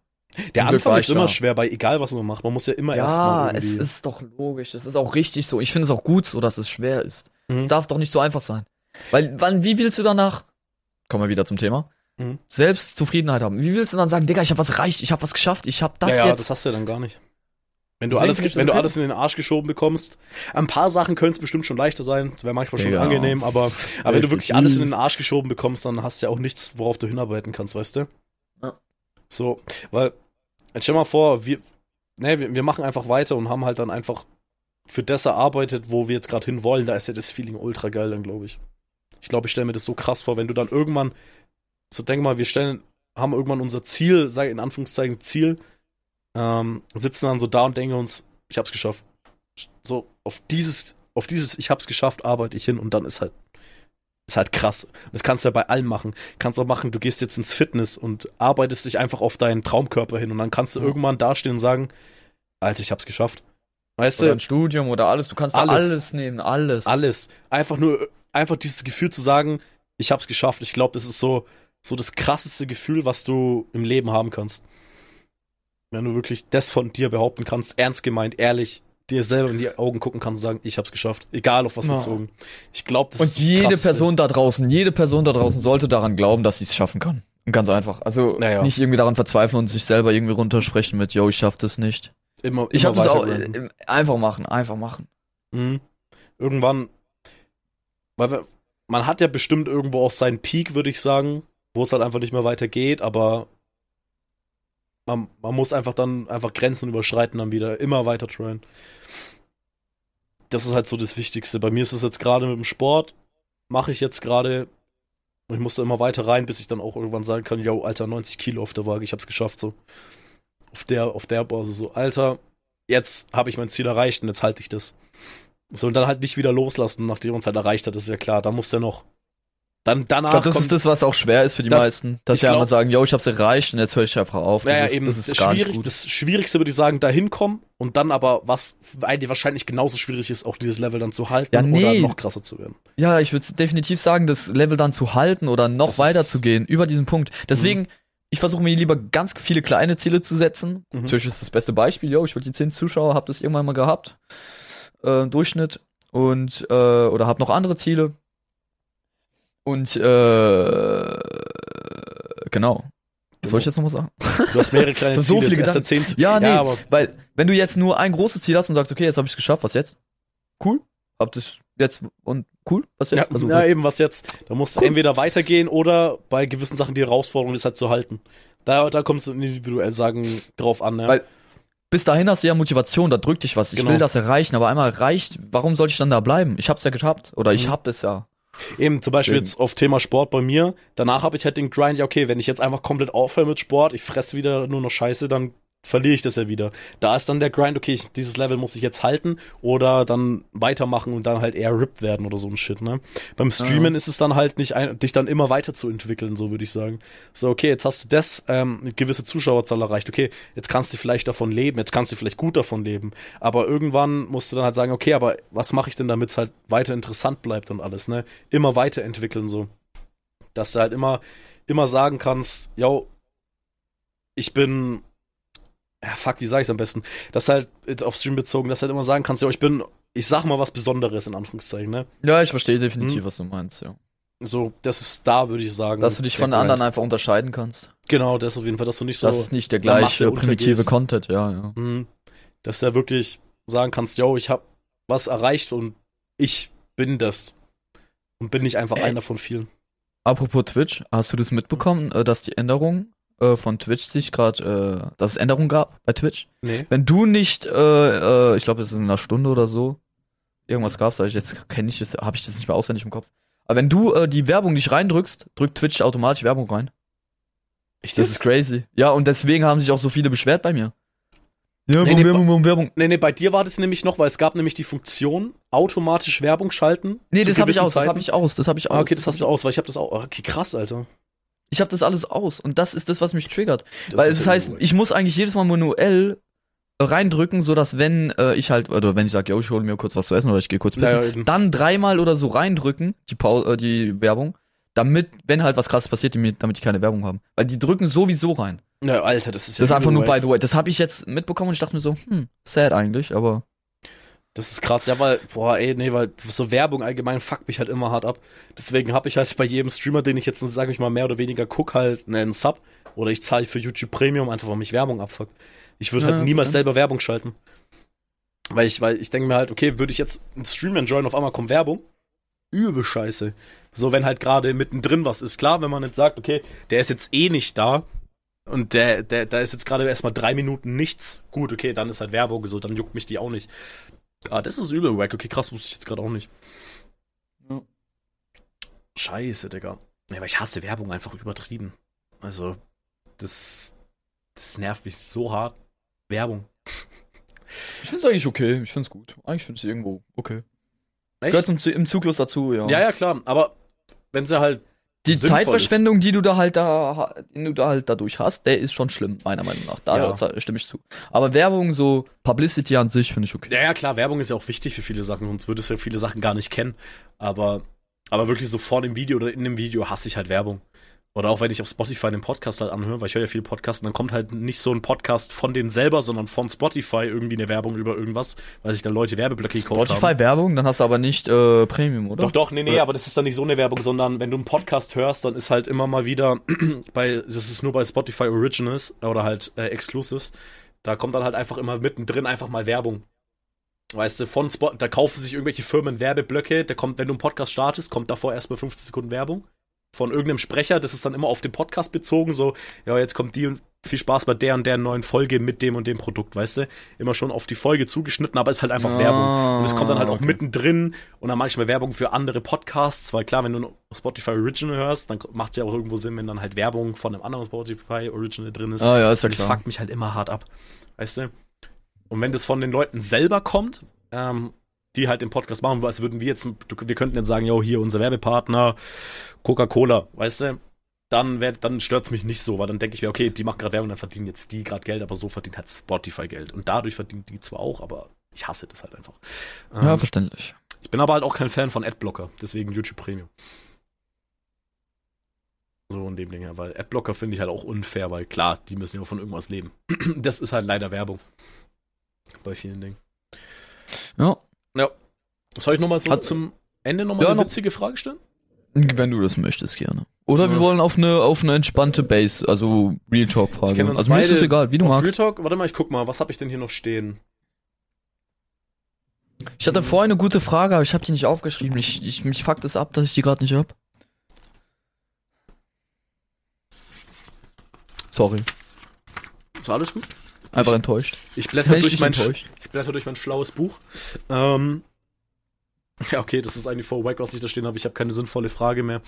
Der Anfang ist immer da. schwer, bei egal was man macht. Man muss ja immer Ja, erstmal es irgendwie. ist doch logisch. Es ist auch richtig so. Ich finde es auch gut so, dass es schwer ist. Mhm. Es darf doch nicht so einfach sein. Weil, wann, wie willst du danach, kommen wir wieder zum Thema, Mhm. Selbstzufriedenheit haben? Wie willst du dann sagen, Digga, ich habe was erreicht, ich habe was geschafft, ich habe das ja, ja, jetzt. das hast du ja dann gar nicht. Wenn du, Deswegen alles, das wenn du alles in den Arsch geschoben bekommst, ein paar Sachen können es bestimmt schon leichter sein, wäre manchmal schon Digga. angenehm, aber, aber wenn du wirklich alles in den Arsch geschoben bekommst, dann hast du ja auch nichts, worauf du hinarbeiten kannst, weißt du? Ja. So, weil, jetzt stell mal vor, wir, ne, wir, wir machen einfach weiter und haben halt dann einfach für das erarbeitet, wo wir jetzt gerade hin wollen, da ist ja das Feeling ultra geil dann, glaube ich. Ich glaube, ich stelle mir das so krass vor, wenn du dann irgendwann, so denk mal, wir stellen, haben irgendwann unser Ziel, sage in Anführungszeichen Ziel, ähm, sitzen dann so da und denken uns, ich hab's geschafft. So, auf dieses, auf dieses, ich hab's geschafft, arbeite ich hin und dann ist halt, ist halt krass. Das kannst du ja bei allem machen. Kannst auch machen, du gehst jetzt ins Fitness und arbeitest dich einfach auf deinen Traumkörper hin und dann kannst du Ja. irgendwann dastehen und sagen, Alter, ich hab's geschafft. Weißt oder du, ein Studium oder alles. Du kannst Alles. alles, nehmen, alles. alles. Einfach nur, einfach dieses Gefühl zu sagen, ich hab's geschafft. Ich glaube, das ist so, so das krasseste Gefühl, was du im Leben haben kannst. Wenn du wirklich das von dir behaupten kannst, ernst gemeint, ehrlich, dir selber in die Augen gucken kannst und sagen, ich hab's geschafft. Egal auf was Ja. bezogen. Ich glaube, das Und ist das jede Krasseste. Person da draußen, jede Person da draußen sollte daran glauben, dass sie es schaffen kann. Und ganz einfach. Also Naja. nicht irgendwie daran verzweifeln und sich selber irgendwie runtersprechen mit, yo, ich schaff das nicht. immer, Ich immer hab das auch. Äh, einfach machen, einfach machen. Mhm. Irgendwann, weil wir, man hat ja bestimmt irgendwo auch seinen Peak, würde ich sagen, wo es halt einfach nicht mehr weitergeht, aber man, man muss einfach dann einfach Grenzen überschreiten, dann wieder immer weiter tryen. Das ist halt so das Wichtigste. Bei mir ist es jetzt gerade mit dem Sport, mache ich jetzt gerade, ich muss da immer weiter rein, bis ich dann auch irgendwann sagen kann, yo, Alter, 90 Kilo auf der Waage, ich hab's geschafft, so. Auf der, auf der Basis, so, Alter, jetzt habe ich mein Ziel erreicht und jetzt halte ich das. So, und dann halt nicht wieder loslassen, nachdem man es halt erreicht hat, das ist ja klar. Da muss der noch. Dann danach Ich glaube, das ist das, was auch schwer ist für die Das- meisten. Dass sie einmal glaub- sagen, yo, ich hab's erreicht und jetzt höre ich einfach auf. Das, ja, ja, ist, eben, das ist gar schwierig, nicht gut. das Schwierigste würde ich sagen, da hinkommen und dann aber, was eigentlich wahrscheinlich genauso schwierig ist, auch dieses Level dann zu halten Ja, oder nee. noch krasser zu werden. Ja, ich würde definitiv sagen, das Level dann zu halten oder noch Das weiter zu gehen über diesen Punkt. Deswegen, ich versuche mir lieber ganz viele kleine Ziele zu setzen. Mhm. Twitch ist das beste Beispiel. Yo, ich will die 10 Zuschauer, hab das irgendwann mal gehabt. Äh, Durchschnitt. Und, äh, oder hab noch andere Ziele. Und, äh, genau. Was soll ich jetzt nochmal sagen? Du hast mehrere kleine <laughs> So Ziele, viele jetzt erst erzählt. Ja, nee, aber weil, wenn du jetzt nur ein großes Ziel hast und sagst, okay, jetzt habe ich es geschafft, was jetzt? Cool. Hab das jetzt und cool, was jetzt? ja, Also, ja, eben, was jetzt? Da musst du Cool. entweder weitergehen oder bei gewissen Sachen die Herausforderung ist halt zu halten. Da, da kommst du individuell sagen drauf an, ja. Weil- bis dahin hast du ja Motivation, da drückt dich was. Ich Genau. will das erreichen, aber einmal reicht, warum soll ich dann da bleiben? Ich hab's ja gehabt. Oder ich Mhm. hab es ja. Eben, zum Beispiel Deswegen. jetzt auf Thema Sport bei mir. Danach habe ich halt den Grind, ja, okay, wenn ich jetzt einfach komplett aufhöre mit Sport, ich fresse wieder nur noch Scheiße, dann verliere ich das ja wieder. Da ist dann der Grind, okay, ich, dieses Level muss ich jetzt halten oder dann weitermachen und dann halt eher ripped werden oder so ein Shit, ne? Beim Streamen ist es dann halt nicht, ein, dich dann immer weiterzuentwickeln, so würde ich sagen. So, okay, jetzt hast du das, ähm, eine gewisse Zuschauerzahl erreicht, okay, jetzt kannst du vielleicht davon leben, jetzt kannst du vielleicht gut davon leben, aber irgendwann musst du dann halt sagen, okay, aber was mache ich denn, damit es halt weiter interessant bleibt und alles, ne? Immer weiterentwickeln, so. Dass du halt immer, immer sagen kannst, yo, ich bin, ja, fuck, wie sag ich's am besten? Dass halt äh, auf Stream bezogen, dass du halt immer sagen kannst, yo, ich bin, ich sag mal was Besonderes, in Anführungszeichen, ne? Ja, ich verstehe definitiv, Mhm. was du meinst, ja. So, das ist da, würde ich sagen. Dass du dich von anderen einfach unterscheiden kannst. Genau, das auf jeden Fall, dass du nicht so. das ist nicht der gleiche primitive. Content, ja, ja. Mhm. Dass du ja wirklich sagen kannst, yo, ich hab was erreicht und ich bin das. Und bin nicht einfach Ey. einer von vielen. Apropos Twitch, hast du das mitbekommen, äh, dass die Änderung äh, von Twitch sich gerade, äh, dass es Änderungen gab bei Twitch? Nee. Wenn du nicht, äh, äh, ich glaube, es ist in einer Stunde oder so, irgendwas gab's, aber ich jetzt kenne ich das, habe ich das nicht mehr auswendig im Kopf. Aber wenn du äh, die Werbung nicht reindrückst, drückt Twitch automatisch Werbung rein. Ich Das ist crazy. Ja, und deswegen haben sich auch so viele beschwert bei mir. Ja, Nee, nee, Werbung, warum Werbung. Nee, nee, bei dir war das nämlich noch, weil es gab nämlich die Funktion, automatisch Werbung schalten. Nee, das habe ich aus, das Zeiten. habe ich aus, das habe ich aus. Ah, okay, das hast du aus, weil ich habe das auch. Okay, krass, Alter. Ich habe das alles aus und das ist das, was mich triggert. Das Weil ist das heißt, ich muss eigentlich jedes Mal manuell reindrücken, so dass wenn äh, ich halt oder wenn ich sage, yo, ich hole mir kurz was zu essen oder ich gehe kurz pissen, Ja, ja, eben. dann dreimal oder so reindrücken die Pau äh, die Werbung, damit wenn halt was krasses passiert, die damit die keine Werbung haben, weil die drücken sowieso rein. Ja, Alter, das ist ja. Das ist einfach nur by the way. Das habe ich jetzt mitbekommen und ich dachte mir so, hm, sad eigentlich, aber Das ist krass, ja, weil, boah, ey, nee, weil so Werbung allgemein fuckt mich halt immer hart ab. Deswegen habe ich halt bei jedem Streamer, den ich jetzt, sage ich mal, mehr oder weniger guck, halt einen Sub. Oder ich zahle für YouTube Premium, einfach weil mich Werbung abfuckt. Ich würde Ja, halt niemals selber Werbung schalten. Weil ich, weil ich denke mir halt, okay, würde ich jetzt einen Stream enjoyen, auf einmal kommt Werbung. Übel scheiße. So, wenn halt gerade mittendrin was ist. Klar, wenn man jetzt sagt, okay, der ist jetzt eh nicht da. Und der, der, da ist jetzt gerade erstmal drei Minuten nichts. Gut, okay, dann ist halt Werbung so, dann juckt mich die auch nicht. Ah, das ist übel wack. Okay, krass, wusste ich jetzt gerade auch nicht. Ja. Scheiße, Digga. Ja, aber ich hasse Werbung einfach übertrieben. Also, das, das nervt mich so hart. Werbung. ich finde es eigentlich okay. Ich finde es gut. Eigentlich finde ich es irgendwo okay. Echt? Gehört zum, Zy- im Zyklus dazu, ja. Ja, ja, klar. Aber wenn sie halt. Die sinnvoll Zeitverschwendung, die du da halt da, die du da halt dadurch hast, der ist schon schlimm, meiner Meinung nach. Da Ja. stimme ich zu. Aber Werbung, so Publicity an sich, finde ich okay. Ja, ja, klar, Werbung ist ja auch wichtig für viele Sachen, sonst würdest du ja viele Sachen gar nicht kennen. Aber, aber wirklich so vor dem Video oder in dem Video hasse ich halt Werbung. Oder auch wenn ich auf Spotify einen Podcast halt anhöre, weil ich höre ja viele Podcasts, dann kommt halt nicht so ein Podcast von denen selber, sondern von Spotify irgendwie eine Werbung über irgendwas, weil sich da Leute Werbeblöcke gekauft haben. Spotify Werbung, dann hast du aber nicht äh, Premium, oder? Doch, doch, nee, nee, Oder? aber das ist dann nicht so eine Werbung, sondern wenn du einen Podcast hörst, dann ist halt immer mal wieder <clears throat> bei, das ist nur bei Spotify Originals oder halt äh, Exclusives, da kommt dann halt einfach immer mittendrin einfach mal Werbung. Weißt du, von Spot, da kaufen sich irgendwelche Firmen Werbeblöcke, da kommt, wenn du einen Podcast startest, kommt davor erstmal 15 Sekunden Werbung von irgendeinem Sprecher, das ist dann immer auf den Podcast bezogen, so, ja, jetzt kommt die und viel Spaß bei der und der neuen Folge mit dem und dem Produkt, weißt du? Immer schon auf die Folge zugeschnitten, aber ist halt einfach Ah, Werbung. Und es kommt dann halt auch okay. mittendrin und dann manchmal Werbung für andere Podcasts, weil klar, wenn du Spotify Original hörst, dann macht es ja auch irgendwo Sinn, wenn dann halt Werbung von einem anderen Spotify Original drin ist. Ah ja, ist ja das fuckt mich halt immer hart ab. Weißt du? Und wenn das von den Leuten selber kommt, ähm, die halt den Podcast machen, als würden wir jetzt, wir könnten jetzt sagen, jo, hier unser Werbepartner, Coca-Cola, weißt du? Dann, wär- dann stört's mich nicht so, weil dann denke ich mir, okay, die macht gerade Werbung, dann verdienen jetzt die gerade Geld, aber so verdient halt Spotify Geld. Und dadurch verdienen die zwar auch, aber ich hasse das halt einfach. Ähm, Ja, verständlich. ich bin aber halt auch kein Fan von Adblocker, deswegen YouTube Premium. So in dem Ding her, weil Adblocker finde ich halt auch unfair, weil klar, die müssen ja von irgendwas leben. <clears throat> Das ist halt leider Werbung. Bei vielen Dingen. Ja. Soll ich nochmal so Hat- zum Ende nochmal Ja, eine noch- witzige Frage stellen? Wenn du das möchtest, gerne. Oder So, wir wollen auf eine, auf eine entspannte Base, also Real Talk Frage. Also mir ist es egal, wie du Auf Real magst. Talk? Warte mal, ich guck mal, was habe ich denn hier noch stehen? Ich hatte vorher eine gute Frage, aber ich habe die nicht aufgeschrieben. Ich, ich, mich fuckt es ab, dass ich die gerade nicht hab. Sorry, Ist alles gut? Einfach enttäuscht. Ich blätter, Bin ich durch mein, Sch- enttäuscht? ich blätter durch mein schlaues Buch. Ähm, <laughs> ja, okay, das ist eigentlich voll wack, was ich da stehen habe. Ich habe keine sinnvolle Frage mehr.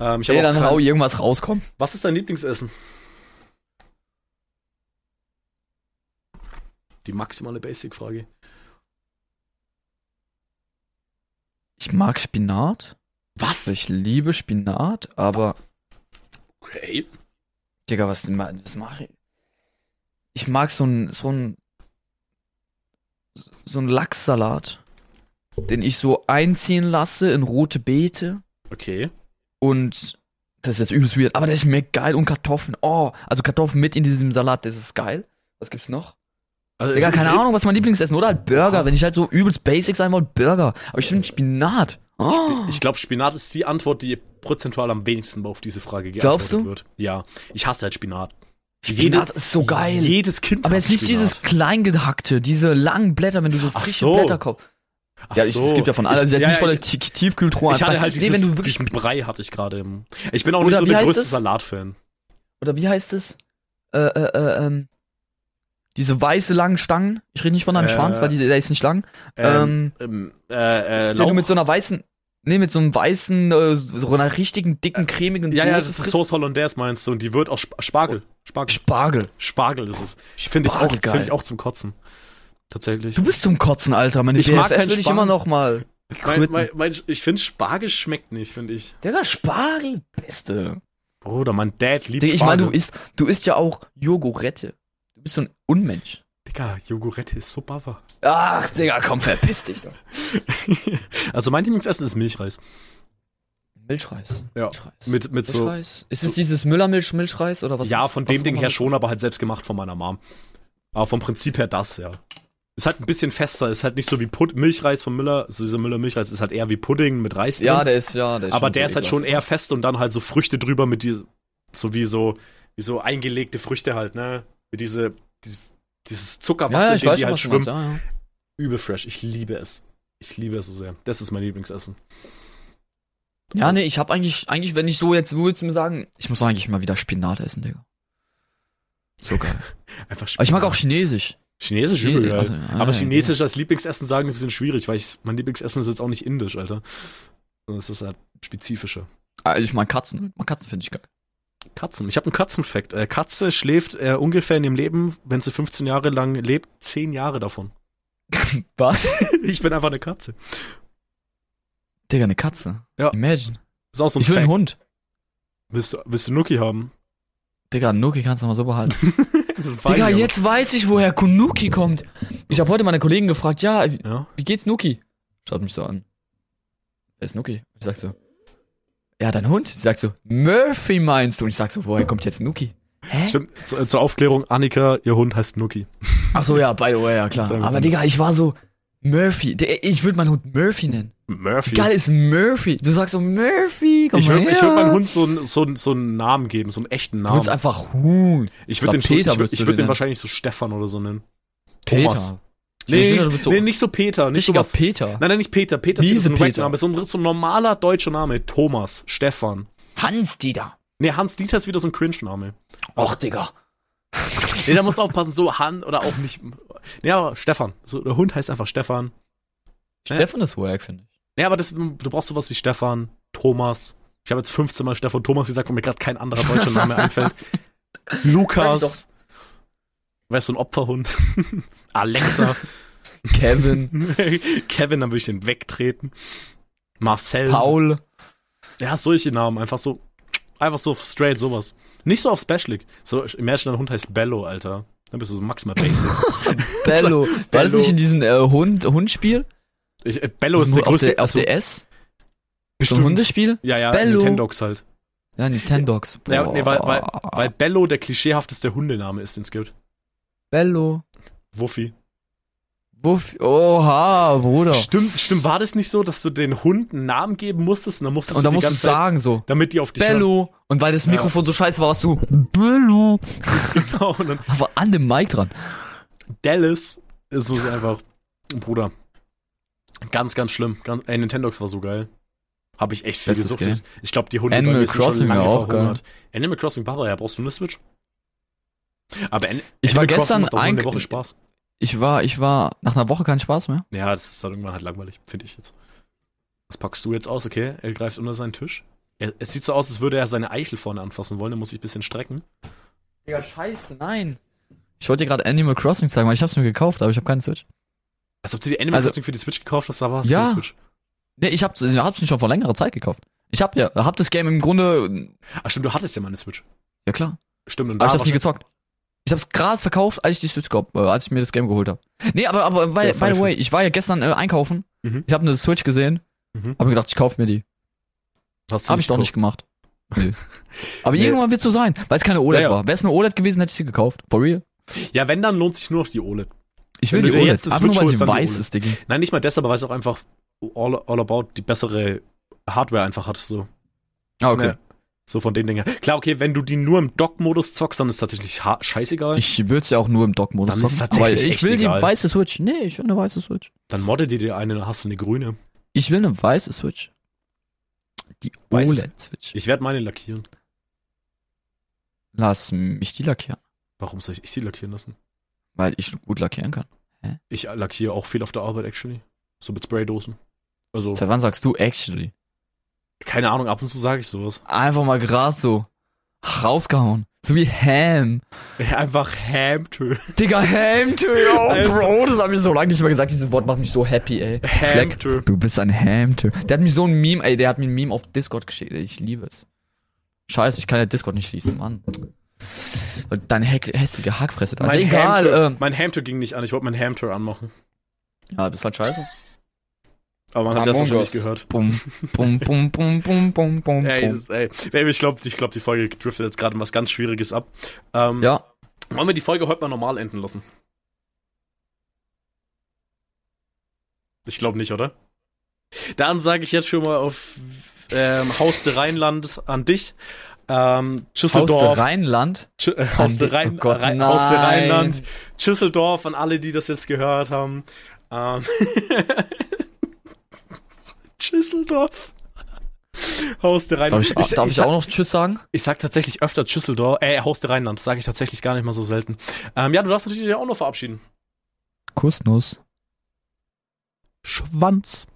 Ähm, ich hab Ey, auch dann kein- hau irgendwas rauskommen. Was ist dein Lieblingsessen? Die maximale Basic-Frage. Ich mag Spinat. Was? Ich liebe Spinat, aber Okay. Digga, was was mache ich? Ich mag so ein, so ein, so ein Lachssalat, den ich so einziehen lasse in rote Beete Okay. und das ist jetzt übelst weird, aber der schmeckt geil und Kartoffeln, oh, also Kartoffeln mit in diesem Salat, das ist geil. Was gibt's noch? Also Digga, keine Ahnung, was mein Lieblingsessen, oder halt Burger, wenn ich halt so übelst basic sein wollte, Burger. Aber ich finde Spinat. Oh. Ich glaube, Spinat ist die Antwort, die prozentual am wenigsten auf diese Frage Glaubst geantwortet du? wird. Ja. Ich hasse halt Spinat. Spinat ist so geil. Jedes Kind Aber jetzt nicht Spinat. dieses kleingehackte, diese langen Blätter, wenn du so frische so. Blätter kaufst. Ach Ja, ich, so. es gibt ja von allen. Ich- Also jetzt ja, nicht ja, voll der Tiefkühltruhe. Ich hatte halt dieses, nee, wenn du wirklich, diesen Brei hatte ich gerade im. Ich bin auch nicht so der größte? Salatfan. oder wie heißt es? Äh, äh, äh, ähm, diese weiße langen Stangen. Ich rede nicht von einem Äh, Schwanz, weil die, der ist nicht lang. Ähm, Ähm, ähm, äh, äh, den du Lauch. mit so einer weißen, Nee, mit so einem weißen, äh, so einer richtigen, dicken, cremigen Ja, ja, Soße das ist. Sauce Hollandaise meinst du und die wird auch Sp Spargel. Spargel. Spargel. Spargel ist es. Finde ich auch, Spargel, finde ich auch zum Kotzen. Tatsächlich. Du bist zum Kotzen, Alter. Meine Ich mag BFF keinen würde ich Spargel. immer noch mal. Mein, mein, mein, ich finde Spargel schmeckt nicht, finde ich. Digga, Spargel, beste. Bruder, mein Dad liebt Digga, ich meine, Spargel. du isst, du isst ja auch Jogurette. Du bist so ein Unmensch. Digga, Jogurette ist so bava. Ach, Digga, komm, verpiss dich doch. <laughs> Also mein Lieblingsessen ist Milchreis. Milchreis. Ja, Milchreis. Mit, mit so, Milchreis. Ist es dieses Müllermilch, Milchreis oder was? ja, ist, von was dem Ding her so- schon, aber halt selbst gemacht von meiner Mom. Aber vom Prinzip her das, ja. Ist halt ein bisschen fester, ist halt nicht so wie Pud Milchreis von Müller, also dieser Müller-Milchreis ist halt eher wie Pudding mit Reis Ja, drin. der ist, ja, der ist aber der so ist halt schon eher fest und dann halt so Früchte drüber mit die, so wie so, wie so eingelegte Früchte halt, ne? Mit diese, diese dieses Ja, Zuckerwasser, ja, in ich dem weiß die halt schwimmen. ja, ja. Übel fresh. Ich liebe es. Ich liebe es so sehr. Das ist mein Lieblingsessen. Ja, nee, ich hab eigentlich, eigentlich, wenn ich so jetzt, willst du mir sagen, ich muss eigentlich mal wieder Spinat essen, Digga. So geil. <laughs> Einfach Aber ich mag auch Chinesisch. Chinesisch Chine- übel also, ja, Aber ja, Chinesisch als Lieblingsessen sagen ist ein bisschen schwierig, weil ich, mein Lieblingsessen ist jetzt auch nicht indisch, Alter. Sondern es ist halt spezifischer. Also ich mag Katzen. Mag Katzen finde ich geil. Katzen. Ich habe einen Katzenfakt. Äh, Katze schläft äh, ungefähr in dem Leben, wenn sie 15 Jahre lang lebt, 10 Jahre davon. <laughs> Was? <laughs> ich bin einfach eine Katze. Digga, eine Katze. Ja. Imagine. Ist auch so ein ich will einen Fact. Hund. Willst du, willst du Nuki haben? Digga, Nuki kannst du mal so behalten. <laughs> Digga, Feini, jetzt weiß ich, woher Kunuki kommt. Ich habe heute meine Kollegen gefragt, ja, Ja. wie geht's Nuki? Schaut mich so an. Wer ist Nuki? Ich sag so, ja, dein Hund? Sie sagt so, Murphy meinst du? Und ich sag so, woher kommt jetzt Nuki? Hä? Stimmt, zu, zur Aufklärung, Annika, ihr Hund heißt Nuki. Ach so, ja, by the way, ja klar. Aber Digga, ich war so, Murphy. Ich würde meinen Hund Murphy nennen. Murphy. Geil ist Murphy? Du sagst so, Murphy, komm Ich würde würd meinem Hund so, einen- so, einen- so einen Namen geben, so einen echten Du Namen. würdest einfach Huhn. Ich würde den, schon- Peter ich würd, ich du würd den den wahrscheinlich so Stefan oder so nennen. Peter. Thomas. Nee, nicht, so- nee, nicht so Peter, nicht sowas. Peter. Nein, nein, nicht Peter. Peter ist Diese so ein Peter. Wackname, so ein, so ein normaler deutscher Name. Thomas, Stefan. Hans Dieter. Nee, Hans Dieter ist wieder so ein Cringe-Name. Och, Digga. <laughs> Nee, da musst du aufpassen, so Han oder auch nicht. Nee, aber Stefan. So, der Hund heißt einfach Stefan. Ja. Stefan ist wack, finde ich. Nee, aber das, du brauchst sowas wie Stefan, Thomas. Ich habe jetzt 15 Mal Stefan Thomas gesagt, wo mir gerade kein anderer deutscher Name <laughs> einfällt. Lukas. Weißt du, ein Opferhund. <laughs> Alexa. <laughs> Kevin, <laughs> Kevin, dann würde ich den wegtreten. Marcel. Paul. Ja, solche Namen. Einfach so, einfach so straight sowas. Nicht so auf Special League. So, imagine, dein Hund heißt Bello, Alter. Dann bist du so maximal basic. <laughs> Bello. War das Bello. nicht in diesem äh, Hund, Hundspiel? Ich, äh, Bello ist der auf größte. der, auf also, der S? So bestimmt. ein Hundespiel? Ja, ja, Bello. Nintendogs halt. Ja, Nintendogs. Ja, Boah. nee, weil, weil, weil Bello der klischeehafteste Hundename ist, den es gibt. Bello. Wuffi. Wuff. Oha, Bruder. Stimmt, stimmt, war das nicht so, dass du den Hund einen Namen geben musstest und dann musstest Und du da die musst du ganze Zeit, sagen so. damit die auf dich Bello. Und weil das Mikrofon so scheiße war, warst du Bello. hören. <laughs> Genau, und dann Aber an dem Mic dran. Dallas ist so einfach, Bruder. Ganz, ganz schlimm. Ganz, ey, Nintendogs war so geil. Habe ich echt viel Bestes gesuchtet. Ich glaube, die Hunde Animal bei mir sind Crossing schon lange auch verhungert. Animal Crossing Baba, ja, brauchst du eine Switch? Aber An Ich war Animal Crossing gestern ein- Woche Spaß. Ich war, ich war nach einer Woche kein Spaß mehr. Ja, das ist dann irgendwann halt langweilig, finde ich jetzt. Was packst du jetzt aus? Okay, er greift unter seinen Tisch. Er, es sieht so aus, als würde er seine Eichel vorne anfassen wollen. Er muss sich ein bisschen strecken. Digga, scheiße, nein. Ich wollte dir gerade Animal Crossing zeigen, weil ich hab's mir gekauft, aber ich habe keine Switch. Als ob du die Animal Also- Crossing für die Switch gekauft hast, da war es Ja. für die Switch. Nee, ich hab's, ich hab's mir schon vor längerer Zeit gekauft. Ich hab ja, hab das Game im Grunde, Ach stimmt, du hattest ja mal eine Switch. ja klar. Stimmt, und Aber ich da hab's nie war gezockt. Ich hab's gerade verkauft, als ich die Switch gehabt, äh, als ich mir das Game geholt habe. Nee, aber, aber by, Der by the way, ich war ja gestern äh, einkaufen. Mhm. Ich habe eine Switch gesehen, Mhm. hab mir gedacht, ich kauf mir die. hast du Hab ich doch nicht gemacht. <laughs> Nee. Aber Nee. irgendwann wird's so sein, weil es keine OLED Ja, ja. war. Wäre es eine OLED gewesen, hätte ich sie gekauft. For real. Ja, wenn, dann lohnt sich nur noch die OLED. Ich will Wenn die OLED. jetzt Einfach nur, weil sie weiß OLED. ist, Diggi. Nein, nicht mal deshalb, weil es auch einfach all, all about die bessere Hardware einfach hat. So. Ah, okay. Ja. So von den Dingen. Klar, okay, wenn du die nur im Dock-Modus zockst, dann ist tatsächlich scheißegal. Ich würde ja auch nur im Dock-Modus Dann ist zocken, tatsächlich ich will egal. die weiße Switch. Nee, ich will eine weiße Switch. Dann modde dir die eine, dann hast du eine grüne. Ich will eine weiße Switch. Die OLED-Switch. Ich werde meine lackieren. Lass mich die lackieren. Warum soll ich die lackieren lassen? Weil ich gut lackieren kann. Ich lackiere auch viel auf der Arbeit, actually. So mit Spraydosen. Also, Seit wann sagst du actually? Keine Ahnung, ab und zu sage ich sowas. Einfach mal gerade so rausgehauen. So wie Ham. Einfach Ham-Tö. Digga, Ham, oh, Bro, das hab ich so lange nicht mehr gesagt. Dieses Wort macht mich so happy, ey. Ham-Tö. Du bist ein Ham, Der hat mich so ein Meme, ey, der hat mir ein Meme auf Discord geschickt. Ich liebe es. Scheiße, ich kann ja Discord nicht schließen, Mann. Deine hässliche Hackfresse. Ist Mein egal, Ham-Tö- ähm. Mein Ham-Tö ging nicht an. Ich wollte mein Ham-Tö anmachen. Ja, das ist halt scheiße. Aber man hat das Among wahrscheinlich Us. gehört. Bum, bum, bum, bum, bum, bum, bum, Ey, das, ey. Ich glaube, ich glaub, die Folge driftet jetzt gerade was ganz Schwieriges ab. Ähm, Ja, Wollen wir die Folge heute mal normal enden lassen? Ich glaube nicht, oder? Dann sage ich jetzt schon mal auf ähm, Haus de Rheinland an dich. Ähm, Haus der. Rheinland. Sch- äh, Haus de Oh Rhein, Gott, Rhein, Haus de nein. Rheinland. Schüsseldorf an alle, die das jetzt gehört haben. Ähm, <laughs> Schüsseldorf. Haus de Darf Rheinland. ich, darf ich, sag- auch noch Tschüss sagen? ich sag tatsächlich öfter Schüsseldorf, äh, Haus der Rheinland, sage ich tatsächlich gar nicht mal so selten. Ähm, ja, du darfst natürlich auch noch verabschieden. Kussnuss. Schwanz.